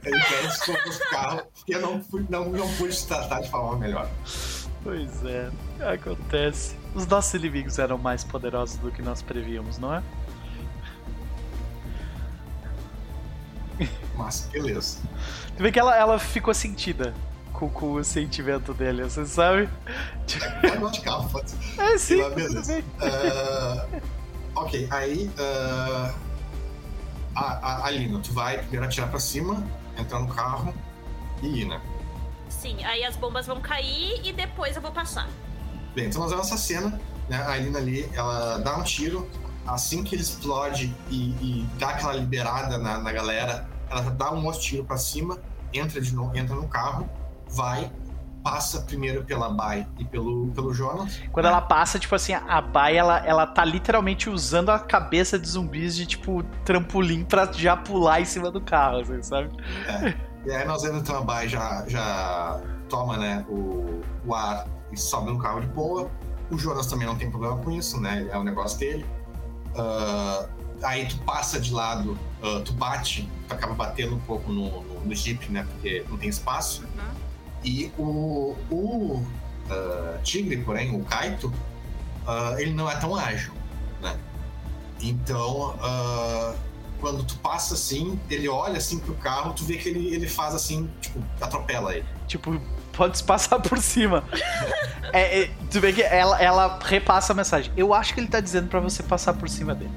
ele pede desculpas pro carro. Porque eu não, fui, não, não pude tratar de forma melhor. Pois é, acontece. Os nossos inimigos eram mais poderosos do que nós prevíamos, não é? Mas, beleza. Tu vê que ela, ela ficou sentida com, com o sentimento dele, você sabe? Pode gosto de carro, pode. É sim, Mas beleza. tudo bem. Ah, ok, aí. ah, a, a, a Lina, tu vai primeiro atirar pra cima, entrar no carro e ir, né? Sim, aí as bombas vão cair e depois eu vou passar. Bem, então nós vemos essa cena, né? A Lina ali, ela dá um tiro, assim que ele explode e, e dá aquela liberada na, na galera, ela dá um outro tiro pra cima, entra de novo, entra no carro, vai, passa primeiro pela Bai e pelo, pelo Jonas. Quando ela passa, tipo assim, a Bai, ela, ela tá literalmente usando a cabeça de zumbis de, tipo, trampolim pra já pular em cima do carro, assim, sabe? E aí nós vemos então a Bai já, já toma né, o, o ar e sobe no carro de boa. O Jonas também não tem problema com isso, né? É o negócio dele. Ah, aí tu passa de lado, ah, tu bate, tu acaba batendo um pouco no, no, no Jeep, né? Porque não tem espaço. E o, o ah, Tigre, porém, o Kaito, ele não é tão ágil, né? Então, quando tu passa assim, ele olha assim pro carro, tu vê que ele, ele faz assim, tipo, atropela ele. Tipo, pode se passar por cima. É, é, tu vê que ela, ela repassa a mensagem. Eu acho que ele tá dizendo pra você passar por cima dele.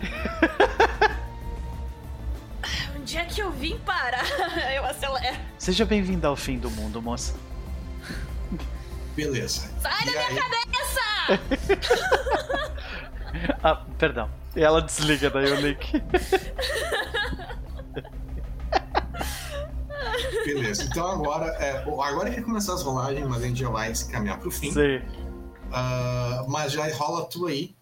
Onde é que eu vim parar? Eu acelero. Seja bem-vindo ao fim do mundo, moça. Beleza. Sai E da minha aí- cabeça! Ah, perdão. E ela desliga daí o link. Beleza. Então agora, é, agora que começar as rolagens, mas a gente já vai se caminhar pro fim. Sim. Ah, mas já rola tu aí.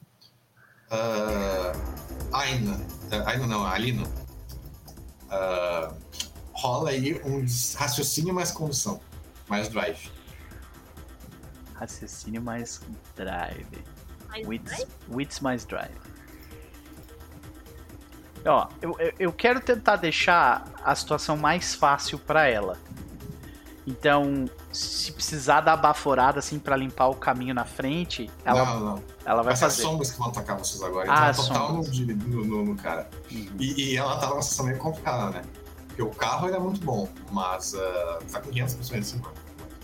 Uh, Aina. eh, Aina não, Alina. Ah, rola aí um raciocínio mais condução. Mais drive. Raciocínio mais drive. Mas Wits, wits mais drive. Ó, eu, eu- quero tentar deixar a situação mais fácil pra ela. Então, se precisar dar baforada assim pra limpar o caminho na frente, ela, Não, não. ela vai Vai ser as fazer. sombras que vão atacar vocês agora. Ah, Então, total no, no, no- no cara. Uhum. E, e ela tá numa situação meio complicada, né? Porque o carro ele é muito bom, mas ah, tá com 500 pessoas em cima.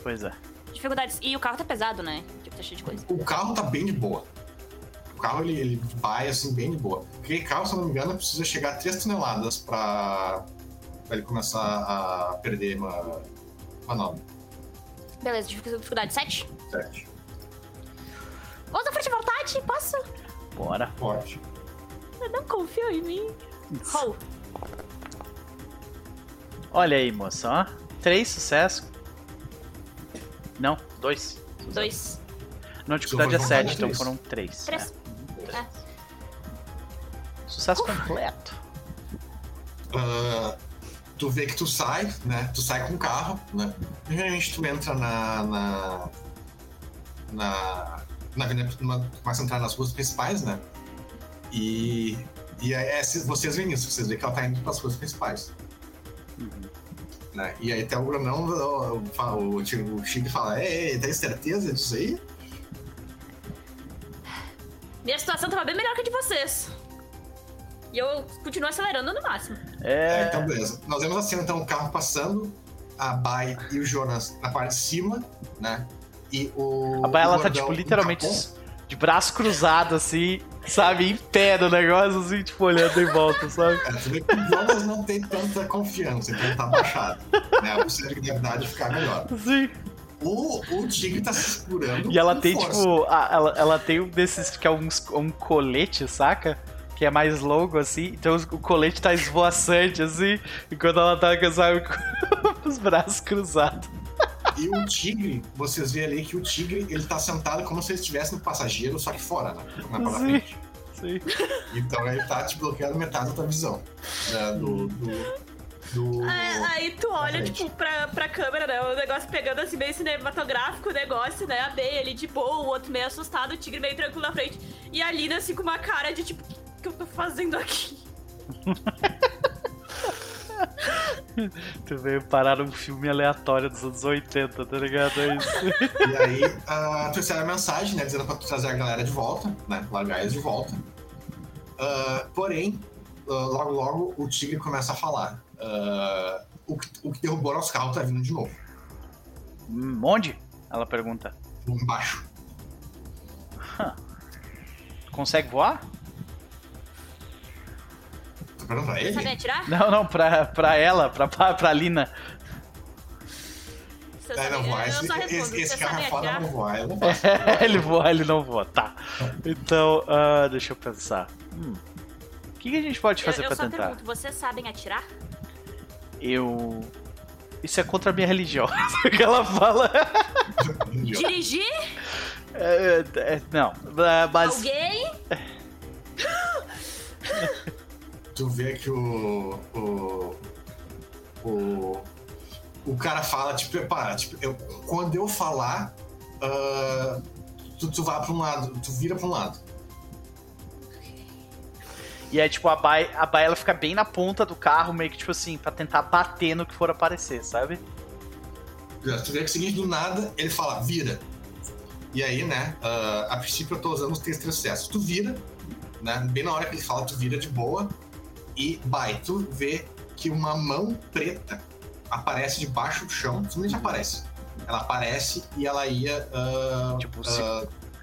Pois é. Dificuldades. E o carro tá pesado, né? Tipo, tá cheio de coisa. O carro tá bem de boa o carro ele, ele vai assim bem de boa. Aquele carro, se eu não me engano, precisa chegar a 3 toneladas para ele começar a perder uma manobra. Beleza, dificuldade 7? 7. Vamos à vontade, posso? Bora. Pode. Eu não confio em mim. Roll. Olha aí, moça. Três sucessos. Não, dois. Dois. Não, a dificuldade é 7, então foram 3. 3. É. Sucesso. Sucesso completo. Uh, tu vê que tu sai, né? Tu sai com o carro, né? Geralmente tu entra na. na. na, na avenida, começa a entrar nas ruas principais, né? E. E é, é, vocês veem isso, vocês veem que ela tá indo pras ruas principais. Uhum. Né? E aí até o Brunão, o, o, o, o Chico fala, ei, tem certeza disso aí? Minha situação tava bem melhor que a de vocês. E eu continuo acelerando no máximo. É, É. então beleza. Nós vemos assim, então, o carro passando, a Bai e o Jonas na parte de cima, né? E o. A Bai, ela tá, tipo, literalmente de braço cruzado, assim, sabe? Em pé no negócio, assim, tipo, olhando em volta, sabe? É, tu vê que o Jonas não tem tanta confiança, então ele tá baixado. Né? O centro de gravidade ficar melhor. Assim. O, o Tigre tá se segurando. E ela tem, força. tipo, a- ela, ela tem um desses que é uns- um colete, saca? Que é mais longo, assim. Então o colete tá esvoaçante, assim. Enquanto ela tá, sabe, com os braços cruzados. E o Tigre, vocês veem ali que o Tigre, ele tá sentado como se ele estivesse no passageiro, só que fora, né? Não é Sim. frente. Sim. Então ele tá te bloqueando metade da tua visão. né? Do. do, do- Aí, aí tu olha, tipo, pra, pra câmera, né? O negócio pegando assim, meio cinematográfico o negócio, né? A Bey ali de boa, o outro meio assustado, o tigre meio tranquilo na frente. E a Lina, assim, com uma cara de tipo, o que eu tô fazendo aqui? Tu veio parar num filme aleatório dos anos 80, tá ligado? É isso. E aí, a mensagem, né? Dizendo pra tu trazer a galera de volta, né? Largar eles de volta. Ah, porém, ah, logo logo o Tigre começa a falar. Ah, o, que, o que derrubou nosso carro tá vindo de novo. Hum, Onde? Ela pergunta. Embaixo. Consegue voar? Tu pergunta pra Você sabe ele? atirar? Não, não, pra, pra ela, pra, pra, pra Lina. Você É, não voar. eu Esse, só respondo, esse, esse carro é foda, não voar. Eu não faço. ele voa, ele não voa, tá. Então, ah, deixa eu pensar. Hum, O que, que a gente pode fazer eu, eu pra só tentar? pergunto, vocês sabem atirar? Eu. Isso é contra a minha religião. que ela fala. Dirigir? É, é, não, é, mas. Alguém? tu vê que o. O. O, o cara fala, te prepara. Tipo, eu, quando eu falar, ah, tu, tu vai pra um lado, tu vira pra um lado. E é tipo, a Bai, a Bai ela fica bem na ponta do carro, meio que tipo assim, pra tentar bater no que for aparecer, sabe? Tu vê que o seguinte, do nada, ele fala, vira. E aí, né, ah, a princípio eu tô usando os três sucessos. Tu vira, né, bem na hora que ele fala, tu vira de boa. E, vai, tu vê que uma mão preta aparece debaixo do chão, simplesmente aparece. Ela aparece e ela ia ah, Tipo, se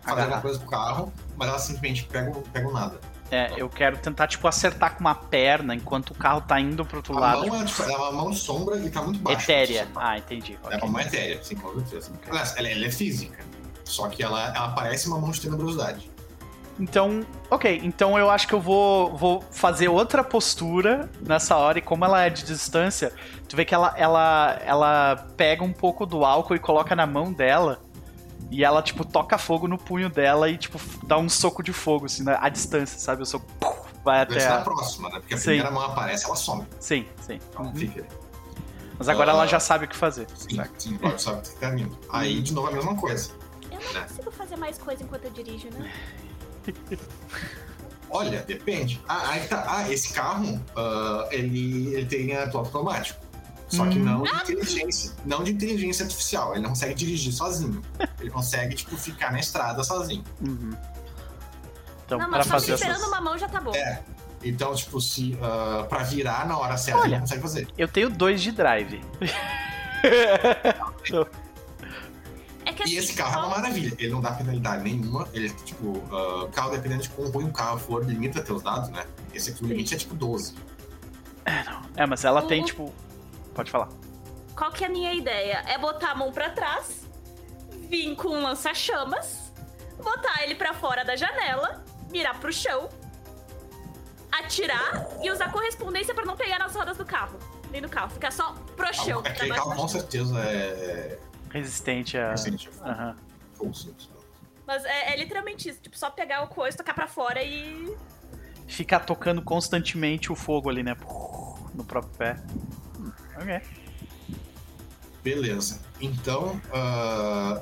fazer alguma coisa pro carro, mas ela simplesmente pega, pega o nada. É, eu quero tentar, tipo, acertar com uma perna enquanto o carro tá indo pro outro A lado. mão é, é uma mão sombra e tá muito baixa. etérea. Ah, entendi. É ok. uma mão etérea, sim, com certeza. Aliás, ela, ela é física. Só que ela, ela parece uma mão de tenebrosidade. Então, ok. Então eu acho que eu vou, vou fazer outra postura nessa hora. E como ela é de distância, tu vê que ela, ela, ela pega um pouco do álcool e coloca na mão dela. E ela, tipo, toca fogo no punho dela e, tipo, dá um soco de fogo, assim, na- à distância, sabe? O soco puf, vai até ser a próxima, né? Porque a Sim. primeira mão aparece, ela some. Sim, sim. Então Uhum. fica. Mas agora Ah. ela já sabe o que fazer. Sim, sim, agora sabe que tá indo. Aí, de novo, a mesma coisa. Eu não É. consigo fazer mais coisa enquanto eu dirijo, né? Olha, depende. Ah, aí tá. Ah, esse carro, ah, ele, ele tem piloto automático. Só que Hum. não de inteligência. Não de inteligência artificial. Ele não consegue dirigir sozinho. Ele consegue, tipo, ficar na estrada sozinho. Uhum. Então, não, pra mas só fazer esperando essas... uma mão já tá bom. É. Então, tipo, se ah, pra virar na hora certa, Olha. ele consegue fazer. Eu tenho dois de drive. É que E assim, esse carro é só- uma maravilha. Ele não dá penalidade nenhuma. Ele, tipo, ah, carro dependendo de quão ruim o carro for, limita teus dados, né? Esse aqui, o limite é tipo 12. É, mas ela tem, O- tipo... Pode falar. Qual que é a minha ideia? É botar a mão pra trás, vir com um lança-chamas, botar ele pra fora da janela, mirar pro chão, atirar e usar correspondência pra não pegar nas rodas do carro. Nem no carro, ficar só pro chão. Aquele pra carro baixo. com certeza é. Resistente a... Recente. Aham. Mas é, é literalmente isso, tipo, só pegar o coisa, tocar pra fora e. Ficar tocando constantemente o fogo ali, né? No próprio pé. Ok. Beleza. Então, uh,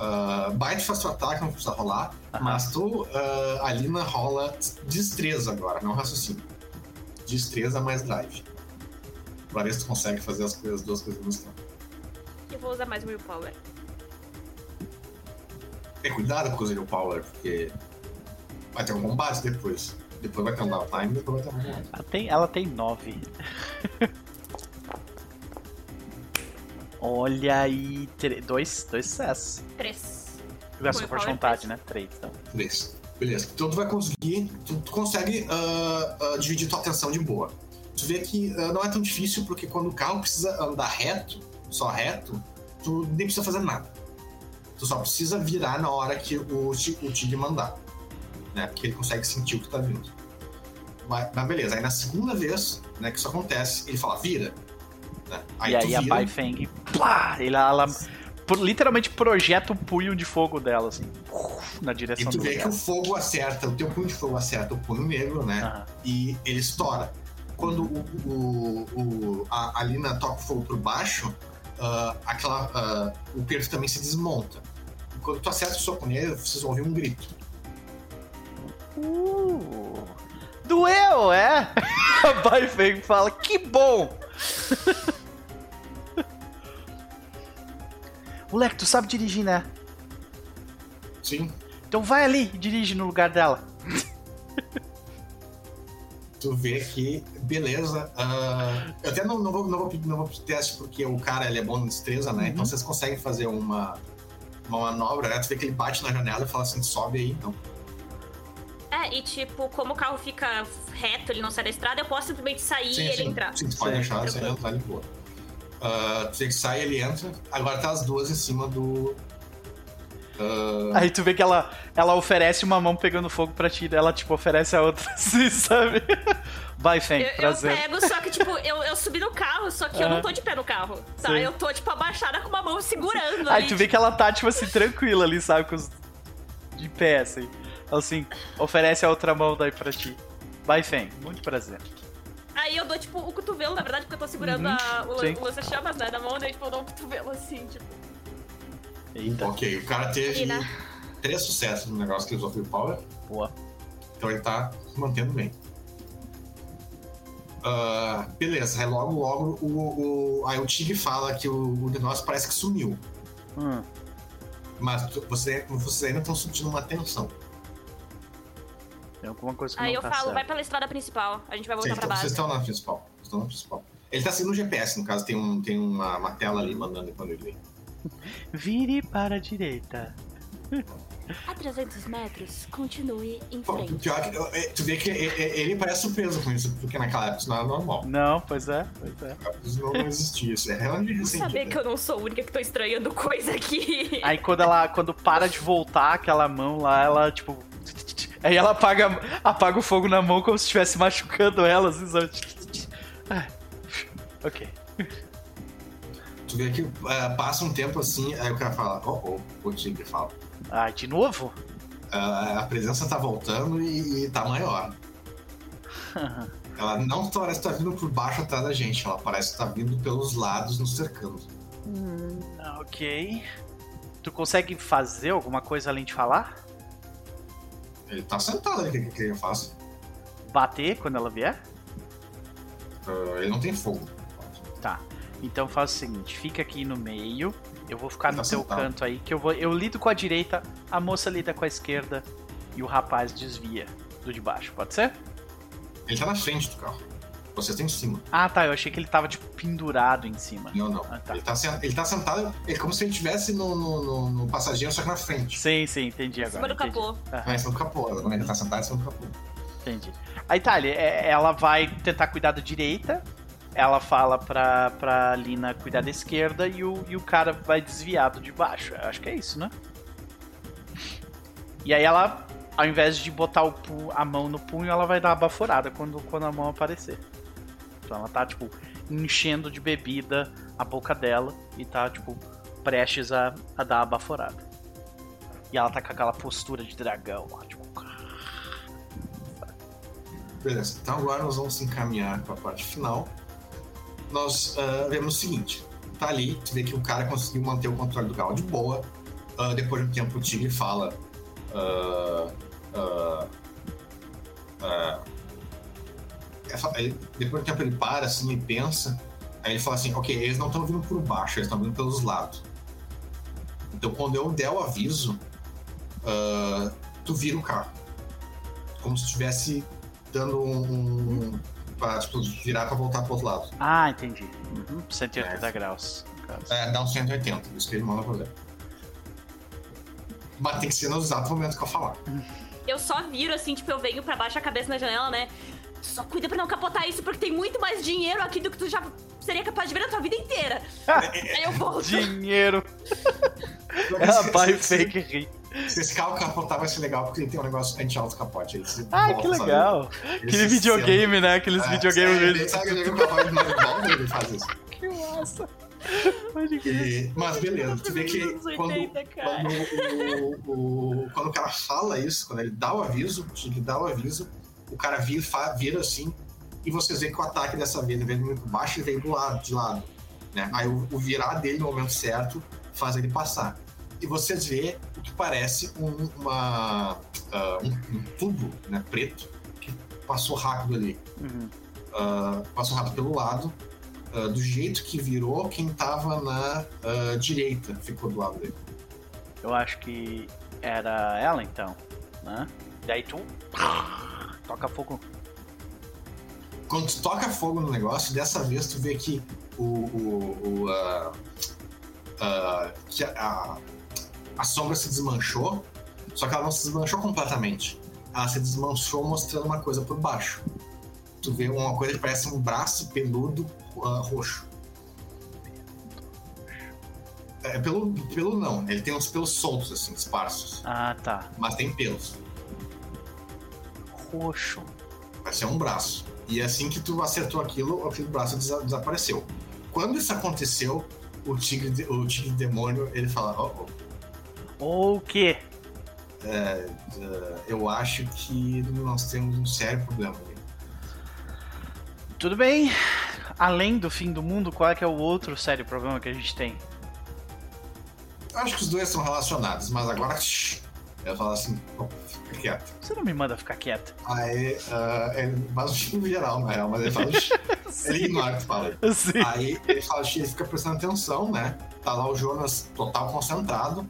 uh, Bite faz seu ataque, não precisa rolar. Aham. Mas tu, uh, a Lina rola destreza agora, não raciocínio. Destreza mais drive. Pra ver se tu consegue fazer as coisas, duas coisas mesmo tempo. Eu vou usar mais o Willpower. É, cuidado com o Zero Power, porque vai ter um combate depois. Depois vai ter um downtime, depois vai ter um combate. Ela tem, ela tem nove. Olha aí. Dois, dois sucessos. Três. Essa Foi forte vontade, três. né? Três, então. Beleza. Beleza. Então tu vai conseguir. Tu, tu consegue ah, ah, dividir tua atenção de boa. Tu vê que ah, não é tão difícil, porque quando o carro precisa andar reto, só reto, tu nem precisa fazer nada. Tu só precisa virar na hora que o, o Tig mandar. Né? Porque ele consegue sentir o que tá vindo. Mas, mas beleza, aí na segunda vez né, que isso acontece, ele fala, vira. Né? e aí tu a Bai Feng, plá, ela por- literalmente projeta o punho de fogo dela, assim, na E direção tu do vê que o fogo acerta, o teu punho de fogo acerta o punho negro, né? E ele estoura. Quando o, o, o- a, a Lina toca o fogo por baixo, ah, aquela, ah, o perto também se desmonta. E quando tu acerta o soco nele, vocês vão ouvir um grito. Uh, doeu, é? A Bai Feng fala, que bom! Moleque, tu sabe dirigir, né? Sim, Então vai ali e dirige no lugar dela. tu vê que, beleza. ah, eu até não, não, vou, não, vou, pedir- não vou pro teste porque o cara ele é bom em destreza, né? Uhum. Então vocês conseguem fazer uma, uma manobra, né? Tu vê que ele bate na janela e fala assim: sobe aí, então. É, e tipo, como o carro fica reto, ele não sai da estrada, eu posso simplesmente sair e ele entrar. Sim, tu pode Sim, deixar tranquilo. entrar de boa. Ah, tu vê que sai, ele entra. Agora tá as duas em cima do. ah, Aí tu vê que ela, ela oferece uma mão pegando fogo pra ti, ela tipo oferece a outra assim, sabe? Vai, Feng, Eu, eu prazer. pego, só que, tipo, eu, eu subi no carro, só que eu não tô de pé no carro, tá? Sim. Eu tô, tipo, abaixada com uma mão segurando Aí ali. tu vê que ela tá, tipo assim, tranquila ali, sabe? Com os... De pé, assim. Assim, oferece a outra mão daí pra ti. Vai, Feng, muito prazer. Aí eu dou, tipo, o cotovelo, na verdade, porque eu tô segurando Uhum, a- o, lança-chamas, né, na mão, daí, tipo, eu dou um cotovelo assim, tipo. Eita, Ok, o cara teve Lina. três sucessos no negócio que ele usou Free Power, boa. então ele tá se mantendo bem. Ah, beleza, aí logo, logo o, o, aí o Tig fala que o, o parece que sumiu, Hum, mas tu- você, vocês ainda estão sentindo uma tensão. Tem alguma coisa que Aí não eu tá falo, certo. vai pela estrada principal, a gente vai voltar Sim, pra então, vocês base. estão na principal. vocês Estão na principal. Ele tá seguindo o GPS, no caso, tem, um, tem uma, uma tela ali mandando quando ele vem. Vire para a direita. A 300 metros, continue em Pô, frente. pior que, é, tu vê que é- é- ele parece surpreso com isso, porque naquela época isso não era normal. Não, pois é, pois é. Isso não existia, isso é realmente recente. saber né? que eu não sou a única que tô estranhando coisa aqui. Aí quando ela, quando para de voltar aquela mão lá, ela tipo. Aí ela apaga, apaga o fogo na mão como se estivesse machucando ela, assim, sabe? Ah, Ok. Tu vê que é, passa um tempo assim, aí o cara fala, oh, oh, o Tigre fala. Ai, de novo? "Ah, a presença tá voltando e, e tá maior. Ela não parece que tá vindo por baixo atrás da gente, ela parece que tá vindo pelos lados nos cercando. Ah, ok. Tu consegue fazer alguma coisa além de falar? Ele tá sentado ali, o que, que ele faz? Bater quando ela vier? Uh, ele não tem fogo. Tá. Então faz o seguinte, fica aqui no meio. Eu vou ficar Tá no teu sentado. canto aí, que eu vou. Eu lido com a direita, a moça lida com a esquerda e o rapaz desvia do de baixo, pode ser? Ele tá na frente do carro. Você tá em cima. Ah tá, eu achei que ele tava tipo pendurado em cima. Não, não. Ah, tá. Ele, tá ele tá sentado, é como se ele estivesse no, no, no- no passageiro, só que na frente. Sim, sim, entendi Em agora. cima do entendi. capô. Não é em cima do capô. Quando ele tá sentado, em cima do capô. Entendi. Aí tá, ele- é- ela vai tentar cuidar da direita, ela fala pra, pra Lina cuidar da esquerda e o, e o cara vai desviado de baixo. Eu acho que é isso, né? E aí ela, ao invés de botar o a mão no punho, ela vai dar uma baforada quando, quando a mão aparecer. Então ela tá, tipo, enchendo de bebida a boca dela e tá, tipo, prestes a, a dar a baforada. E ela tá com aquela postura de dragão, ó, tipo, Beleza. Então agora nós vamos encaminhar para a parte final. Nós ah, vemos o seguinte: tá ali, tu vê que o cara conseguiu manter o controle do carro de boa. Ah, depois de um tempo, o Tigre fala. ah, é depois de um tempo ele para assim e pensa. Aí ele fala assim: ok, eles não estão vindo por baixo, eles estão vindo pelos lados. Então quando eu der o aviso, ah, tu vira o carro. Como se estivesse dando um. um pra tipo, virar pra voltar pro outro lado. Ah, entendi. Uhum, 180 É. graus. É, dá uns 180, isso que ele manda fazer. Mas tem que ser no exato momento que eu falar. Eu só viro assim, tipo, eu venho pra baixo a cabeça na janela, né? Só cuida pra não capotar isso, porque tem muito mais dinheiro aqui do que tu já seria capaz de ver na tua vida inteira. Aí eu volto. Dinheiro! Ela vai fake rir. Se esse carro capotar vai ser legal, porque ele tem um negócio anti-alto capote. Aí você Ah, volta, que sabe? legal! Esse Aquele videogame, né? Aqueles É, videogames é, ele. Sabe nove volta ele faz isso. Que massa! E- mas beleza, tu vê que quando, 80, cara. quando, o, o- quando o cara fala isso, quando ele dá o aviso, ele dá o aviso, o cara vira, vira assim, e vocês veem que o ataque dessa vez, em vez de vir por baixo, ele veio do lado, de lado. Né? Aí o, o virar dele no momento certo faz ele passar. E vocês vê o que parece um, uma, ah, um, um tubo né, preto que passou rápido ali. Uhum. Ah, passou rápido pelo lado. ah, do jeito que virou, quem tava na direita ficou do lado dele. Eu acho que era ela então, né? Daí tu toca fogo. Quando tu toca fogo no negócio, dessa vez tu vê que o. o, o, ah, ah, que a, a, sombra se desmanchou, só que ela não se desmanchou completamente. Ela se desmanchou mostrando uma coisa por baixo. Tu vê uma coisa que parece um braço peludo ah, roxo. É, pelo, pelo não, ele tem uns pelos soltos, assim, esparsos. Ah, tá. Mas tem pelos. Roxo. Vai ser um braço. E assim que tu acertou aquilo, aquele braço desa- desapareceu. Quando isso aconteceu, o tigre, de- o tigre demônio, ele fala, oh, oh, Ou o quê? eh, eu acho que nós temos um sério problema ali. Tudo bem. Além do fim do mundo, qual é que é o outro sério problema que a gente tem? Acho que os dois são relacionados, mas agora, eu falo assim, oh, quieto. Você não me manda ficar quieto. Aí, ah, ele faz o shh no geral, na real, mas ele fala ele ignora o que fala. Sim. Aí ele fala, ele fica prestando atenção, né? Tá lá o Jonas total concentrado.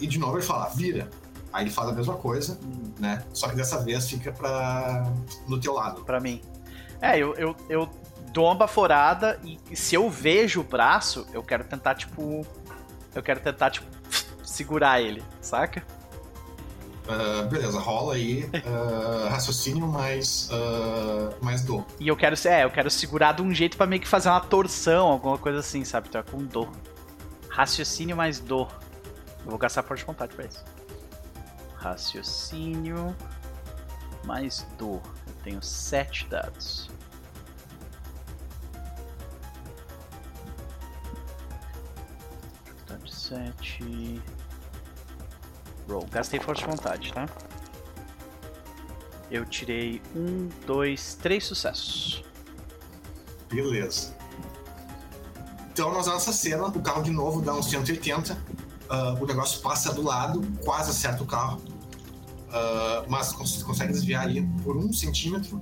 E de novo ele fala, vira. Aí ele faz a mesma coisa, Hum, né? Só que dessa vez fica pra... no teu lado. Pra mim. É, eu, eu, eu dou uma baforada e, e se eu vejo o braço, eu quero tentar, tipo. Eu quero tentar, tipo, segurar ele, saca? Ah, beleza, rola aí ah, raciocínio mais, ah, mais dor. E eu quero, é, eu quero segurar de um jeito pra meio que fazer uma torção, alguma coisa assim, sabe? Então é com dor. Raciocínio mais dor. Eu vou gastar força de vontade pra isso. Raciocínio mais dor. Eu tenho sete dados. 7. Roll. Gastei força de vontade, tá? Eu tirei um, dois, três sucessos. Beleza. Então nós nessa cena, o carro de novo dá uns 180. ah, o negócio passa do lado, quase acerta o carro. ah, mas cons- consegue desviar ali por um centímetro.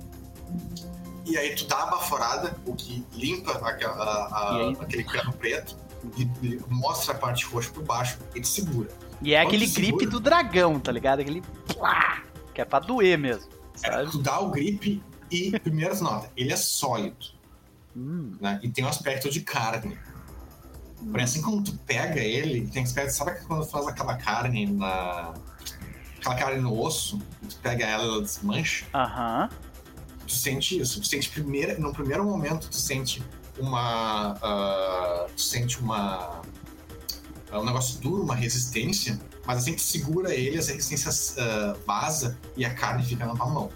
E aí tu dá a baforada, o que limpa a- a- aí? aquele cano preto e, e mostra a parte roxa por baixo e te segura. E é aquele segura- grip do dragão, tá ligado? Aquele plá, que é pra doer mesmo, É, sabe? tu dá o grip e, primeira nota, ele é sólido, Hum, né? E tem um aspecto de carne. Porém, assim como tu pega ele, tem aspecto, sabe quando faz aquela carne na. aquela carne no osso, tu pega ela e ela desmancha? Aham. Tu sente isso. Tu sente primeiro, no primeiro momento, tu sente uma. ah, tu sente uma. Ah, um negócio duro, uma resistência, mas assim que segura ele, essa resistência ah, vaza e a carne fica na tua mão.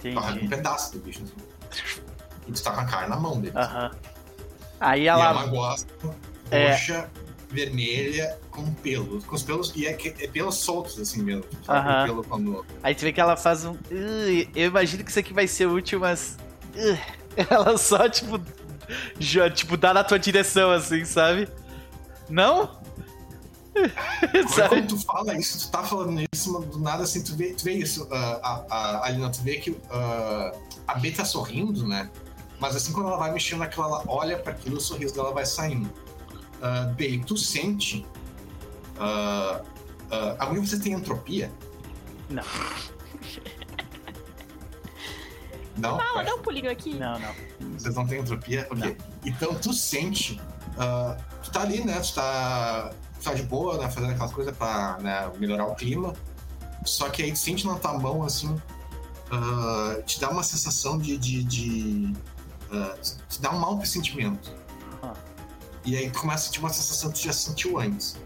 Tu arranca um Entendi. pedaço do bicho. Assim. E tu tá com a carne na mão dele. Aham. Aí E é ela. uma gosta É. roxa, vermelha, com pelos. Com os pelos. E é, é pelos soltos, assim mesmo. O pelo quando. Aí tu vê que ela faz um. Eu imagino que isso aqui vai ser útil, mas. Ela só, tipo. Já, tipo, dá na tua direção, assim, sabe? Não? Agora, sabe? quando tu fala isso, tu tá falando isso, mas do nada assim, tu vê, tu vê isso, ah, a, a, Alina, tu vê que ah, a B tá sorrindo, né? Mas assim, quando ela vai mexendo naquilo, ela olha para aquilo, o sorriso dela vai saindo. Uh, B, tu sente. Uh, uh, alguém você tem entropia? Não. Não? Não, Vai. dá um pulinho aqui. Não, não. Vocês não têm entropia? Ok. Então tu sente. ah, tu tá ali, né? Tu tá, tu tá de boa, né? Fazendo aquelas coisas pra né, melhorar o clima. Só que aí tu sente na tua mão, assim. ah, te dá uma sensação de. de, de ah, te dá um mau pressentimento. Ah. E aí tu começa a sentir uma sensação que tu já sentiu antes.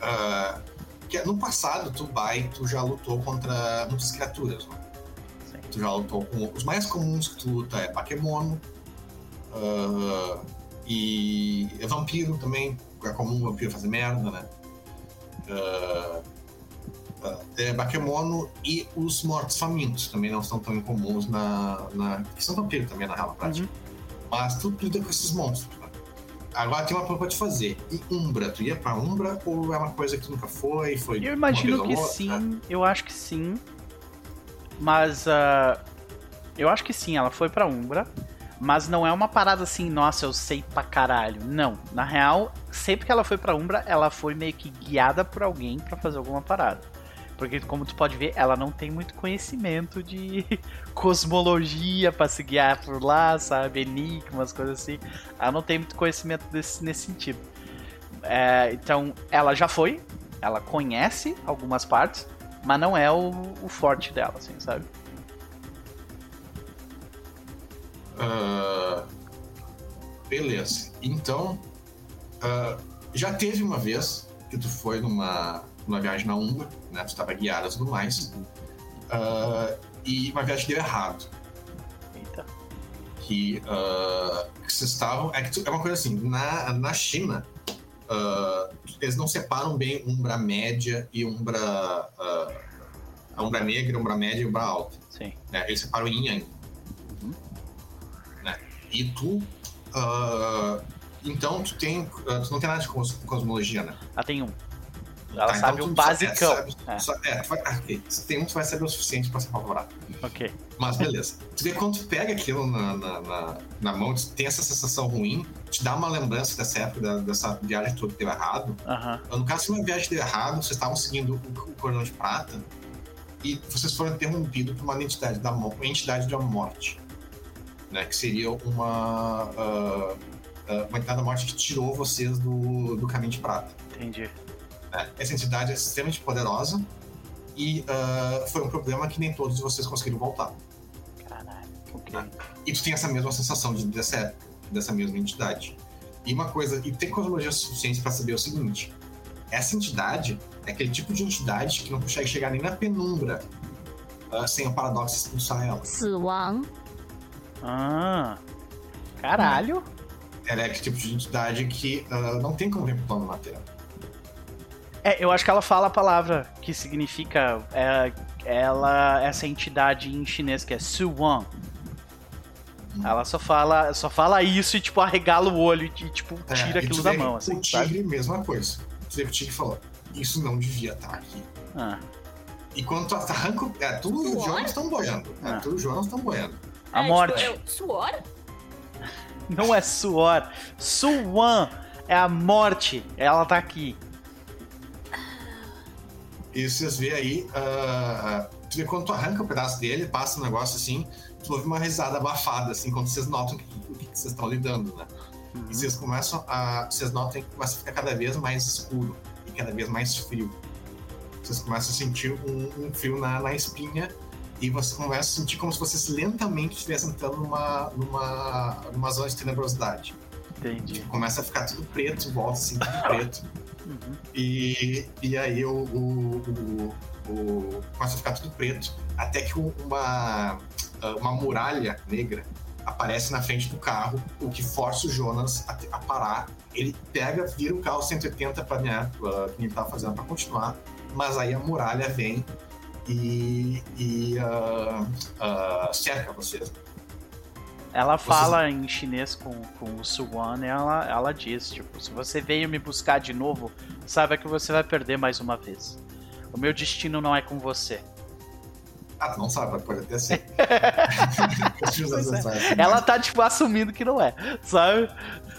Ah, que é, no passado, tu vai, tu já lutou contra muitas criaturas, né? Tu já lutou com os mais comuns que tu luta é Pakemono ah, e é vampiro também. É comum o vampiro fazer merda, né? Ah, é Bakemono e os mortos famintos também não são tão incomuns na. na que são vampiro também na real prática. Uhum. Mas tu lida com esses monstros. Né? Agora tem uma coisa pra te fazer. E Umbra? Tu ia pra Umbra ou é uma coisa que nunca foi? foi Eu imagino que ou outra? sim, eu acho que sim. Mas ah, eu acho que sim, ela foi pra Umbra. Mas não é uma parada assim, nossa, eu sei pra caralho. Não. Na real, sempre que ela foi pra Umbra, ela foi meio que guiada por alguém pra fazer alguma parada. Porque, como tu pode ver, ela não tem muito conhecimento de cosmologia pra se guiar por lá, sabe? Enigmas, coisas assim. Ela não tem muito conhecimento desse, nesse sentido. É, então, ela já foi, ela conhece algumas partes, mas não é o, o forte dela, assim, sabe? Ah, beleza. Então, ah, já teve uma vez que tu foi numa, numa viagem na Umbra, né? Tu estava guiada e tudo mais. Ah, e uma viagem deu errado. Eita. Que, que vocês estavam. É, que tu- é uma coisa assim, na, na China, eles não separam bem Umbra média e Umbra. a Umbra negra, Umbra média e Umbra alta. Sim. né? Eles separam o yin yang. E tu. ah, então tu tem. ah, tu não tem nada de cos- cosmologia, né? Ela tem um. Ela Tá, sabe então o só- basicão. É, sabe- É. só- é, tu vai, ah. Se tem um, tu vai saber o suficiente pra se apavorar. Ok. Mas beleza. tu vê quando tu pega aquilo na, na, na, na mão, tem essa sensação ruim, te dá uma lembrança dessa época, dessa viagem toda que deu errado. Aham. No caso, se uma viagem deu errado, vocês estavam seguindo o, o cordão de prata e vocês foram interrompidos por uma entidade da, uma entidade da morte, né? Que seria uma ah, ah, uma entidade da morte que tirou vocês do, do caminho de prata. Entendi. né? Essa entidade é extremamente poderosa e ah, foi um problema que nem todos vocês conseguiram voltar. Caralho. Ok. E tu tem essa mesma sensação de, dessa época, dessa mesma entidade. E uma coisa, e tem cosmologia suficiente para saber o seguinte: essa entidade é aquele tipo de entidade que não consegue chegar nem na penumbra ah, sem o paradoxo expulsar ela. 死亡，Ah. Caralho. Ela é aquele tipo de entidade que ah, não tem como vir pro plano material. É, eu acho que ela fala a palavra que significa é, ela essa entidade em chinês que é Suwan. Ela só fala, só fala isso e tipo arregala o olho e tipo É, tira e aquilo da mão, assim, O sabe? tigre, mesma coisa. O tigre falou: Isso não devia estar aqui. Ah, E quando tu arranca. o- É, tu e o Suor? Jonas estão boiando. É, Ah. tu e o Jonas estão boiando. A É, morte. Tipo, eu, suor? Não é suor. Suan é a morte. Ela tá aqui. E vocês vê aí, tu vê quando tu arranca um pedaço dele, passa um negócio assim, tu ouve uma risada abafada, assim, quando vocês notam o que, o que vocês estão lidando, né? E vocês começam a. Vocês notam que começa a ficar cada vez mais escuro e cada vez mais frio. Vocês começam a sentir um, um frio na, na espinha e você começa a sentir como se vocês lentamente estivessem entrando numa, numa, numa zona de tenebrosidade. Entendi. Começa a ficar tudo preto, volta assim, tudo preto. Uhum. E, e aí o, o, o, o- começa a ficar tudo preto, até que um- uma, uma muralha negra aparece na frente do carro, o que força o Jonas a, a parar. Ele pega, vira o carro 180 para né, que ele tava fazendo para continuar, mas aí a muralha vem e, e uh, uh, cerca vocês. Ela fala em chinês com, com o Suwan e ela, ela diz, tipo, se você veio me buscar de novo, saiba que você vai perder mais uma vez. O meu destino não é com você. Ah, tu não sabe, pode até ser. Pois Ela tá, tipo, assumindo que não é, sabe?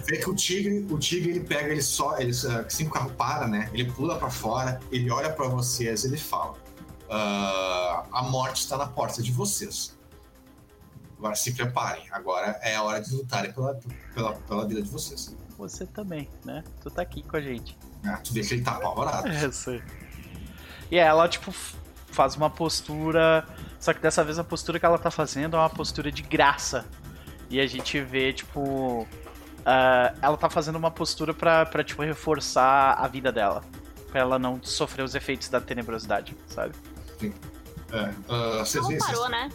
Vê que o tigre, o tigre ele pega, ele só, ele, assim que o carro para, né? Ele pula pra fora, ele olha pra vocês, ele fala: "Ah, a morte está na porta de vocês. Agora se preparem. Agora é a hora de lutarem pela, pela, pela vida de vocês. Você também, né? Tu tá aqui com a gente. Ah, tu vê que ele tá apavorado. É, sei. E ela, tipo, faz uma postura. Só que dessa vez a postura que ela tá fazendo é uma postura de graça. E a gente vê, tipo. ah, ela tá fazendo uma postura pra, pra, tipo, reforçar a vida dela. Pra ela não sofrer os efeitos da tenebrosidade, sabe? É, vocês Não veem, parou, vocês- né?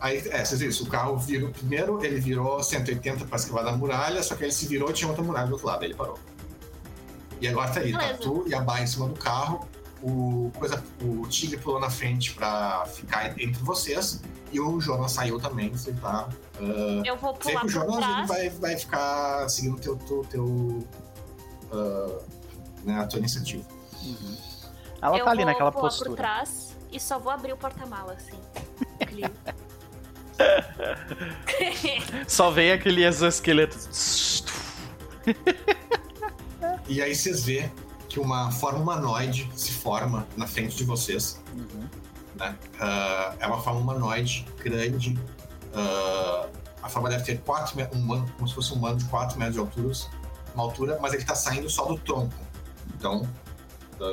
Aí, é, vocês viram isso, o carro virou. Primeiro ele virou 180 pra esquivar da muralha, só que ele se virou e tinha outra muralha do outro lado, aí ele parou. E agora tá aí, tá Beleza. tu e a Bai em cima do carro, o, coisa, o Tigre pulou na frente pra ficar entre vocês, e o Jonas saiu também, você tá. ah, Eu vou pular que o Jonas ele vai, vai ficar seguindo teu, teu, teu ah, né, a tua iniciativa. Ela eu tá ali naquela pular por postura. trás e só vou abrir o porta-mala, assim. Aquele- Só vem aquele exoesqueleto. E aí vocês vê que uma forma humanoide se forma na frente de vocês. Uhum. né? Ah, é uma forma humanoide grande. ah, a forma deve ter 4 metros, um humano, como se fosse um humano de 4 metros de altura, uma altura, mas ele está saindo só do tronco. Então,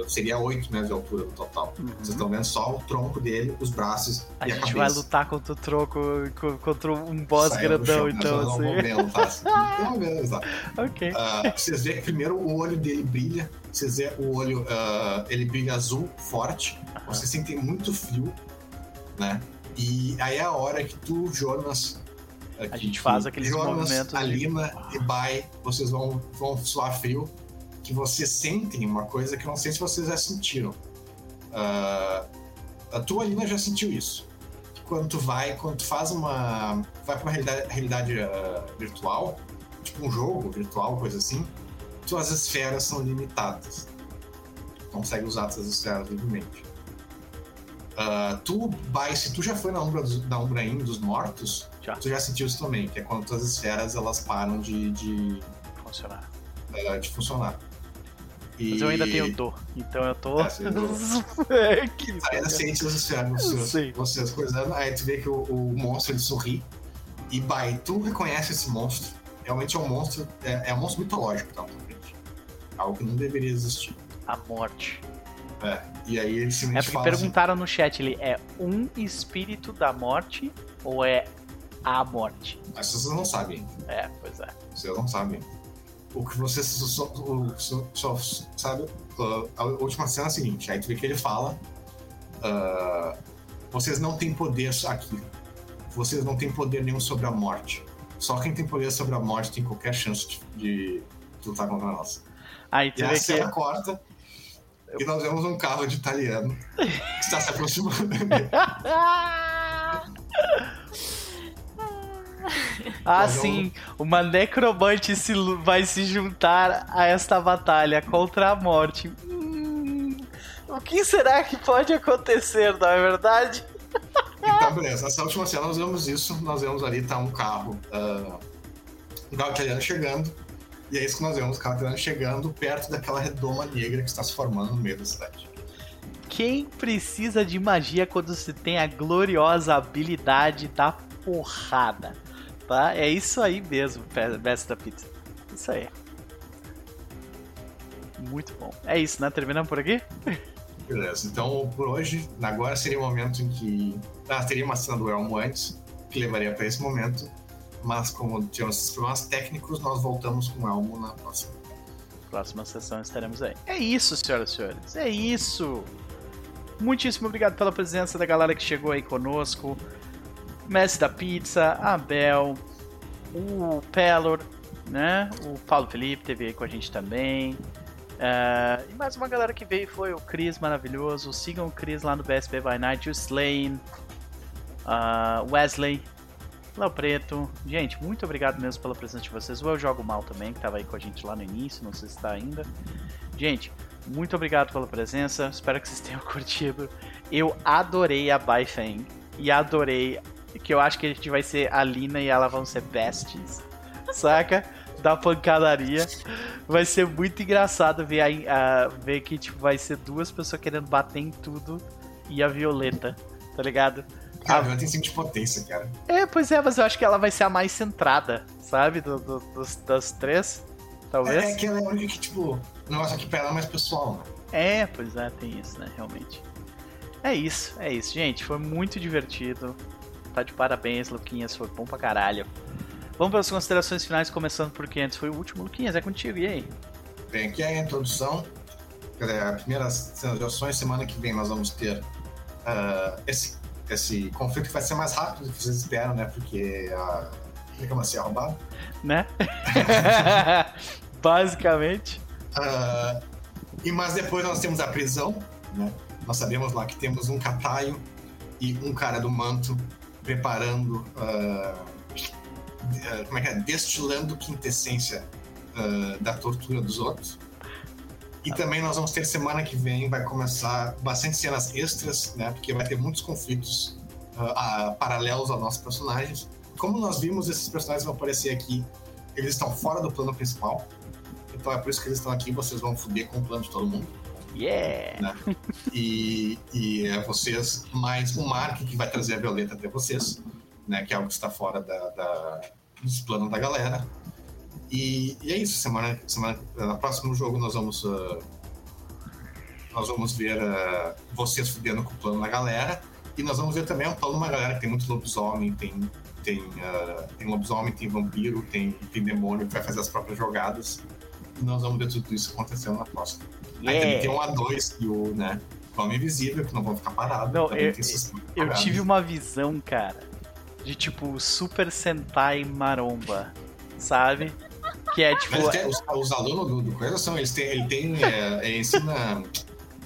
seria 8 metros de altura no total. Vocês estão vendo só o tronco dele, os braços A e a gente cabeça. vai lutar contra o troco, co- contra um boss do grandão, chão, então, nós vamos assim. movê-lo, tá? Assim, menos, tá? Ok. Ah, vocês veem que primeiro o olho dele brilha, vocês veem o olho, ah, ele brilha azul, forte, vocês sentem muito frio, né? E aí é a hora que tu, Jonas. A gente faz aqueles Jonas, movimentos de- Alina e Bai, vocês vão, vão suar frio, que vocês sentem uma coisa que eu não sei se vocês já sentiram. Ah, a tua Alina já sentiu isso. Quando tu vai, quando tu faz uma. vai pra uma realidade, realidade, ah, virtual, tipo um jogo virtual, coisa assim, tuas esferas são limitadas. Tu consegue usar tuas esferas livremente. Ah, tu, Bai, se tu já foi na Umbra, dos, na Umbra dos mortos, Já. tu já sentiu isso também, que é quando tuas esferas elas param de, de, Funcionar. ah, de funcionar. E... Mas eu ainda tenho dor, então eu tô. É, você dor. É, que Ainda sente as esferas nos seus, Sim. vocês coisando, aí tu vê que o, o monstro ele sorri. E Bai, tu reconhece esse monstro. Realmente é um monstro, é, é um monstro mitológico tá. Algo que não deveria existir. A morte. É. E aí ele É simplesmente porque fala assim, perguntaram no chat, ele é um espírito da morte ou é a morte? Mas vocês não sabem. É, pois é. Vocês não sabem. O que vocês só, só, só, só sabe. a última cena é a seguinte: aí tu vê que ele fala. uh, vocês não têm poder aqui. Vocês não têm poder nenhum sobre a morte. Só quem tem poder sobre a morte tem qualquer chance de, de, de lutar contra nós. Aí E tu a vê que. cena corta. E nós vemos um carro de italiano que está se aproximando. Ah, sim, uma necromante se, vai se juntar a esta batalha contra a morte. Hum, O que será que pode acontecer, não é verdade? Então, beleza. Nessa última cena nós vemos isso. Nós vemos ali tá um carro. Uh, um carro italiano chegando. E é isso que nós vemos, o carro italiano chegando perto daquela redoma negra que está se formando no meio da cidade. Quem precisa de magia quando se tem a gloriosa habilidade da porrada? Tá? É isso aí mesmo, Mestre da Pizza. Isso aí. Muito bom. É isso, né? Terminamos por aqui? Beleza. Então, por hoje, agora seria o momento em que. Ah, teria uma cena do Elmo antes, que levaria para esse momento. Mas, como tivemos esses problemas técnicos, nós voltamos com o Elmo na próxima. Próxima sessão estaremos aí. É isso, senhoras e senhores. É isso. Muitíssimo obrigado pela presença da galera que chegou aí conosco. Mestre da Pizza, Abel, o Pelor, né? O Paulo Felipe teve aí com a gente também. Uh, e mais uma galera que veio foi o Cris maravilhoso. Sigam o Cris lá no BSB by Night, o Slane, uh, Wesley, Léo Preto. Gente, muito obrigado mesmo pela presença de vocês. O Eu Jogo Mal também, que estava aí com a gente lá no início, não sei se está ainda. Gente, muito obrigado pela presença. Espero que vocês tenham curtido. Eu adorei a Baifeng e adorei que eu acho que a gente vai ser a Lina e ela vão ser besties. Saca? da pancadaria. Vai ser muito engraçado ver, a, a, ver que tipo, vai ser duas pessoas querendo bater em tudo e a Violeta, tá ligado? Cara, a Violeta tem 5 de potência, cara. É, pois é, mas eu acho que ela vai ser a mais centrada, sabe? Do, do, dos, das três, talvez. É, é que ela é a única que, tipo, negócio aqui pra ela é mais pessoal, né? É, pois é, tem isso, né, realmente. É isso, é isso, gente. Foi muito divertido. Tá de parabéns, Luquinhas. Foi bom pra caralho. Vamos para as considerações finais, começando por quem antes foi o último. Luquinhas, é contigo, e aí? Bem, aqui é a introdução. A primeira cena de ações, semana que vem nós vamos ter uh, esse, esse conflito que vai ser mais rápido do que vocês esperam, né? Porque a reclamação é roubada. Né? Basicamente. Uh, e mas depois nós temos a prisão, né? Nós sabemos lá que temos um cataio e um cara do manto preparando uh, como é que é? Destilando quintessência uh, da tortura dos outros. E também nós vamos ter semana que vem, vai começar bastante cenas extras, né? Porque vai ter muitos conflitos uh, paralelos aos nossos personagens. Como nós vimos, esses personagens vão aparecer aqui, eles estão fora do plano principal. Então é por isso que eles estão aqui, vocês vão foder com o plano de todo mundo. Yeah! Né? E, e é vocês, mais o Mark que vai trazer a Violeta até vocês né? Que é algo que está fora da, da, dos planos da galera. E, e, é isso. Semana, semana, no próximo jogo nós vamos uh, nós vamos ver uh, vocês fudendo com o plano da galera. E nós vamos ver também um plano de uma galera que tem muito lobisomem, tem, tem, uh, tem lobisomem, tem vampiro, tem, tem demônio que vai fazer as próprias jogadas. E nós vamos ver tudo isso acontecendo na próxima. Aí também tem um A2 e o, né, Homem Invisível, que não vão ficar parados. Não, eu, eu tive uma visão, cara, de tipo Super Sentai Maromba, sabe? Que é tipo. Tem, os, os, alunos do, do Coisa são, eles têm, ele tem, é, é, ensina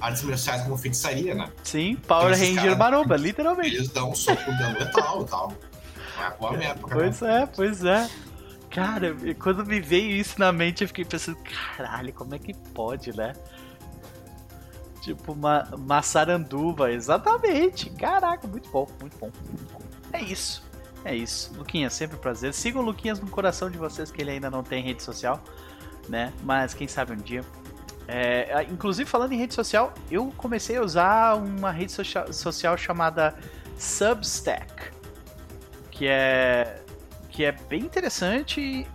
artes marciais como feitiçaria, né? Sim, Power então, Ranger Maromba, literalmente. Eles dão um soco dano letal e tal. É boa época. Pois é, pois é. Cara, quando me veio isso na mente, eu fiquei pensando, caralho, como é que pode, né? Tipo, uma maçaranduva, exatamente. Caraca, muito bom, muito bom. É isso. É isso. Luquinhas, sempre um prazer. Sigam o Luquinhas no coração de vocês, que ele ainda não tem rede social, né? Mas quem sabe um dia. É, inclusive, falando em rede social, eu comecei a usar uma rede social, social chamada Substack, que é, que é bem interessante.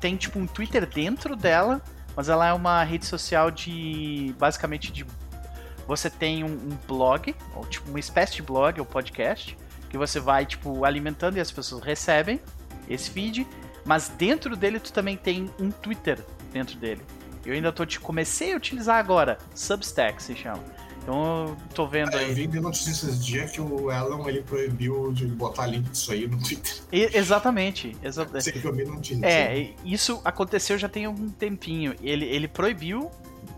Tem tipo um Twitter dentro dela, mas ela é uma rede social de basicamente de você tem um, um blog, ou tipo uma espécie de blog ou podcast, que você vai, tipo, alimentando e as pessoas recebem esse feed, mas dentro dele tu também tem um Twitter dentro dele. Eu ainda tô te comecei a utilizar agora, Substack se chama. Então eu tô vendo aí. Eu vi de notícias esses dias que o Elon ele proibiu de botar link disso aí no Twitter. E, exatamente. Exa Você que eu vi notícias. É, isso aconteceu já tem algum tempinho. Ele, ele proibiu,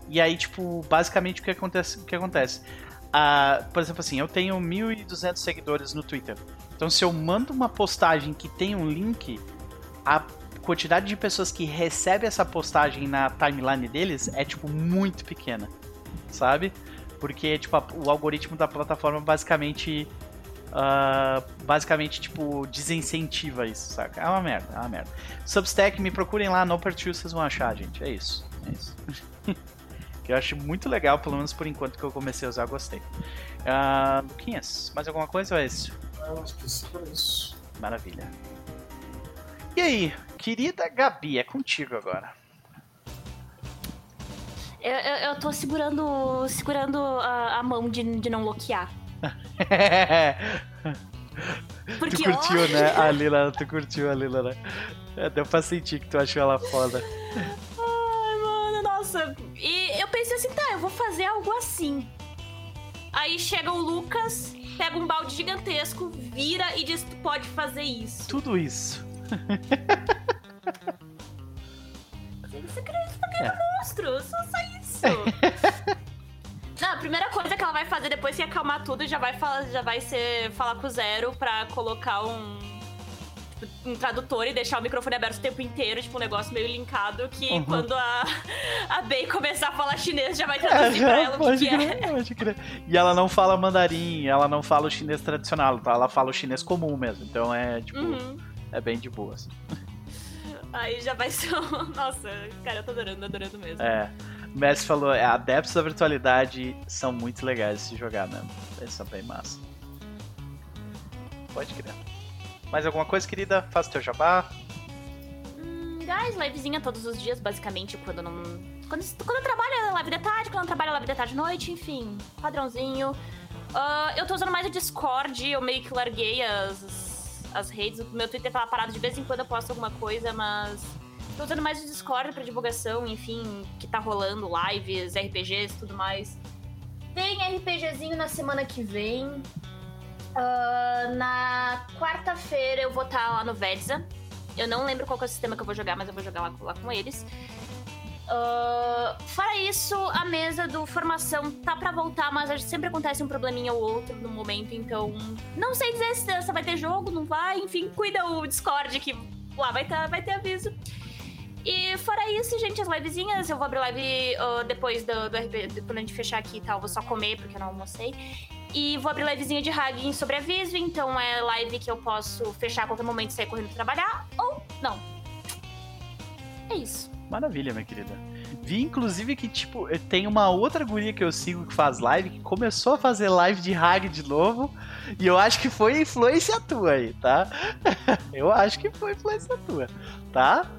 e aí, tipo, basicamente o que acontece? O que acontece? Uh, por exemplo, assim, eu tenho 1.200 seguidores no Twitter. Então, se eu mando uma postagem que tem um link, a quantidade de pessoas que recebe essa postagem na timeline deles é, tipo, muito pequena, sabe? Porque, tipo, a- o algoritmo da plataforma basicamente. ah, basicamente, tipo, desincentiva isso, saca? É uma merda, é uma merda. Substack, me procurem lá, no Pertil, vocês vão achar, gente. É isso. É isso. que eu acho muito legal, pelo menos por enquanto que eu comecei a usar, eu gostei. Ah, Luquinhas, mais alguma coisa ou é isso? Eu acho que isso é isso. Maravilha. E aí, querida Gabi, é contigo agora. Eu, eu, eu tô segurando, segurando a, a mão de, de não bloquear. Porque, tu curtiu, ó, né? A Lila, tu curtiu a Lila, né? É, Deu pra sentir que tu achou ela foda. Nossa. E eu pensei assim, tá, eu vou fazer algo assim. Aí chega o Lucas, pega um balde gigantesco, vira e diz tu pode fazer isso. Tudo isso. Você acredita que é É. monstro? Só, só isso. Não, a primeira coisa que ela vai fazer depois que acalmar tudo já vai falar, já vai ser falar com o Zero pra colocar um, um tradutor e deixar o microfone aberto o tempo inteiro, tipo um negócio meio linkado que Uhum. quando a, a Bey começar a falar chinês já vai traduzir pra ela o que, é. crer, pode crer. E ela não fala mandarim, ela não fala o chinês tradicional, tá? Ela fala o chinês comum mesmo. Então é, tipo, Uhum. é bem de boa. assim. Aí já vai ser. um- Nossa, cara, eu tô adorando, adorando mesmo. É. O Messi falou, é, adeptos da virtualidade são muito legais de se jogar mesmo. Eles são bem massa. Pode crer. Mais alguma coisa, querida? Faça teu jabá. Hum, guys, livezinha todos os dias, basicamente, quando não. Quando, quando eu trabalho live de tarde, quando eu trabalho live de tarde noite, enfim, padrãozinho. Ah, eu tô usando mais o Discord, eu meio que larguei as, as redes. O meu Twitter tava parado de vez em quando eu posto alguma coisa, mas. Tô usando mais o Discord pra divulgação, enfim, que tá rolando, lives, RPGs tudo mais. Tem RPGzinho na semana que vem. Ah, na quarta-feira eu vou estar lá no Vedza. Eu não lembro qual é o sistema que eu vou jogar, mas eu vou jogar lá, lá com eles. Ah, fora isso, a mesa do formação tá pra voltar, mas sempre acontece um probleminha ou outro no momento, então não sei dizer se se vai ter jogo, não vai, enfim, cuida o Discord que lá vai, tá, vai ter aviso. E fora isso, gente, as livezinhas, eu vou abrir live ah, depois do, do RP, quando a gente fechar aqui e tal, vou só comer porque eu não almocei. E vou abrir livezinha de Hagging sobre aviso, então é live que eu posso fechar a qualquer momento e sair correndo trabalhar, ou não. É isso. Maravilha, minha querida. Vi, inclusive, que, tipo, tem uma outra guria que eu sigo que faz live, que começou a fazer live de Hag de novo, e eu acho que foi influência tua aí, tá? eu acho que foi influência tua, tá?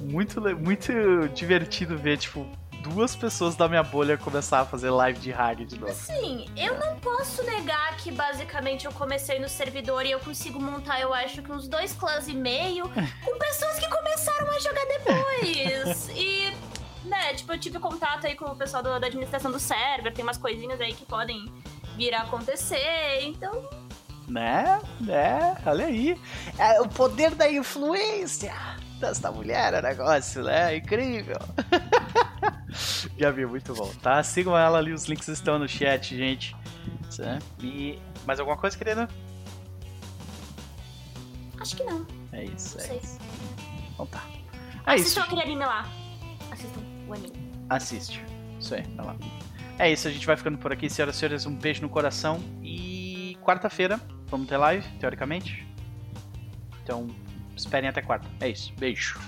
Muito, muito divertido ver, tipo, duas pessoas da minha bolha começar a fazer live de Hag de novo. Sim, eu não posso negar que basicamente eu comecei no servidor e eu consigo montar, eu acho que uns dois clãs e meio com pessoas que começaram a jogar depois. e, né, tipo, eu tive contato aí com o pessoal do- da administração do server, tem umas coisinhas aí que podem vir a acontecer, então. Né? Né? Olha aí. É o poder da influência desta mulher é negócio, né? Incrível. Gabi, muito bom, tá? Sigam ela ali, os links estão no chat, gente. Né? E mais alguma coisa, querida? Acho que não. É isso, Não é sei. isso. Então tá. É isso. Assistam aquele anime lá. Assistam o anime. Assiste. Isso aí, vai lá. É isso, a gente vai ficando por aqui, senhoras e senhores. Um beijo no coração. E quarta-feira vamos ter live, teoricamente. Então, esperem até quarta. É isso. Beijo.